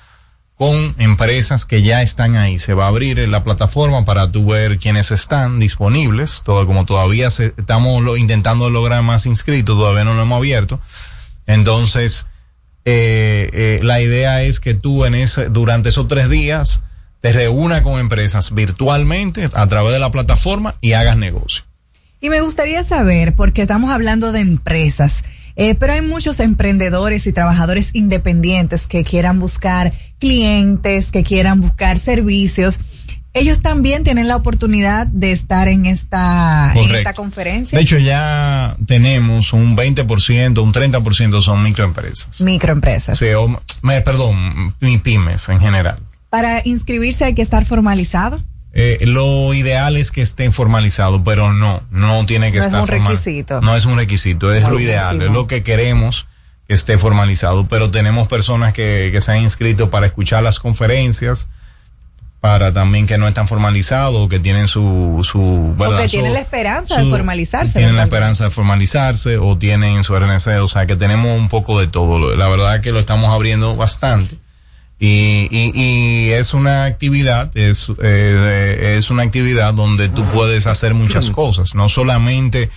Speaker 20: con empresas que ya están ahí. Se va a abrir la plataforma para tú ver quiénes están disponibles. Todo como todavía estamos lo, intentando lograr más inscritos, todavía no lo hemos abierto. Entonces, eh, eh, la idea es que tú en ese, durante esos tres días te reúnas con empresas virtualmente a través de la plataforma y hagas negocio.
Speaker 8: Y me gustaría saber, porque estamos hablando de empresas, eh, pero hay muchos emprendedores y trabajadores independientes que quieran buscar clientes, que quieran buscar servicios. Ellos también tienen la oportunidad de estar en esta, en
Speaker 20: Correcto.
Speaker 8: esta conferencia.
Speaker 20: De hecho, ya tenemos un 20%, un 30% son microempresas.
Speaker 8: Microempresas.
Speaker 20: Sí, o, perdón, pymes en general.
Speaker 8: Para inscribirse hay que estar formalizado.
Speaker 20: Eh, lo ideal es que esté formalizado, pero no, no tiene que
Speaker 8: No es
Speaker 20: estar
Speaker 8: un
Speaker 20: formal-
Speaker 8: requisito.
Speaker 20: No es un requisito, es lo ideal, es lo que queremos que esté formalizado, pero tenemos personas que, que se han inscrito para escuchar las conferencias, para también que no están formalizados, que tienen su, su,
Speaker 8: O que
Speaker 20: Su-
Speaker 8: tienen la esperanza de formalizarse.
Speaker 20: tienen la esperanza de formalizarse o tienen su RNC, o sea que tenemos un poco de todo. La verdad es que lo estamos abriendo bastante. Y, y, y es una actividad, es, eh, es una actividad donde tú puedes hacer muchas cosas, no solamente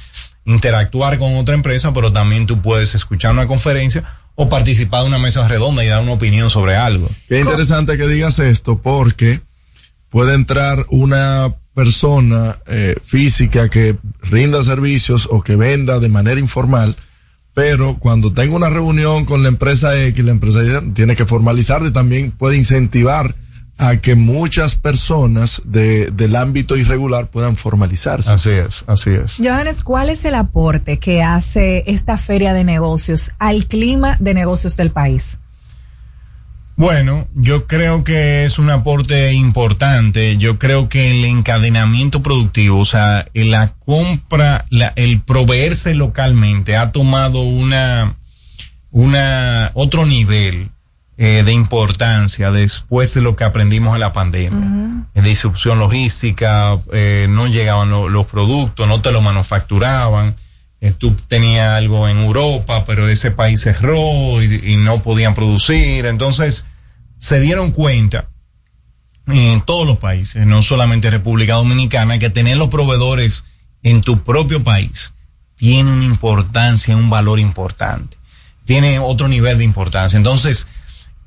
Speaker 20: interactuar con otra empresa, pero también tú puedes escuchar una conferencia o participar de una mesa redonda y dar una opinión sobre algo.
Speaker 7: Qué interesante que digas esto porque puede entrar una persona eh, física que rinda servicios o que venda de manera informal, pero cuando tenga una reunión con la empresa X, la empresa Y tiene que formalizar y también puede incentivar a que muchas personas de, del ámbito irregular puedan formalizarse.
Speaker 20: Así es, así es.
Speaker 8: Johannes, ¿cuál es el aporte que hace esta feria de negocios al clima de negocios del país?
Speaker 20: Bueno, yo creo que es un aporte importante. Yo creo que el encadenamiento productivo, o sea, la compra, la- el proveerse localmente ha tomado una, una, otro nivel eh, de importancia después de lo que aprendimos en la pandemia. En disrupción logística, eh, no llegaban lo- los productos, no te lo manufacturaban. Eh, tú tenías algo en Europa, pero ese país cerró y, y no podían producir. Entonces, se dieron cuenta en todos los países, no solamente República Dominicana, que tener los proveedores en tu propio país tiene una importancia, un valor importante. Tiene otro nivel de importancia. Entonces,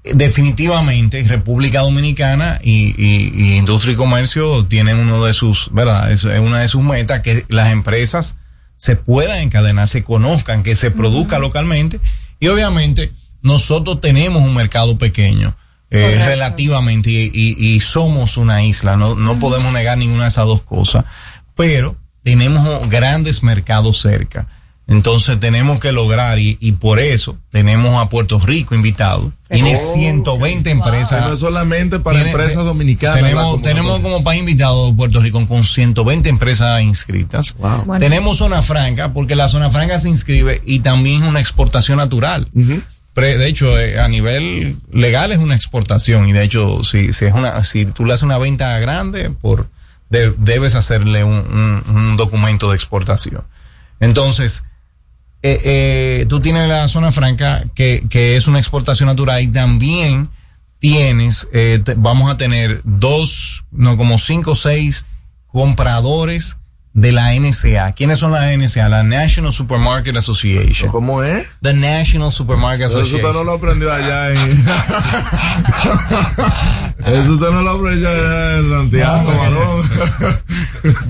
Speaker 20: eh, definitivamente República Dominicana y, y- y Industria y Comercio tienen uno de sus, ¿verdad? Es una de sus metas que las empresas se puedan encadenar, se conozcan, que se produzca localmente y obviamente nosotros tenemos un mercado pequeño. eh, relativamente y, y- y somos una isla, no, no podemos negar ninguna de esas dos cosas, pero tenemos grandes mercados cerca. Entonces tenemos que lograr y, y por eso tenemos a Puerto Rico invitado. Tiene
Speaker 7: Oh,
Speaker 20: 120 empresas.
Speaker 7: No es solamente para
Speaker 20: Tiene-
Speaker 7: empresas dominicanas.
Speaker 20: Tenemos,
Speaker 7: Como
Speaker 20: tenemos como país invitado Puerto Rico con 120 empresas inscritas.
Speaker 7: Bueno.
Speaker 20: Tenemos zona franca porque la zona franca se inscribe y también es una exportación natural. Pre- de hecho, eh, a nivel legal es una exportación y de hecho, si, si es una, si tú le haces una venta grande, por de- debes hacerle un, un- un documento de exportación. Entonces, eh, eh, tú tienes la zona franca que, que es una exportación natural y también tienes, eh, te- vamos a tener dos, no como cinco o seis compradores de la NSA. ¿Quiénes son la NSA? La National Supermarket Association.
Speaker 7: ¿Cómo es?
Speaker 20: The National Supermarket
Speaker 7: Eso
Speaker 20: Association.
Speaker 7: usted no lo aprendió allá en. [LAUGHS] [LAUGHS] Eso usted no lo aprendió allá en Santiago, varón.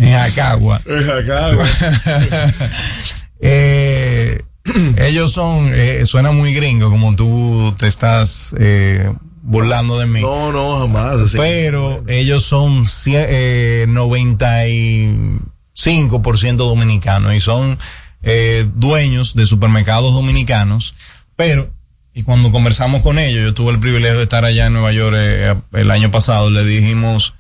Speaker 20: En Acagua.
Speaker 7: En Jacagua. [LAUGHS]
Speaker 20: Eh, [CLEARS THROAT] ellos son, eh, suena muy gringo, como tú te estás eh, burlando de mí.
Speaker 7: No, no, jamás. así.
Speaker 20: Pero ellos son cie- eh, 95% dominicanos y son eh, dueños de supermercados dominicanos. Pero, y cuando conversamos con ellos, yo tuve el privilegio de estar allá en Nueva York eh, el año pasado, le dijimos,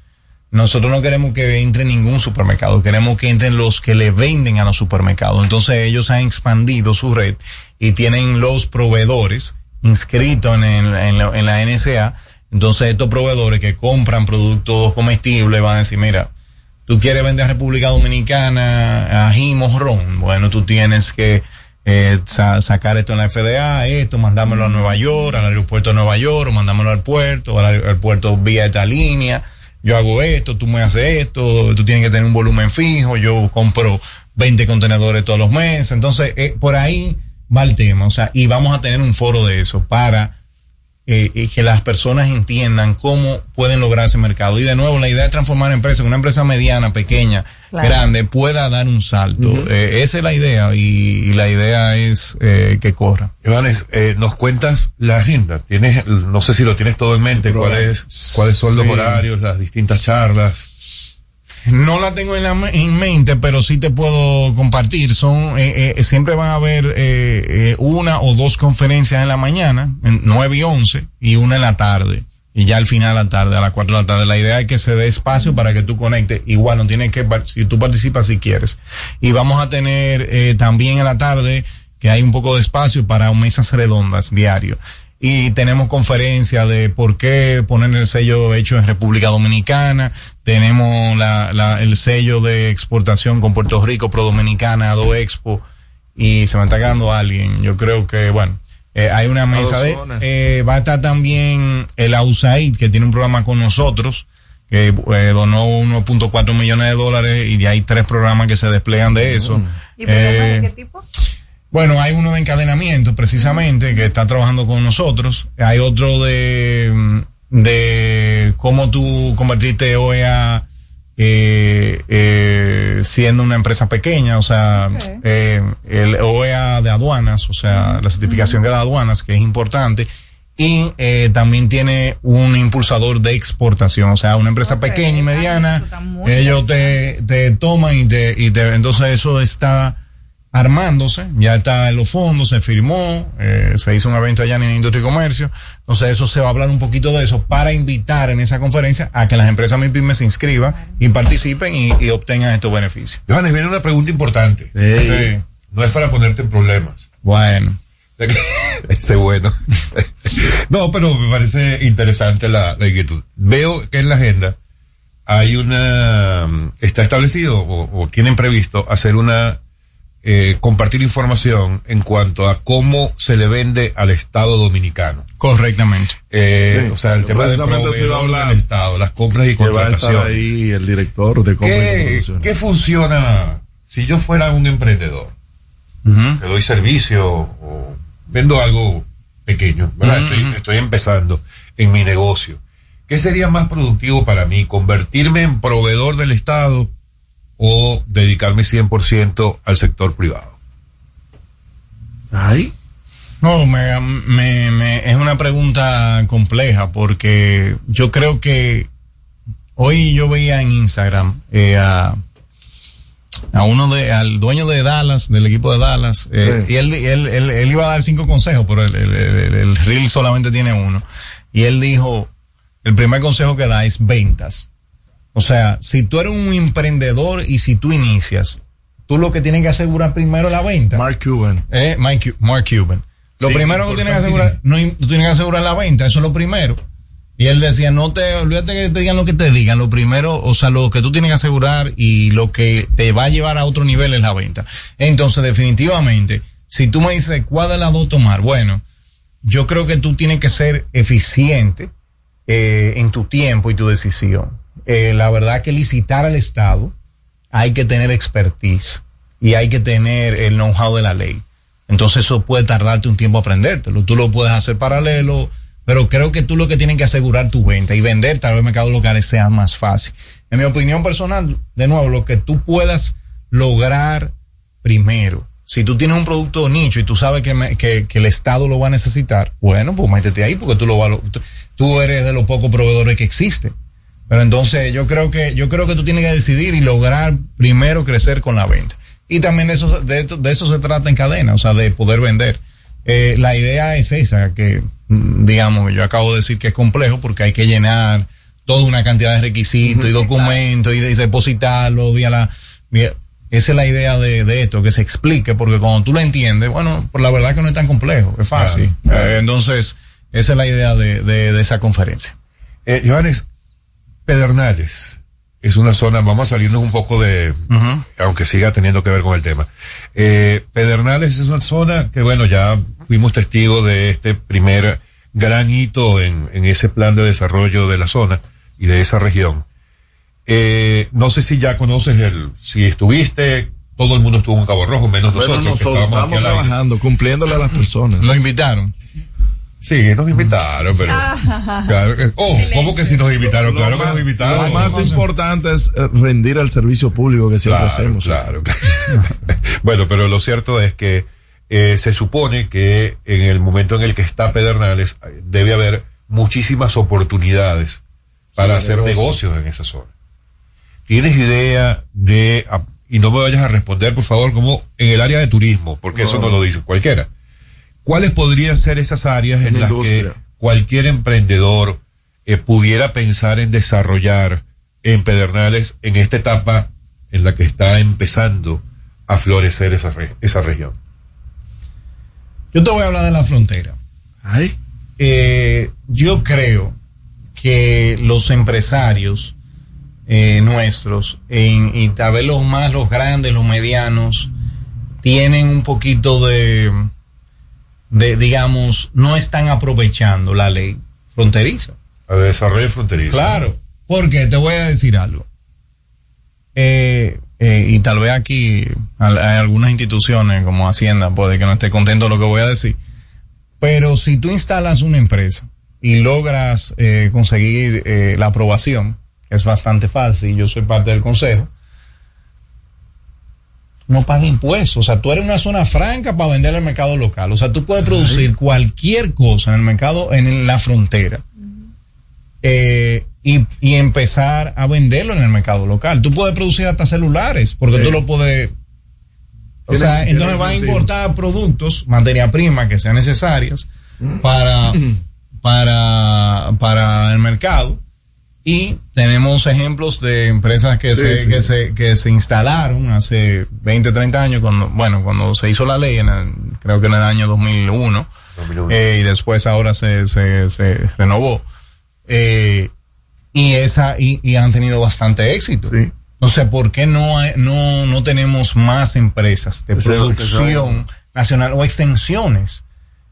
Speaker 20: nosotros no queremos que entre ningún supermercado, queremos que entren los que le venden a los supermercados. Entonces ellos han expandido su red y tienen los proveedores inscritos en, el- en la, en la NSA. Entonces estos proveedores que compran productos comestibles van a decir, mira, tú quieres vender a República Dominicana ají morrón. Bueno, tú tienes que eh, sa- sacar esto en la FDA, esto, mandármelo a Nueva York, al aeropuerto de Nueva York, o mandármelo al puerto, al aeropuerto vía esta línea. Yo hago esto, tú me haces esto, tú tienes que tener un volumen fijo, yo compro 20 contenedores todos los meses. Entonces, eh, por ahí va el tema. O sea, y vamos a tener un foro de eso para eh, y que las personas entiendan cómo pueden lograr ese mercado. Y de nuevo, la idea de transformar empresas, una empresa mediana, pequeña,
Speaker 8: Claro.
Speaker 20: grande, pueda dar un salto. Eh, esa es la idea y, y la idea es eh, que corra.
Speaker 6: Ivanes, eh, nos cuentas la agenda. Tienes, no sé si lo tienes todo en mente, cuáles, cuáles son los
Speaker 20: Sí.
Speaker 6: horarios, las distintas charlas.
Speaker 20: No la tengo en, la, en mente, pero sí te puedo compartir. Son eh, eh, siempre van a haber eh, eh, una o dos conferencias en la mañana, en 9 y 11, y una en la tarde. Y ya al final de la tarde, a las 4 de la tarde. La idea es que se dé espacio para que tú conectes. Igual no tienes que, si tú participas si quieres. Y vamos a tener eh, también en la tarde que hay un poco de espacio para mesas redondas diario. Y tenemos conferencia de por qué poner el sello hecho en República Dominicana. Tenemos la, la- el sello de exportación con Puerto Rico, Pro Dominicana, Do Expo. Y se me está quedando alguien. Yo creo que, bueno, eh, hay una mesa de, eh, va a estar también el AUSAID, que tiene un programa con nosotros, que eh, donó 1.4 millones de dólares y hay tres programas que se desplegan de eso.
Speaker 8: ¿Y programas de
Speaker 20: Eh,
Speaker 8: qué tipo?
Speaker 20: bueno, hay uno de encadenamiento precisamente que está trabajando con nosotros. Hay otro de, mm, de cómo tú convertiste OEA eh, eh, siendo una empresa pequeña, o sea, eh, el OEA de aduanas, o sea, la certificación que da aduanas, que es importante. Y eh, también tiene un impulsador de exportación, o sea, una empresa pequeña y mediana, ellos te, te toman y te, y te, entonces eso está armándose, ya está en los fondos, se firmó, eh, se hizo un evento allá en Industria y Comercio, entonces eso se va a hablar un poquito de eso para invitar en esa conferencia a que las empresas MIPYME se inscriban y participen y, y obtengan estos beneficios.
Speaker 6: Johannes, viene una pregunta importante.
Speaker 20: Sí.
Speaker 6: No es para ponerte en problemas.
Speaker 20: Bueno. [LAUGHS]
Speaker 6: Ese bueno. [LAUGHS] no, pero me parece interesante la, la inquietud. Veo que en la agenda hay una, está establecido o, o tienen previsto hacer una, eh, compartir información en cuanto a cómo se le vende al Estado dominicano.
Speaker 20: Correctamente.
Speaker 6: Eh,
Speaker 7: Sí.
Speaker 6: O sea, el tema de
Speaker 7: se a hablar.
Speaker 6: del Estado, las compras y
Speaker 7: Que va a estar
Speaker 6: contrataciones.
Speaker 7: ahí el director de
Speaker 6: ¿Qué, qué funciona si yo fuera un emprendedor? Le doy servicio o vendo algo pequeño, estoy, estoy empezando en mi negocio. ¿Qué sería más productivo para mí? ¿Convertirme en proveedor del Estado o dedicarme 100% al sector privado?
Speaker 7: Ay.
Speaker 20: No, me, me, me- es una pregunta compleja porque yo creo que hoy yo veía en Instagram eh, a, a uno de, al dueño de Dallas, del equipo de Dallas, eh,
Speaker 7: Sí.
Speaker 20: y él, él, él, él iba a dar cinco consejos, pero el, el, el- el reel solamente tiene uno. Y él dijo, el primer consejo que da es ventas. O sea, si tú eres un emprendedor y si tú inicias, tú lo que tienes que asegurar primero es la venta.
Speaker 7: Mark Cuban.
Speaker 20: Eh, Mike Mark Cuban. Lo
Speaker 6: Sí,
Speaker 20: primero que tienes que asegurar, no, tú tienes que asegurar la venta, eso es lo primero. Y él decía, no te, olvídate que te digan lo que te digan, lo primero, o sea, lo que tú tienes que asegurar y lo que te va a llevar a otro nivel es la venta. Entonces, definitivamente, si tú me dices, ¿cuál de las dos tomar? Bueno, yo creo que tú tienes que ser eficiente eh, en tu tiempo y tu decisión. Eh, la verdad que licitar al Estado hay que tener expertise y hay que tener el know-how de la ley. Entonces eso puede tardarte un tiempo aprendértelo. Tú lo puedes hacer paralelo, pero creo que tú lo que tienes que asegurar tu venta y vender tal vez mercados locales sea más fácil. En mi opinión personal, de nuevo, lo que tú puedas lograr primero. Si tú tienes un producto nicho y tú sabes que, que, el Estado lo va a necesitar, bueno, pues métete ahí porque tú lo tú eres de los pocos proveedores que existen. Pero entonces yo creo que yo creo que tú tienes que decidir y lograr primero crecer con la venta. Y también de eso de, eso se trata en cadena, o sea, de poder vender. Eh, la idea es esa, que mm, digamos, yo acabo de decir que es complejo porque hay que llenar toda una cantidad de requisitos y documentos y, de- y depositarlo vía la vía- esa es la idea de, de esto, que se explique, porque cuando tú lo entiendes, bueno, por la verdad que no es tan complejo, es fácil. Eh, entonces, esa es la idea de, de, de esa conferencia.
Speaker 6: Eh, Johannes, Pedernales es una zona, vamos a salirnos un poco de, aunque siga teniendo que ver con el tema. Eh, Pedernales es una zona que, bueno, ya fuimos testigos de este primer gran hito en, en ese plan de desarrollo de la zona y de esa región. Eh, no sé si ya conoces el, si estuviste, todo el mundo estuvo en Cabo Rojo, menos
Speaker 7: Bueno,
Speaker 6: nosotros, que
Speaker 7: nosotros
Speaker 6: estábamos aire.
Speaker 7: trabajando, cumpliéndole a las personas.
Speaker 20: Lo invitaron.
Speaker 6: Sí, nos invitaron, pero. Claro que- oh, ¿cómo que si nos invitaron? Claro que nos invitaron.
Speaker 7: Lo más importante es eh, rendir el servicio público que siempre
Speaker 6: Claro,
Speaker 7: hacemos.
Speaker 6: Claro. [LAUGHS] bueno, pero lo cierto es que eh, se supone que en el momento en el que está Pedernales eh, debe haber muchísimas oportunidades para hacer
Speaker 7: negocios.
Speaker 6: en esa zona. ¿Tienes idea de, ah, y no me vayas a responder por favor, como en el área de turismo, porque eso
Speaker 7: no
Speaker 6: lo dice cualquiera? ¿Cuáles podrían ser esas áreas en
Speaker 7: En
Speaker 6: las
Speaker 7: industria.
Speaker 6: que cualquier emprendedor eh, pudiera pensar en desarrollar en Pedernales en esta etapa en la que está empezando a florecer esa, re- esa región?
Speaker 20: Yo te voy a hablar de la frontera. Eh, yo creo que los empresarios eh, nuestros, en- y tal vez los más, los grandes, los medianos, tienen un poquito de, de, digamos, no están aprovechando la ley fronteriza.
Speaker 6: A desarrollo fronterizo.
Speaker 20: Claro, porque te voy a decir algo. Eh, eh, y tal vez aquí hay algunas instituciones como Hacienda puede que no esté contento de lo que voy a decir. Pero si tú instalas una empresa y logras eh, conseguir eh, la aprobación, que es bastante fácil, y yo soy parte del consejo, no paga impuestos. O sea, tú eres una zona franca para vender al mercado local. O sea, tú puedes producir cualquier cosa en el mercado, en la frontera. eh, y, y empezar a venderlo en el mercado local. Tú puedes producir hasta celulares, porque
Speaker 7: Sí.
Speaker 20: tú lo puedes. O sea, entonces va a importar productos, materia prima que sean necesarias para, para, para el mercado. Y tenemos ejemplos de empresas que,
Speaker 7: Sí,
Speaker 20: se,
Speaker 7: sí.
Speaker 20: que se que se instalaron hace 20, 30 años, cuando, bueno, cuando se hizo la ley, en el- creo que en el año 2001, eh, y después ahora se, se, se renovó. Eh, y esa, y, y han tenido bastante éxito. No sé por qué no, hay- no, no tenemos más empresas de producción nacional o extensiones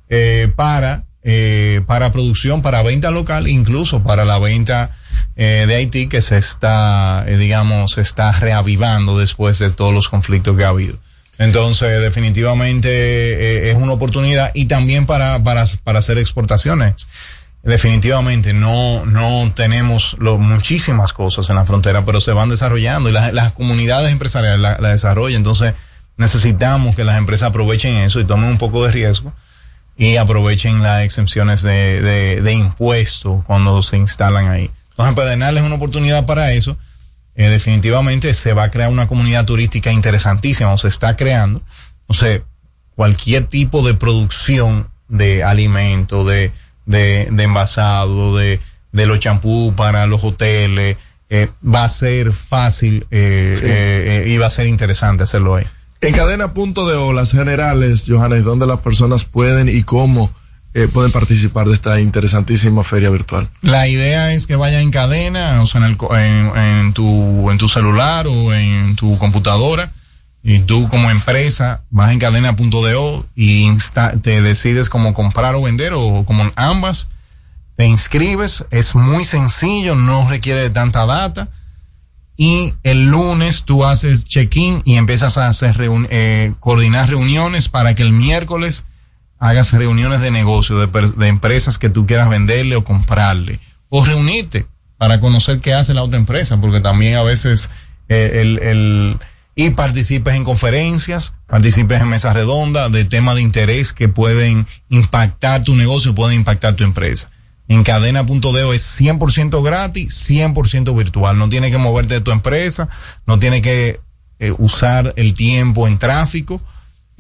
Speaker 20: eh, para, eh, para producción, para venta local, incluso para la venta eh, de Haití que se está, eh, digamos, se está reavivando después de todos los conflictos que ha habido. Entonces, definitivamente eh, es una oportunidad y también para, para, para hacer exportaciones. Definitivamente no, no tenemos lo- muchísimas cosas en la frontera, pero se van desarrollando y las, las comunidades empresariales la, la desarrollan. Entonces, necesitamos que las empresas aprovechen eso y tomen un poco de riesgo y aprovechen las exenciones de, de, de impuestos cuando se instalan ahí. Entonces, Pedernales es una oportunidad para eso. Eh, definitivamente se va a crear una comunidad turística interesantísima, o se está creando. O sea, cualquier tipo de producción de alimento, de, de, de envasado, de, de los champús para los hoteles, eh, va a ser fácil eh,
Speaker 7: Sí.
Speaker 20: y va a ser interesante hacerlo ahí.
Speaker 7: En cadena punto de o las generales, Johannes, ¿dónde las personas pueden y cómo eh, pueden participar de esta interesantísima feria virtual?
Speaker 20: La idea es que vaya en cadena, o sea, en, tu, en tu celular o en tu computadora, y tú como empresa vas en cadena.do y insta- te decides como comprar o vender o como ambas, te inscribes, es muy sencillo, no requiere de tanta data. Y el lunes tú haces check-in y empiezas a hacer eh, coordinar reuniones para que el miércoles hagas reuniones de negocio, de, de empresas que tú quieras venderle o comprarle. O reunirte para conocer qué hace la otra empresa, porque también a veces eh, el, el- y participes en conferencias, participes en mesas redondas de temas de interés que pueden impactar tu negocio, pueden impactar tu empresa. En cadena.deo es 100% gratis, 100% virtual. No tienes que moverte de tu empresa, no tienes que eh, usar el tiempo en tráfico.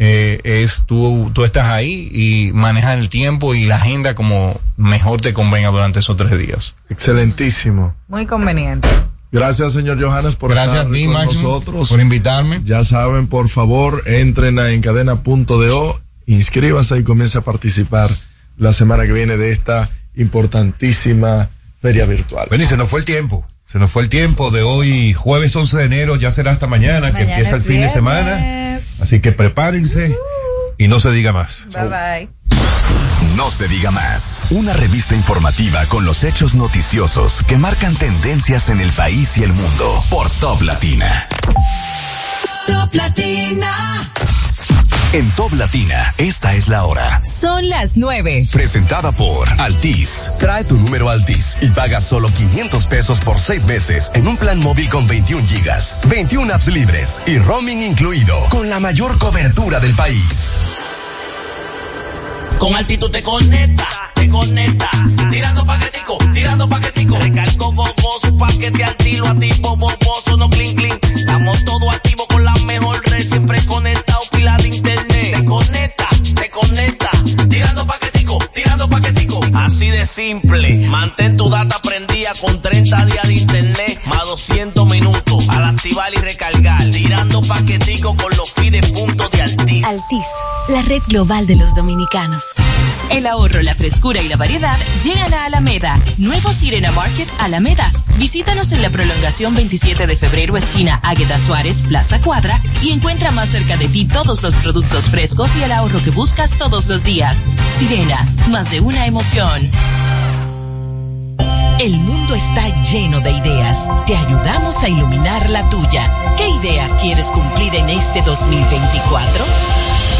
Speaker 20: Eh, es tú, tú estás ahí y manejas el tiempo y la agenda como mejor te convenga durante esos tres días.
Speaker 7: Excelentísimo.
Speaker 8: Muy conveniente.
Speaker 7: Gracias, señor Johannes, por
Speaker 20: Gracias
Speaker 7: estar
Speaker 20: a ti,
Speaker 7: con
Speaker 20: Máximo,
Speaker 7: nosotros.
Speaker 20: por invitarme.
Speaker 7: Ya saben, por favor, entren a encadena.do, inscríbase y comience a participar la semana que viene de esta importantísima feria virtual.
Speaker 6: Bueno, y se nos fue el tiempo. Se nos fue el tiempo de hoy, jueves 11 de enero, ya será hasta mañana, que empieza el fin de semana. Así que prepárense y no se diga más.
Speaker 8: Bye bye.
Speaker 5: No se diga más. Una revista informativa con los hechos noticiosos que marcan tendencias en el país y el mundo por Top Latina.
Speaker 25: Top Latina.
Speaker 5: En Top Latina, esta es la hora.
Speaker 26: Son las 9.
Speaker 5: Presentada por Altis. Trae tu número Altis y paga solo 500 pesos por seis meses en un plan móvil con 21 gigas, 21 apps libres y roaming incluido, con la mayor cobertura del país.
Speaker 27: Con altitud te conecta, te conecta. Tirando paquetico, tirando paquetico. Recargo gogoso, paquete al tiro, activo, boboso, no clean clean. Estamos todos activos con la mejor red, siempre conectado, pila de internet. Te conecta, te conecta. Tirando paquetico, tirando paquetico. Así de simple. Mantén tu data prendida con 30 días de internet, más 200 minutos. Al activar y recargar. Tirando paquetico con los fides puntos de Altis.
Speaker 26: Altis, la red global de los dominicanos.
Speaker 9: El ahorro, la frescura y la variedad llegan a Alameda. Nuevo Sirena Market Alameda. Visítanos en la prolongación 27 de febrero, esquina Águeda Suárez, Plaza Cuadra, y encuentra más cerca de ti todos los productos frescos y el ahorro que buscas todos los días. Sirena, más de una emoción. El mundo está lleno de ideas. Te ayudamos a iluminar la tuya. ¿Qué idea quieres cumplir en este 2024?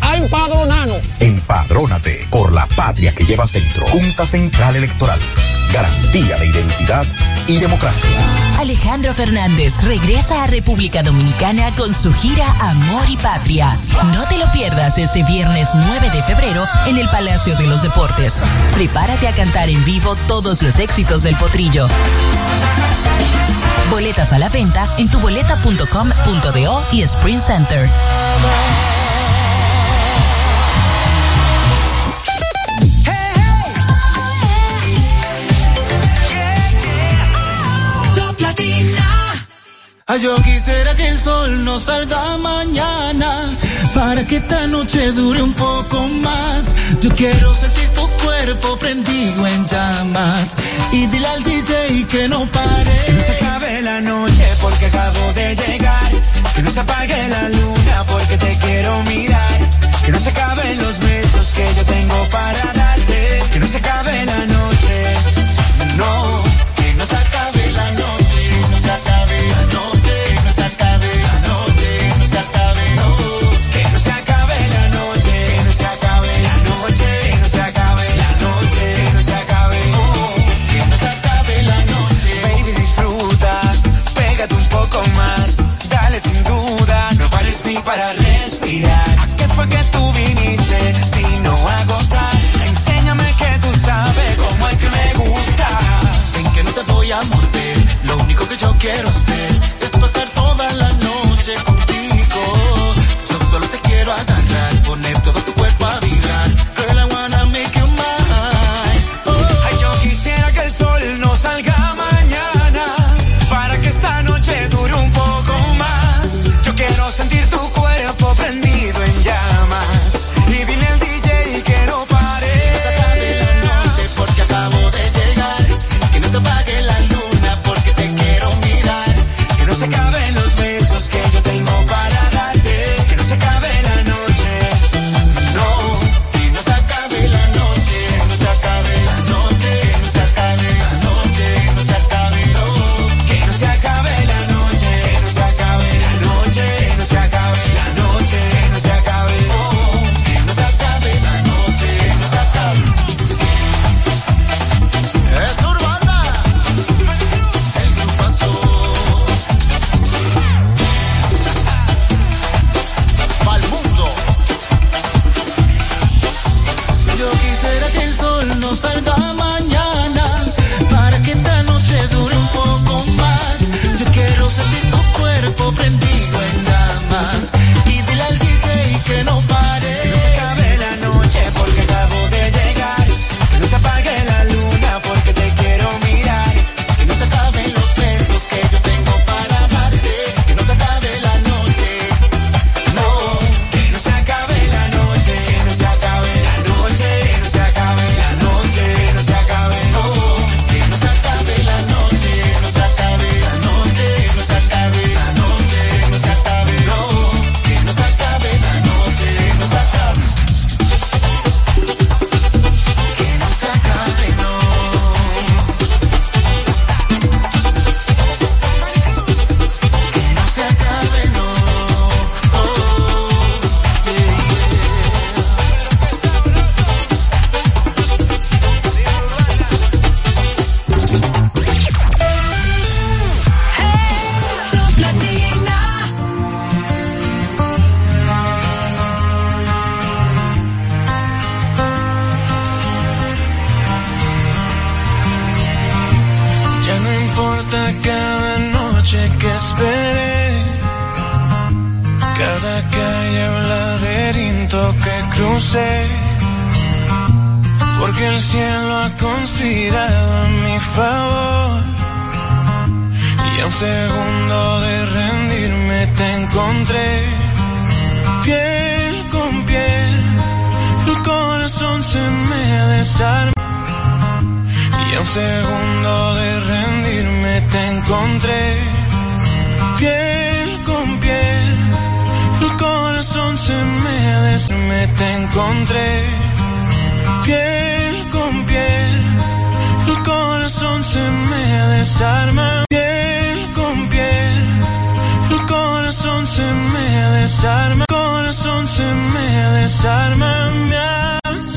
Speaker 28: a empadronarnos.
Speaker 5: Empadrónate por la patria que llevas dentro. Junta Central Electoral. Garantía de identidad y democracia.
Speaker 9: Alejandro Fernández regresa a República Dominicana con su gira Amor y Patria. No te lo pierdas ese viernes 9 de febrero en el Palacio de los Deportes. Prepárate a cantar en vivo todos los éxitos del potrillo. Boletas a la venta en tuboleta.com.do y Sprint Center.
Speaker 29: Ay, yo quisiera que el sol no salga mañana para que esta noche dure un poco más. Yo quiero sentir tu cuerpo prendido en llamas y dile al DJ que no pare.
Speaker 30: Que no se acabe la noche porque acabo de llegar. Que no se apague la luna porque te quiero mirar. Que no se acaben los besos que yo tengo para darte. Que no se acabe la noche. No,